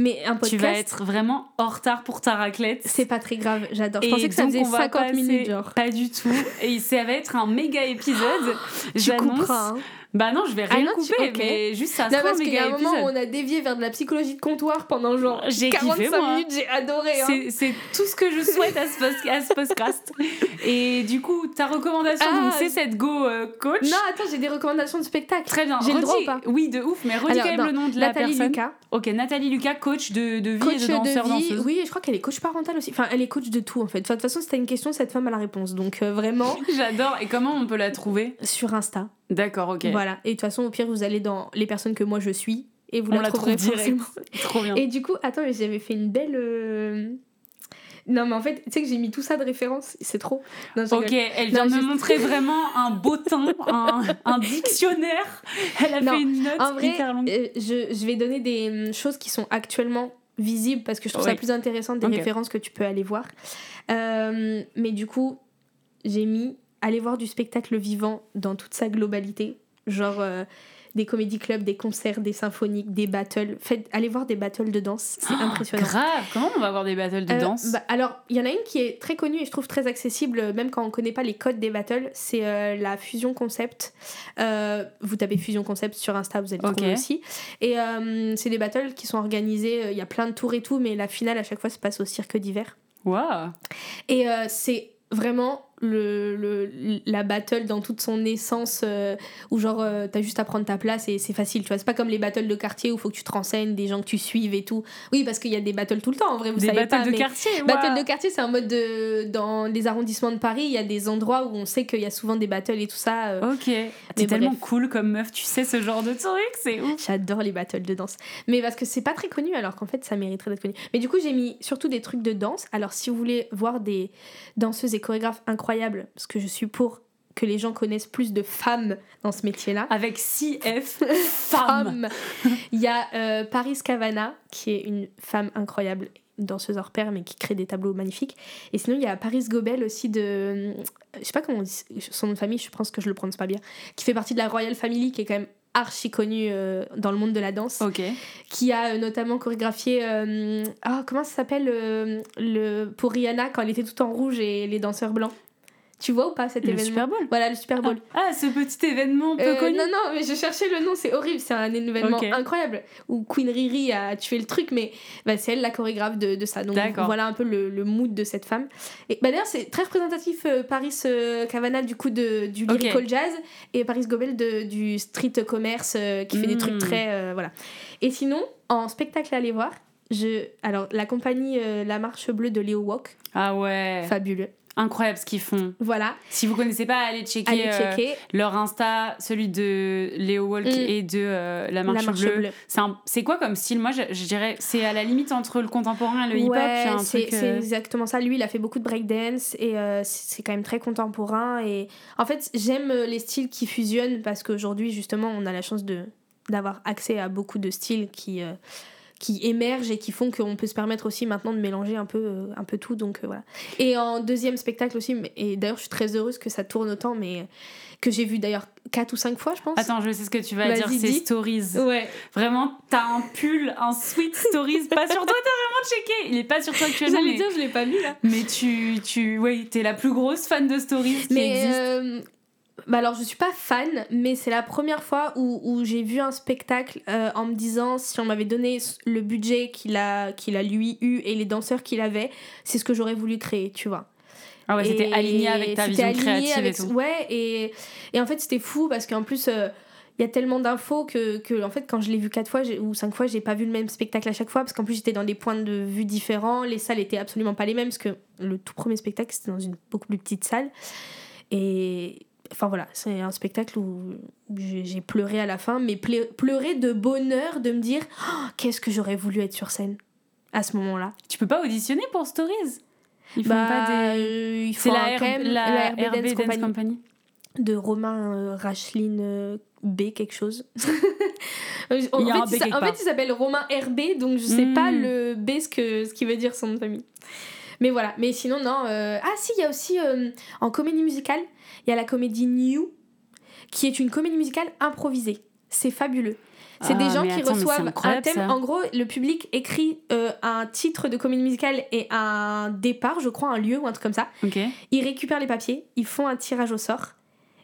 Mais un podcast, tu vas être vraiment en retard pour ta raclette. c'est pas très grave, j'adore. Je pensais que ça faisait on va 50 passer- minutes, genre. Pas du tout. Et ça va être un méga épisode. *gasps* J'annonce. hein. Bah non, je vais Ah rien non, tu- couper, ok. mais juste ça Non, un parce qu'il y a un moment où on a dévié vers de la psychologie de comptoir pendant genre J'ai 45 kiffé, minutes, j'ai adoré. hein. C'est- tout ce que je souhaite à ce, podcast. Et du coup, ta recommandation, Ah, c'est cette Go euh, Coach. Non, attends, j'ai des recommandations de spectacle. Très bien. J'ai le droit ou pas Oui, de ouf, mais redis quand même non, le nom de la Nathalie personne. Lucas. Ok, Nathalie Lucas, coach de, de vie coach et de danseur de vie. danseuse. Oui, je crois qu'elle est coach parentale aussi. Enfin, elle est coach de tout en fait. Enfin, de toute façon, si t'as une question, cette femme a la réponse. Donc euh, vraiment, *laughs* J'adore. Et comment on peut la trouver? sur Insta. D'accord, ok. Voilà. Et de toute façon, au pire, vous allez dans les personnes que moi je suis et vous On la, la trouverez trouve forcément. *laughs* Trop bien. Et du coup, attends, mais j'avais fait une belle. euh, Non, mais en fait, tu sais que j'ai mis tout ça de référence. C'est trop. Non, Ok, elle vient Non, de me juste- montrer *laughs* vraiment un beau temps, un, un *laughs* dictionnaire. Elle a Non, fait une note En vrai, hyper longue. euh, je, je vais donner des hum, choses qui sont actuellement visibles parce que je trouve Oui. ça plus intéressant des références que tu peux aller voir. Euh, mais du coup, j'ai mis aller voir du spectacle vivant dans toute sa globalité. Genre, euh, des comédie clubs, des concerts, des symphoniques, des battles. Faites, allez voir des battles de danse, c'est Oh, impressionnant. Grave, comment on va avoir des battles de Euh, danse? bah, alors, il y en a une qui est très connue et je trouve très accessible, euh, même quand on connaît pas les codes des battles. C'est euh, la Fusion Concept. Vous tapez Fusion Concept sur Insta, vous allez le Ok. trouver aussi. Et c'est des battles qui sont organisés. Il y a plein de tours et tout, mais la finale à chaque fois se passe au cirque d'hiver. Waouh Et c'est vraiment le, le, la battle dans toute son essence euh, où genre euh, t'as juste à prendre ta place et c'est facile tu vois c'est pas comme les battles de quartier où faut que tu te renseignes des gens que tu suives et tout oui parce qu'il y a des battles tout le temps en vrai vous Des savez battles pas de mais quartier battle waouh. de quartier c'est un mode de dans les arrondissements de Paris il y a des endroits où on sait qu'il y a souvent des battles et tout ça euh, Ok, t'es Mais tellement bref. cool comme meuf, tu sais ce genre de truc, c'est ouf. J'adore les battles de danse. Mais parce que c'est pas très connu, alors qu'en fait, ça mériterait d'être connu. Mais du coup, j'ai mis surtout des trucs de danse. Alors, si vous voulez voir des danseuses et chorégraphes incroyables, parce que je suis pour que les gens connaissent plus de femmes dans ce métier-là. Avec 6F, *laughs* femme. Femmes. Il y a euh, Paris Cavana, qui est une femme incroyable, une danseuse hors pair, mais qui crée des tableaux magnifiques. Et sinon, il y a Paris Gobel aussi de. Je sais pas comment on dit son nom de famille, je pense que je le prononce pas bien. Qui fait partie de la Royal Family, qui est quand même archi connue euh, dans le monde de la danse qui a euh, notamment chorégraphié euh, ah comment ça s'appelle le pour Rihanna quand elle était toute en rouge et les danseurs blancs tu vois ou pas cet Le événement Super Bowl. voilà le Super Bowl. Ah, ce petit événement peu Euh, connu. non non mais je cherchais le nom c'est horrible c'est un événement incroyable où Queen Riri a tué le truc mais bah, c'est elle la chorégraphe de, de ça. Donc voilà un peu le, le mood de cette femme. Et bah, d'ailleurs c'est très représentatif euh, Paris euh, Cavana du coup de, du lyrical jazz et Paris Gobel de, du street commerce euh, qui fait des trucs très euh, voilà. Et sinon en spectacle à aller voir je alors la compagnie La Marche Bleue de Léo Walk Ah ouais. fabuleux Incroyable ce qu'ils font. voilà Si vous connaissez pas, allez checker, allez euh, leur Insta, celui de Léo Walk Mm. et de euh, La Marche, La Marche Bleue. Bleue C'est un- C'est quoi comme style? Moi, je, je dirais, c'est à la limite entre le contemporain et le hip-hop. Ouais, c'est un c'est truc, c'est euh, exactement ça. Lui, il a fait beaucoup de breakdance et c'est quand même très contemporain. Et en fait, j'aime les styles qui fusionnent parce qu'aujourd'hui, justement, on a la chance de d'avoir accès à beaucoup de styles qui qui émergent et qui font qu'on peut se permettre aussi maintenant de mélanger un peu euh, un peu tout. Donc euh, voilà. Et en deuxième spectacle aussi, et d'ailleurs, je suis très heureuse que ça tourne autant, mais euh, que j'ai vu d'ailleurs quatre ou cinq fois, je pense. Attends, je sais ce que tu vas dire, c'est. Stories. Ouais. Vraiment, t'as un pull, un sweet Stories, pas sur toi, t'as vraiment checké. Il est pas sur toi actuellement, J'allais mais, dire, je l'ai pas mis là. mais tu, tu, ouais, t'es la plus grosse fan de Stories qui Mais existe. euh, bah alors je suis pas fan, mais c'est la première fois où, où j'ai vu un spectacle euh, en me disant si on m'avait donné le budget qu'il a, qu'il a lui eu et les danseurs qu'il avait, c'est ce que j'aurais voulu créer, tu vois. Ah ouais, c'était aligné avec ta c'était vision aligné créative avec- et tout. Ouais, et, et en fait c'était fou parce qu'en plus euh, il y a tellement d'infos que, que en fait quand je l'ai vu quatre fois ou cinq fois j'ai pas vu le même spectacle à chaque fois parce qu'en plus j'étais dans des points de vue différents les salles étaient absolument pas les mêmes parce que le tout premier spectacle c'était dans une beaucoup plus petite salle et enfin voilà c'est un spectacle où j'ai pleuré à la fin mais ple- pleurer de bonheur de me dire Oh, qu'est-ce que j'aurais voulu être sur scène à ce moment là Tu peux pas auditionner pour Stories? Ils font bah, pas des. euh, C'est la, la, RB RB Dance Dance Company Company. de Romain euh, Racheline euh, B quelque chose. *laughs* en fait, il, quelque en fait, il s'appelle Romain RB, donc je sais pas le B ce que ce qui veut dire son nom de famille. Mais voilà, mais sinon non. euh, Ah si, il y a aussi euh, en comédie musicale, il y a la comédie New, qui est une comédie musicale improvisée. C'est fabuleux. C'est des Ah, gens qui attends, reçoivent un thème. ça. En gros, le public écrit euh, un titre de comédie musicale et un départ, je crois, un lieu ou un truc comme ça. Ils récupèrent les papiers, ils font un tirage au sort,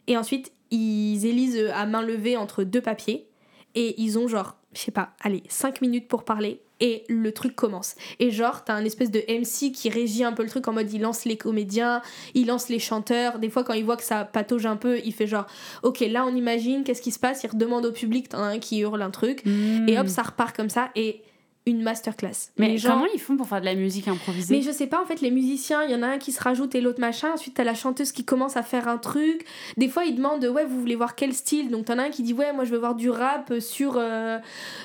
et ensuite ils élisent euh, à main levée entre deux papiers, et ils ont genre, je sais pas, allez, 5 minutes pour parler, et le truc commence. Et genre, t'as un espèce de MC qui régit un peu le truc en mode il lance les comédiens, il lance les chanteurs. Des fois, quand il voit que ça patauge un peu, il fait genre, ok, là on imagine, qu'est-ce qui se passe? Il redemande au public, t'en as un qui hurle un truc, et hop, Hmm. ça repart comme ça, et une masterclass. Mais Les gens- comment ils font pour faire de la musique improvisée mais je sais pas, en fait, les musiciens, il y en a un qui se rajoute et l'autre machin. Ensuite, t'as la chanteuse qui commence à faire un truc. Des fois, ils demandent, ouais, vous voulez voir quel style? Donc, t'en as un qui dit, ouais, moi, je veux voir du rap sur, euh,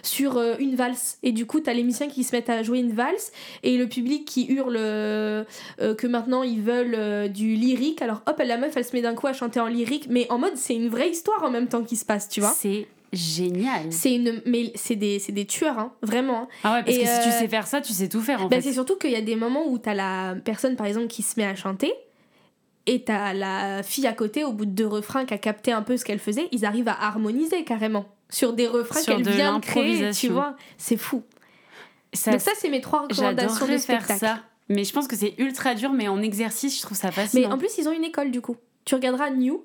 sur euh, une valse. Et du coup, t'as les musiciens qui se mettent à jouer une valse et le public qui hurle euh, que maintenant ils veulent du lyrique. Alors, hop, la meuf, elle se met d'un coup à chanter en lyrique, mais en mode, c'est une vraie histoire en même temps qui se passe, tu vois. C'est génial. C'est une, mais c'est des, c'est des tueurs, hein, vraiment. hein. Ah ouais, parce Et que si tu euh, sais faire ça, tu sais tout faire en fait. c'est surtout qu'il y a des moments où t'as la personne, par exemple, qui se met à chanter, et t'as la fille à côté, au bout de deux refrains, qui a capté un peu ce qu'elle faisait, ils arrivent à harmoniser carrément. sur des refrains Sur qu'elle de vient de créer, tu vois. C'est fou. Ça, Donc ça, c'est mes trois recommandations de faire spectacle. ça. Mais je pense que c'est ultra dur, mais en exercice, je trouve ça fascinant. Mais en plus, ils ont une école du coup. Tu regarderas New.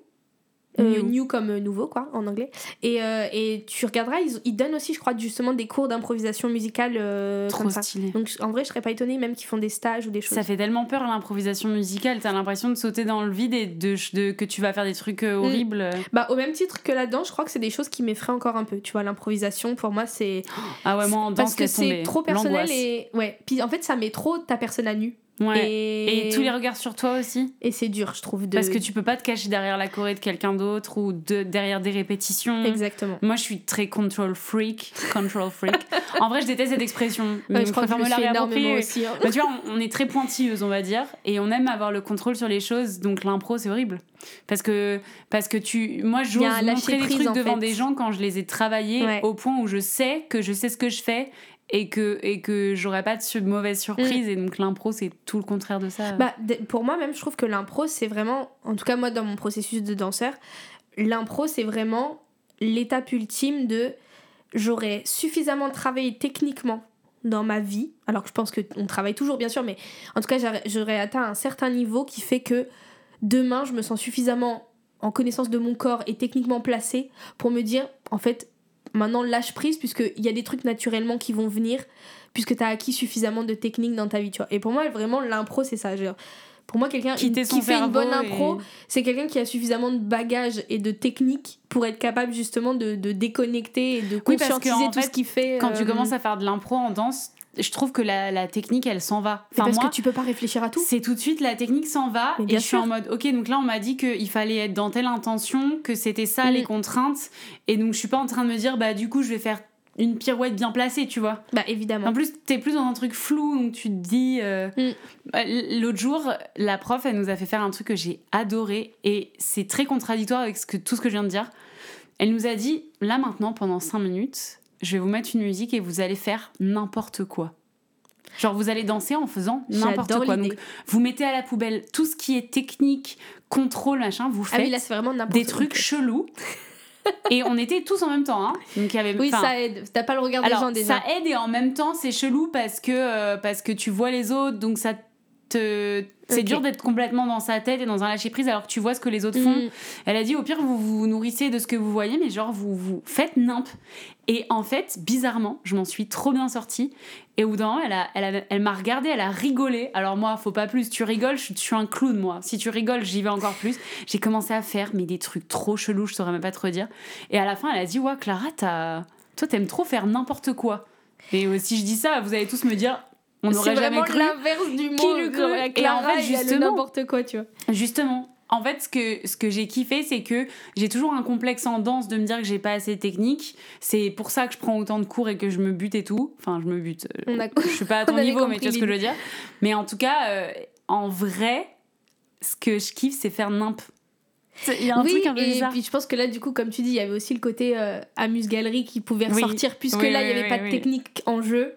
Euh, New. new comme euh, nouveau quoi en anglais et, euh, et tu regarderas ils, ils donnent aussi je crois justement des cours d'improvisation musicale euh, Trop comme ça stylé. donc en vrai je serais pas étonnée même qu'ils font des stages ou des choses Ça fait tellement peur l'improvisation musicale, t'as l'impression de sauter dans le vide et de, de- que tu vas faire des trucs Mm. horribles. bah au même titre que là-dedans je crois que c'est des choses qui m'effraient encore un peu tu vois l'improvisation pour moi c'est Ah ouais, moi en parce danse, que c'est trop personnel et ouais puis en fait ça met trop ta personne à nu Ouais. et Et... tous les regards sur toi aussi. et c'est dur je trouve de Parce que tu peux pas te cacher derrière la choré de quelqu'un d'autre ou de, derrière des répétitions. exactement Moi, je suis très control freak. Control freak. *laughs* en vrai, je déteste cette expression. Ouais, donc je préfère me la aussi hein. Bah, tu vois, on, on est très pointilleuse, on va dire, et on aime avoir le contrôle sur les choses. Donc l'impro, c'est horrible, parce que parce que tu, moi, j'ose montrer des trucs devant fait. des gens quand je les ai travaillés Ouais. au point où je sais que je sais ce que je fais et que et que j'aurais pas de mauvaise surprise. Et donc l'impro, c'est tout le contraire de ça. Mm. Bah, pour moi même, je trouve que l'impro, c'est vraiment, en tout cas moi dans mon processus de danseur, l'impro, c'est vraiment l'étape ultime de j'aurais suffisamment travaillé techniquement dans ma vie, alors que je pense qu'on travaille toujours bien sûr, mais en tout cas j'aurais atteint un certain niveau qui fait que demain je me sens suffisamment en connaissance de mon corps et techniquement placée pour me dire en fait maintenant lâche prise puisqu'il y a des trucs naturellement qui vont venir puisque tu as acquis suffisamment de technique dans ta vie tu vois. Et pour moi vraiment l'impro c'est ça genre, pour moi quelqu'un qui fait une bonne impro et- c'est quelqu'un qui a suffisamment de bagages et de technique pour être capable justement de, de déconnecter et de Oui, parce que, conscientiser en tout fait, ce qu'il fait Quand tu euh, commences à faire de l'impro en danse, je trouve que la, la technique, elle s'en va. Enfin, parce moi, que tu peux pas réfléchir à tout C'est tout de suite, la technique s'en va. Et je suis en mode, ok, donc là, on m'a dit qu'il fallait être dans telle intention, que c'était ça Mm. les contraintes. Et donc, je suis pas en train de me dire, bah, du coup, je vais faire une pirouette bien placée, tu vois. bah évidemment En plus, t'es plus dans un truc flou, donc tu te dis. euh, Mm. bah, L'autre jour, la prof, elle nous a fait faire un truc que j'ai adoré. Et c'est très contradictoire avec ce que, tout ce que je viens de dire. Elle nous a dit, là maintenant, pendant 5 minutes, je vais vous mettre une musique et vous allez faire n'importe quoi. Genre, vous allez danser en faisant n'importe quoi. Donc, vous mettez à la poubelle tout ce qui est technique, contrôle, machin, vous ah faites oui là c'est vraiment n'importe des quoi. trucs chelous. *laughs* et on était tous en même temps. Hein. Donc, y avait, oui ça aide t'as pas le regard des alors, gens déjà ça aide et en même temps, c'est chelou parce que, euh, parce que tu vois les autres, donc ça te. C'est dur d'être complètement dans sa tête et dans un lâcher prise alors que tu vois ce que les autres font. Mm. Elle a dit au pire, vous vous nourrissez de ce que vous voyez, mais genre, vous, vous faites nimp. Et en fait, bizarrement, je m'en suis trop bien sortie. Et au bout d'un moment, elle, a- elle, a- elle m'a regardé, elle a rigolé. Alors moi, faut pas plus. Tu rigoles, je, je suis un clown, moi. Si tu rigoles, j'y vais encore plus. J'ai commencé à faire, mais des trucs trop chelous, je saurais même pas te redire. Et à la fin, elle a dit, ouais, Clara, t'as... toi, t'aimes trop faire n'importe quoi. Et euh, si je dis ça, vous allez tous me dire, on n'aurait jamais cru. l'inverse du mot Qui l'eût cru Et en fait, justement- n'importe quoi tu vois Justement. En fait, ce que, ce que j'ai kiffé, c'est que j'ai toujours un complexe en danse de me dire que j'ai pas assez de technique. C'est pour ça que je prends autant de cours et que je me bute et tout. Enfin, je me bute. on a Je suis pas à *laughs* ton niveau, mais tu vois ce que je veux dire. Mais en tout cas, euh, en vrai, ce que je kiffe, c'est faire nimp. Il y a un oui, truc un peu et bizarre. puis je pense que là, du coup, comme tu dis, il y avait aussi le côté euh, amuse-galerie qui pouvait Oui. ressortir, puisque Oui, là, il n'y avait pas de technique en jeu,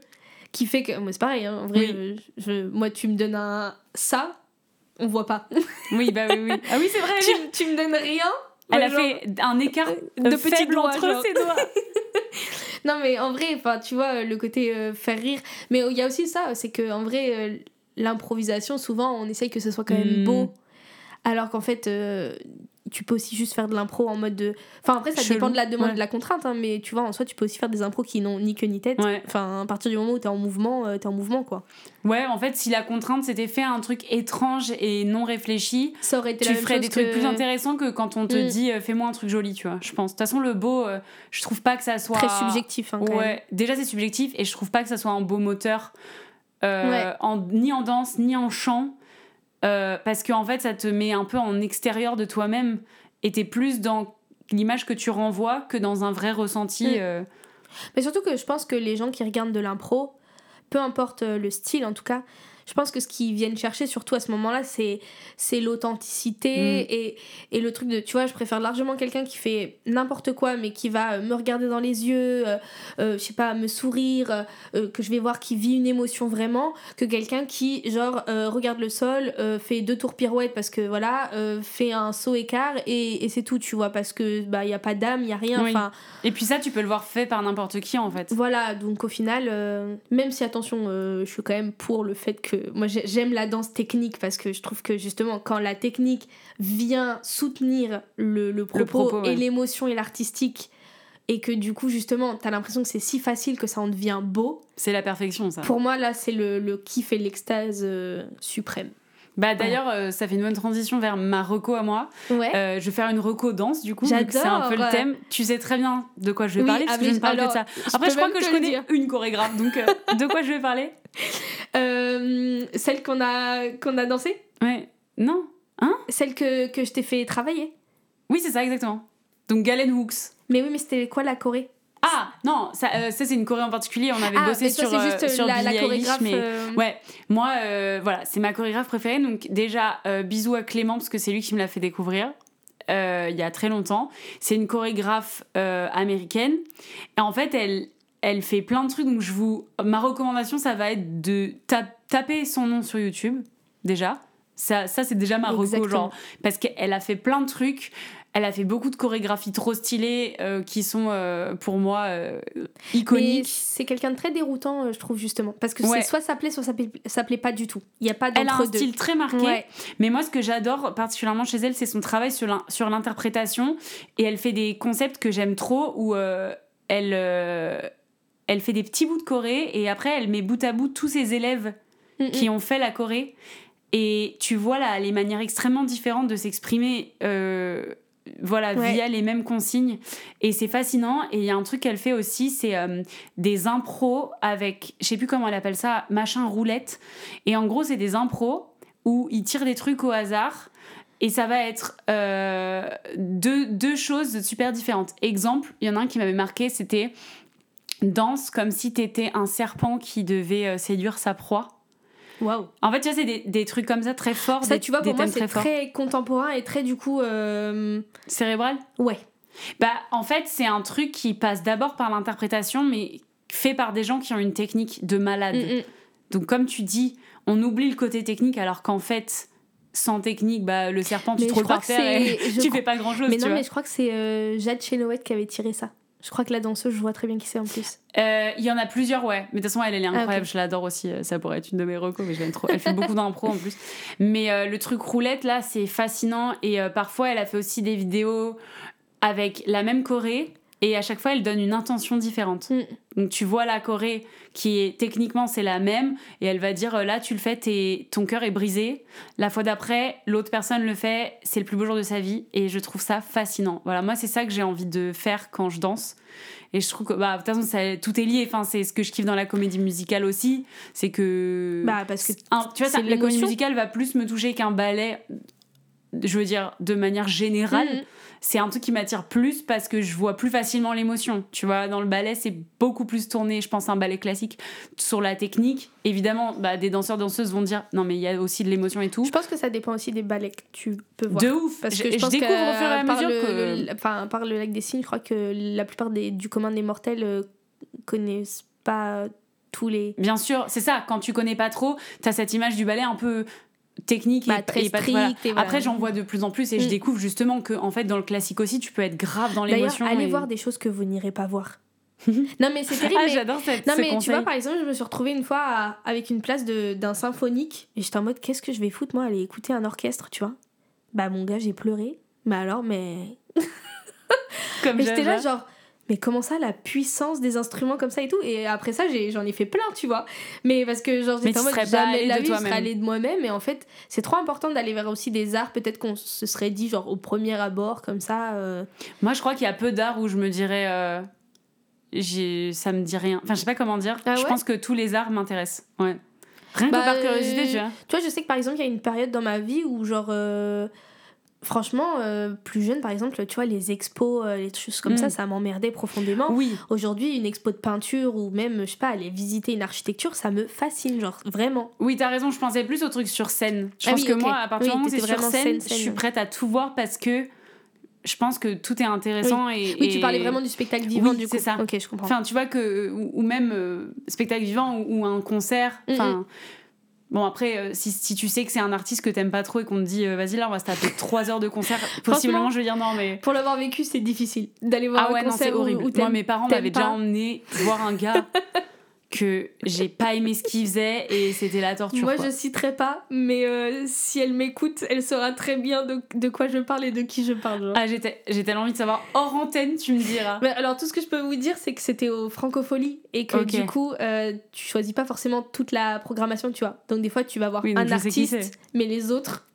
qui fait que. Moi, c'est pareil, hein, en vrai, Oui. euh, je, moi, tu me donnes un. Ça, on voit pas. *laughs* Oui, bah oui, oui. Ah oui, c'est vrai. tu, tu me donnes rien. Elle a genre- fait un écart de de faible doigts, entre genre. ses doigts. *laughs* Non, mais en vrai, enfin, tu vois, le côté euh, faire rire. Mais il y a aussi ça, c'est que en vrai, euh, l'improvisation, souvent, on essaye que ce soit quand même Mm. beau. Alors qu'en fait, euh, tu peux aussi juste faire de l'impro en mode de. Enfin, après, ça Chelou, dépend de la demande ouais. de la contrainte, hein, mais tu vois, en soi, tu peux aussi faire des impros qui n'ont ni queue ni tête. Ouais. Enfin, à partir du moment où t'es en mouvement, euh, t'es en mouvement, quoi. Ouais, en fait, si la contrainte c'était fait un truc étrange et non réfléchi, Ça aurait été la tu ferais des trucs plus intéressants que quand on te Mm. dit euh, fais-moi un truc joli, tu vois. Je pense. De toute façon, le beau, euh, je trouve pas que ça soit Très subjectif, hein, quand même. Ouais, déjà c'est subjectif et je trouve pas que ça soit un beau moteur, euh, Ouais. en, ni en danse ni en chant, euh, parce qu'en fait ça te met un peu en extérieur de toi-même et t'es plus dans l'image que tu renvoies que dans un vrai ressenti. Mm. euh. Mais surtout que je pense que les gens qui regardent de l'impro, peu importe euh, le style en tout cas, je pense que ce qu'ils viennent chercher, surtout à ce moment-là, c'est, c'est l'authenticité Mm. et, et le truc de, tu vois, je préfère largement quelqu'un qui fait n'importe quoi, mais qui va euh, me regarder dans les yeux, euh, euh, je sais pas, me sourire, euh, que je vais voir qui vit une émotion vraiment, que quelqu'un qui, genre, euh, regarde le sol, euh, fait deux tours pirouette parce que, voilà, euh, fait un saut écart et, et c'est tout, tu vois, parce que, bah, il y a pas d'âme, il y a rien, Oui. Et puis ça, tu peux le voir fait par n'importe qui en fait. Voilà, donc au final, euh, même si attention, euh, je suis quand même pour le fait que moi j'ai- j'aime la danse technique parce que je trouve que justement quand la technique vient soutenir le, le propos, propos, ouais. et l'émotion et l'artistique et que du coup justement t'as l'impression que c'est si facile que ça en devient beau, C'est la perfection ça. pour moi là c'est le, le kiff et l'extase euh, suprême. Bah d'ailleurs, euh, ça fait une bonne transition vers ma reco à moi. Ouais. Euh, je vais faire une reco danse du coup. que C'est un peu le J'adore. thème. Tu sais très bien de quoi je vais Oui, parler parce ah, que je mais ne parle que de ça. je Après, je crois que je connais dire. une chorégraphe. Donc euh, *laughs* de quoi je vais parler? Celle qu'on a, qu'on a dansée? Ouais. Non. Celle que, que je t'ai fait travailler Oui, c'est ça exactement. Donc Galen Hooks. Mais oui, mais c'était quoi la Ah non, ça, euh, ça c'est une choré en particulier. On avait Ah, bossé mais sur, c'est juste euh, sur la, la Eilish, chorégraphe. mais euh, Ouais, moi, euh, voilà, c'est ma chorégraphe préférée. Donc, déjà, euh, bisous à Clément, parce que c'est lui qui me l'a fait découvrir euh, il y a très longtemps. C'est une chorégraphe euh, américaine. Et en fait, elle, elle fait plein de trucs. Donc, je vous. Ma recommandation, ça va être de ta- taper son nom sur YouTube, déjà. Ça, ça c'est déjà ma reco, genre. Parce qu'elle a fait plein de trucs. Elle a fait beaucoup de chorégraphies trop stylées euh, qui sont euh, pour moi euh, iconiques. c'est quelqu'un de très déroutant, je trouve, justement. Parce que Ouais. soit ça plaît, soit ça plaît, ça plaît pas du tout. Il n'y a pas Elle a un deux. style très marqué. Ouais. Mais moi, ce que j'adore particulièrement chez elle, c'est son travail sur l'in- sur l'interprétation. Et elle fait des concepts que j'aime trop où elle, elle fait des petits bouts de Corée et après, elle met bout à bout tous ses élèves qui ont fait la Corée. Et tu vois là les manières extrêmement différentes de s'exprimer. euh, voilà, Ouais. via les mêmes consignes. Et c'est fascinant. Et il y a un truc qu'elle fait aussi, c'est euh, des impros avec, je sais plus comment elle appelle ça, machin roulette. Et en gros, c'est des impros où ils tirent des trucs au hasard. Et ça va être euh, deux, deux choses super différentes. Exemple, il y en a un qui m'avait marqué, c'était danse comme si t'étais un serpent qui devait euh, séduire sa proie. Waouh. En fait, tu vois, c'est des, des trucs comme ça très forts. Ça, des, tu vois, pour moi, c'est très très contemporain et très, du coup. euh, Cérébral? Ouais. Bah, en fait, c'est un truc qui passe d'abord par l'interprétation, mais fait par des gens qui ont une technique de malade. Mm, mm. Donc, comme tu dis, on oublie le côté technique, alors qu'en fait, sans technique, bah, le serpent, tu te crois par terre et *laughs* tu crois- fais pas grand chose. Mais non, mais je crois que c'est euh, Jade Chenoweth qui avait tiré ça. Je crois que la danseuse, je vois très bien qui c'est en plus. Euh, Il y en a plusieurs, ouais. Mais de toute façon, elle, elle est Ah, incroyable. Je l'adore aussi. Euh, Ça pourrait être une de mes recos, mais je l'aime trop. Elle fait beaucoup d'impro en plus. Mais euh, le truc roulette, là, c'est fascinant. Et euh, parfois, elle a fait aussi des vidéos avec la même choré. Et à chaque fois, elle donne une intention différente. Mm. Donc, tu vois la choré qui est techniquement, c'est la même. Et elle va dire euh, là, tu le fais, ton cœur est brisé. La fois d'après, l'autre personne le fait, c'est le plus beau jour de sa vie. Et je trouve ça fascinant. Voilà, moi, c'est ça que j'ai envie de faire quand je danse. Et je trouve que, bah, de toute façon, ça- tout est lié. Enfin, c'est ce que je kiffe dans la comédie musicale aussi. C'est que. Bah, parce que Un- tu vois, ça, la comédie musicale va plus me toucher qu'un ballet, je veux dire, de manière générale. Mm. C'est un truc qui m'attire plus parce que je vois plus facilement l'émotion. Tu vois, dans le ballet, c'est beaucoup plus tourné, je pense, un ballet classique, sur la technique. Évidemment, bah, des danseurs, danseuses vont dire non, mais il y a aussi de l'émotion et tout. Je pense que ça dépend aussi des ballets que tu peux voir. De ouf Parce que je, je, pense découvre que, au fur et à mesure le, que. enfin, par le lac des signes, je crois que la plupart des, du commun des mortels euh, connaissent pas tous les. Bien sûr, c'est ça. Quand tu connais pas trop, t'as cette image du ballet un peu technique Bah, et, très et pas strict voilà. et voilà. Après, j'en vois de plus en plus et je Mm. découvre justement que en fait dans le classique aussi, tu peux être grave dans D'ailleurs, l'émotion. allez et- voir des choses que vous n'irez pas voir. *laughs* non, mais c'est terrible. Ah, mais- j'adore cette Non ce mais tu vois par exemple je me suis retrouvée une fois à- avec une place de- d'un symphonique et j'étais en mode qu'est-ce que je vais foutre moi aller écouter un orchestre tu vois? Bah mon gars j'ai pleuré mais alors mais Comme *laughs* j'étais là genre mais comment ça la puissance des instruments comme ça et tout? Et après ça j'en ai, fait plein tu vois mais parce que genre j'étais en mode jamais la vie je serais allée de moi-même et en fait c'est trop important d'aller vers aussi des arts peut-être qu'on se serait dit genre au premier abord comme ça euh, Moi, je crois qu'il y a peu d'arts où je me dirais. euh, j'ai- ça me dit rien. Enfin, je sais pas comment dire. Ah je pense que tous les arts m'intéressent. Ouais. Rien Bah, que par curiosité, euh, tu vois. Tu vois, je sais que par exemple, il y a une période dans ma vie où, genre, euh, franchement, euh, plus jeune, par exemple, tu vois, les expos, euh, les choses comme Mm. ça, ça m'emmerdait profondément. Oui. Aujourd'hui, une expo de peinture ou même, je sais pas, aller visiter une architecture, ça me fascine, genre, vraiment. Oui, t'as raison, je pensais plus au truc sur scène. Je Ah pense oui, que moi, à partir Oui, du moment où c'est sur scène, scène, je suis prête à tout voir parce que je pense que tout est intéressant et. Oui, tu et- parlais vraiment du spectacle vivant, Oui, du coup. c'est ça. Ok, je comprends. Enfin, tu vois que. Ou, ou même euh, spectacle vivant ou, ou un concert. Mm, Enfin. Bon, après, euh, si, si tu sais que c'est un artiste que t'aimes pas trop et qu'on te dit, euh, vas-y, là, on va se taper *laughs* 3 heures de concert, possiblement, je vais dire non, mais. Pour l'avoir vécu, c'est difficile d'aller voir Ah ouais, un non, c'est concert où- horrible. où Moi, mes parents m'avaient déjà emmené voir un gars *laughs* que j'ai pas aimé ce qu'il faisait et c'était la torture. Moi, quoi. je citerai pas, mais euh, si elle m'écoute, elle saura très bien de, de quoi je parle et de qui je parle. genre. Ah, j'étais- j'ai tellement envie de savoir hors antenne, tu me diras. Mais alors, tout ce que je peux vous dire, c'est que c'était au Francofolie et que du coup, euh, tu choisis pas forcément toute la programmation, tu vois. Donc, des fois, tu vas voir Oui, un artiste, mais les autres.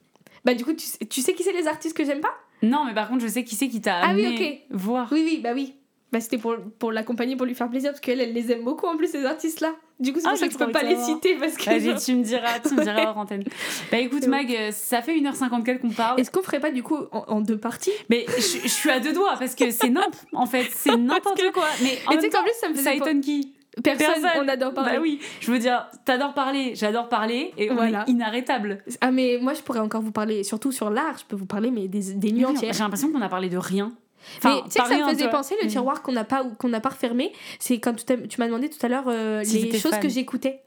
Bah, du coup, tu sais, tu sais qui c'est les artistes que j'aime pas? Non, mais par contre, je sais qui c'est qui t'a Ah oui, amené voir. Oui, oui, bah oui. Bah, c'était pour, pour l'accompagner, pour lui faire plaisir, parce qu'elle, elle les aime beaucoup en plus, ces artistes-là. Du coup, c'est Ah, pour ça j'ai que je peux pas les citer, parce que. Vas-y, genre- tu me diras, tu me diras hors *laughs* antenne. Bah écoute, Mag, ça fait 1h54 qu'on parle. Est-ce qu'on ferait pas du coup en, en deux parties? Mais je, je suis à deux doigts parce que c'est nimp, en fait. C'est n'importe quoi. Mais en Et même tu sais temps, qu'en plus, ça me ça faisait. étonne qui? Personne, Personne. on adore parler. Bah oui, je veux dire, t'adores parler, j'adore parler, et on Voilà. est inarrêtable. Ah, mais moi, je pourrais encore vous parler, surtout sur l'art, je peux vous parler, mais des, des nuits J'ai entières. l'impression qu'on a parlé de rien. Mais Enfin, tu sais que ça me faisait penser le Mais- tiroir qu'on n'a pas ou qu'on n'a pas refermé. C'est quand tu, m'as demandé tout à l'heure euh, Si les choses fan. que j'écoutais.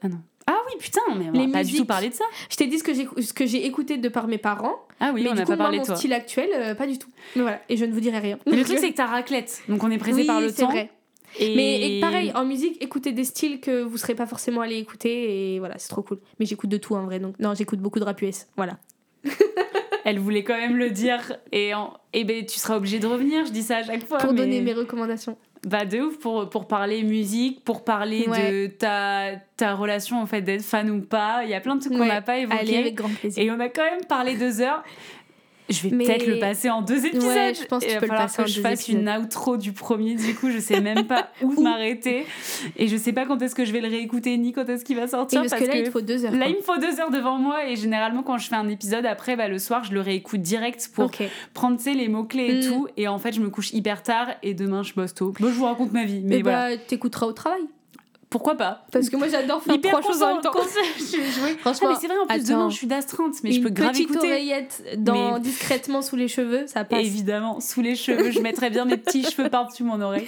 Ah oui, putain, mais on Les a pas du tout parlé de ça. Je t'ai dit ce que j'ai ce que j'ai écouté de par mes parents, Ah oui, mais on du n'a coup pas parlé mon de toi. style actuel euh, pas du tout. Mais voilà, et je ne vous dirai rien. Mais le truc, *laughs* c'est que t'as raclette, donc on est pressé oui, par le c'est temps. vrai. Et... Mais et pareil, en musique, écoutez des styles que vous serez pas forcément allé écouter et voilà, c'est trop cool. Mais j'écoute de tout en vrai, donc non, j'écoute beaucoup de rap US. Voilà. *laughs* Elle voulait quand même le dire, et, en... et ben, tu seras obligé de revenir, je dis ça à chaque fois. Pour mais- donner mes recommandations. Bah de ouf pour, pour parler musique, pour parler de ta, ta relation en fait d'être fan ou pas. Il y a plein de trucs qu'on n'a pas évoqués. Allez, avec grand plaisir. Et on a quand même parlé deux heures. Je vais Mais- peut-être le passer en deux épisodes. Ouais, je pense que Et tu il va peux le falloir passer que en je fasse épisodes. une outro du premier. Du coup, je sais même pas *laughs* où m'arrêter. Et je sais pas quand est-ce que je vais le réécouter ni quand est-ce qu'il va Et sortir. parce, que là, il te faut deux heures. là, il me faut deux heures devant moi. Et généralement, quand je fais un épisode, après, bah, le soir, je le réécoute direct pour prendre les mots-clés et Mm. tout. Et en fait, je me couche hyper tard et demain, je bosse tôt. Bon, je vous raconte ma vie. Mais Mais voilà. bah, t'écouteras au travail. Pourquoi pas Parce que moi, j'adore faire Hyper trois choses en même temps. je-. Ah, Franchement, mais c'est vrai, en plus, attends. demain, je suis d'astreinte, mais je une peux grave petite écouter. oreillette dans, Mais- discrètement sous les cheveux, ça passe. Évidemment, sous les cheveux, je mettrais bien mes petits cheveux par-dessus mon oreille.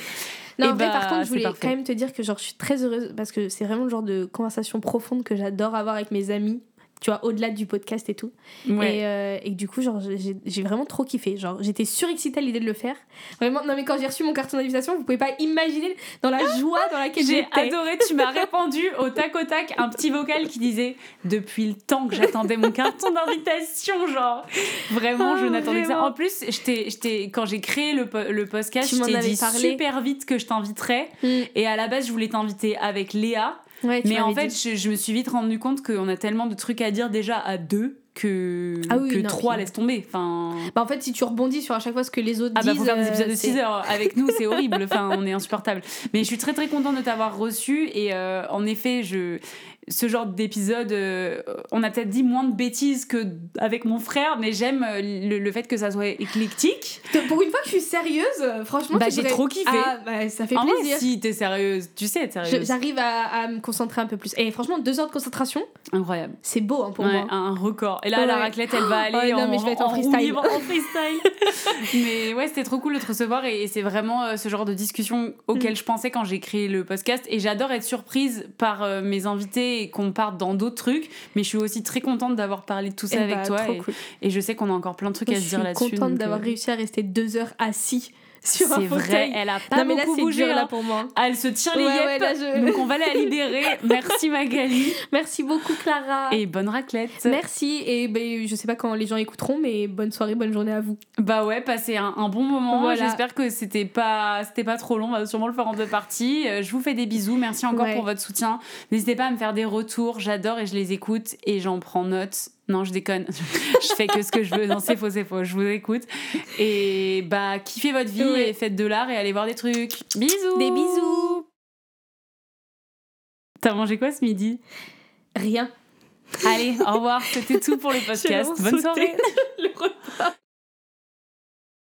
Non, Eh en vrai, bah, par contre, je voulais parfait. quand même te dire que genre, je suis très heureuse parce que c'est vraiment le genre de conversation profonde que j'adore avoir avec mes amis. Tu vois, au-delà du podcast et tout. Ouais. Et, euh, et du coup, genre, j'ai j'ai vraiment trop kiffé. Genre, j'étais surexcitée à l'idée de le faire. Vraiment, non, mais quand j'ai reçu mon carton d'invitation, vous pouvez pas imaginer dans la joie dans laquelle J'ai j'étais. adoré, tu m'as répondu au tac au tac un petit vocal qui disait Depuis le temps que j'attendais mon carton d'invitation, genre vraiment, je Ah, n'attendais que ça. En plus, t'ai- quand j'ai créé le, le podcast, Tu je m'en t'ai avais dit parlé. super vite que je t'inviterais. Mm. Et à la base, je voulais t'inviter avec Léa. Ouais, Mais en fait, je, je me suis vite rendu compte qu'on a tellement de trucs à dire déjà à deux que, Ah oui, que non, trois puis- laisse tomber. Enfin, Bah, en fait, si tu rebondis sur à chaque fois ce que les autres ah bah disent. faut faire des euh, épisodes de c'est- 6 heures avec nous, c'est horrible. Enfin, on est insupportable. Mais je suis très très contente de t'avoir reçu et euh, en effet, je ce genre d'épisode, euh, on a peut-être dit moins de bêtises que avec mon frère, mais j'aime euh, le, le fait que ça soit éclectique. Pour une fois que je suis sérieuse, euh, franchement, Bah, j'ai trop kiffé. Ah, bah, ça fait en plaisir. vrai, si t'es sérieuse, tu sais être sérieuse. J'arrive à, à me concentrer un peu plus. Et franchement, deux heures de concentration, Incroyable. c'est beau hein, pour Ouais, moi. un record. Et là, la raclette, elle va Oh, aller non, en, mais je vais être en freestyle. libre, en freestyle. *laughs* mais ouais, c'était trop cool de te recevoir et, et c'est vraiment euh, ce genre de discussion auquel Mm. je pensais quand j'ai créé le podcast. Et j'adore être surprise par euh, mes invités et qu'on parte dans d'autres trucs. Mais je suis aussi très contente d'avoir parlé de tout ça Eh avec bah, toi. Et, cool. et je sais qu'on a encore plein de trucs à je se suis dire là-dessus. contente donc, d'avoir euh, réussi à rester deux heures assis sur un C'est vrai, fauteuil. elle a pas non, mais là, beaucoup c'est bougé. dur là hein. pour moi. Ah, elle se tire les Ouais, yeux. ouais, là, je- Donc on va la libérer. *laughs* Merci Magali. Merci beaucoup, Clara. Et bonne raclette. Merci. Et ben, je sais pas quand les gens écouteront, mais bonne soirée, bonne journée à vous. Bah ouais, passez un, un bon moment. Voilà. J'espère que c'était pas, c'était pas trop long. On va sûrement le faire en deux parties. Euh, Je vous fais des bisous. Merci encore Ouais. pour votre soutien. N'hésitez pas à me faire des retours. J'adore et je les écoute et j'en prends note. Non, je déconne. *laughs* je fais que ce que je veux. Non, c'est faux, c'est faux. Je vous écoute. Et bah, kiffez votre vie et faites de l'art et allez voir des trucs. Bisous. Des bisous. T'as mangé quoi ce midi? Rien. Allez, au revoir. C'était tout pour le *laughs* podcast. Bonne soirée. *laughs* le repas.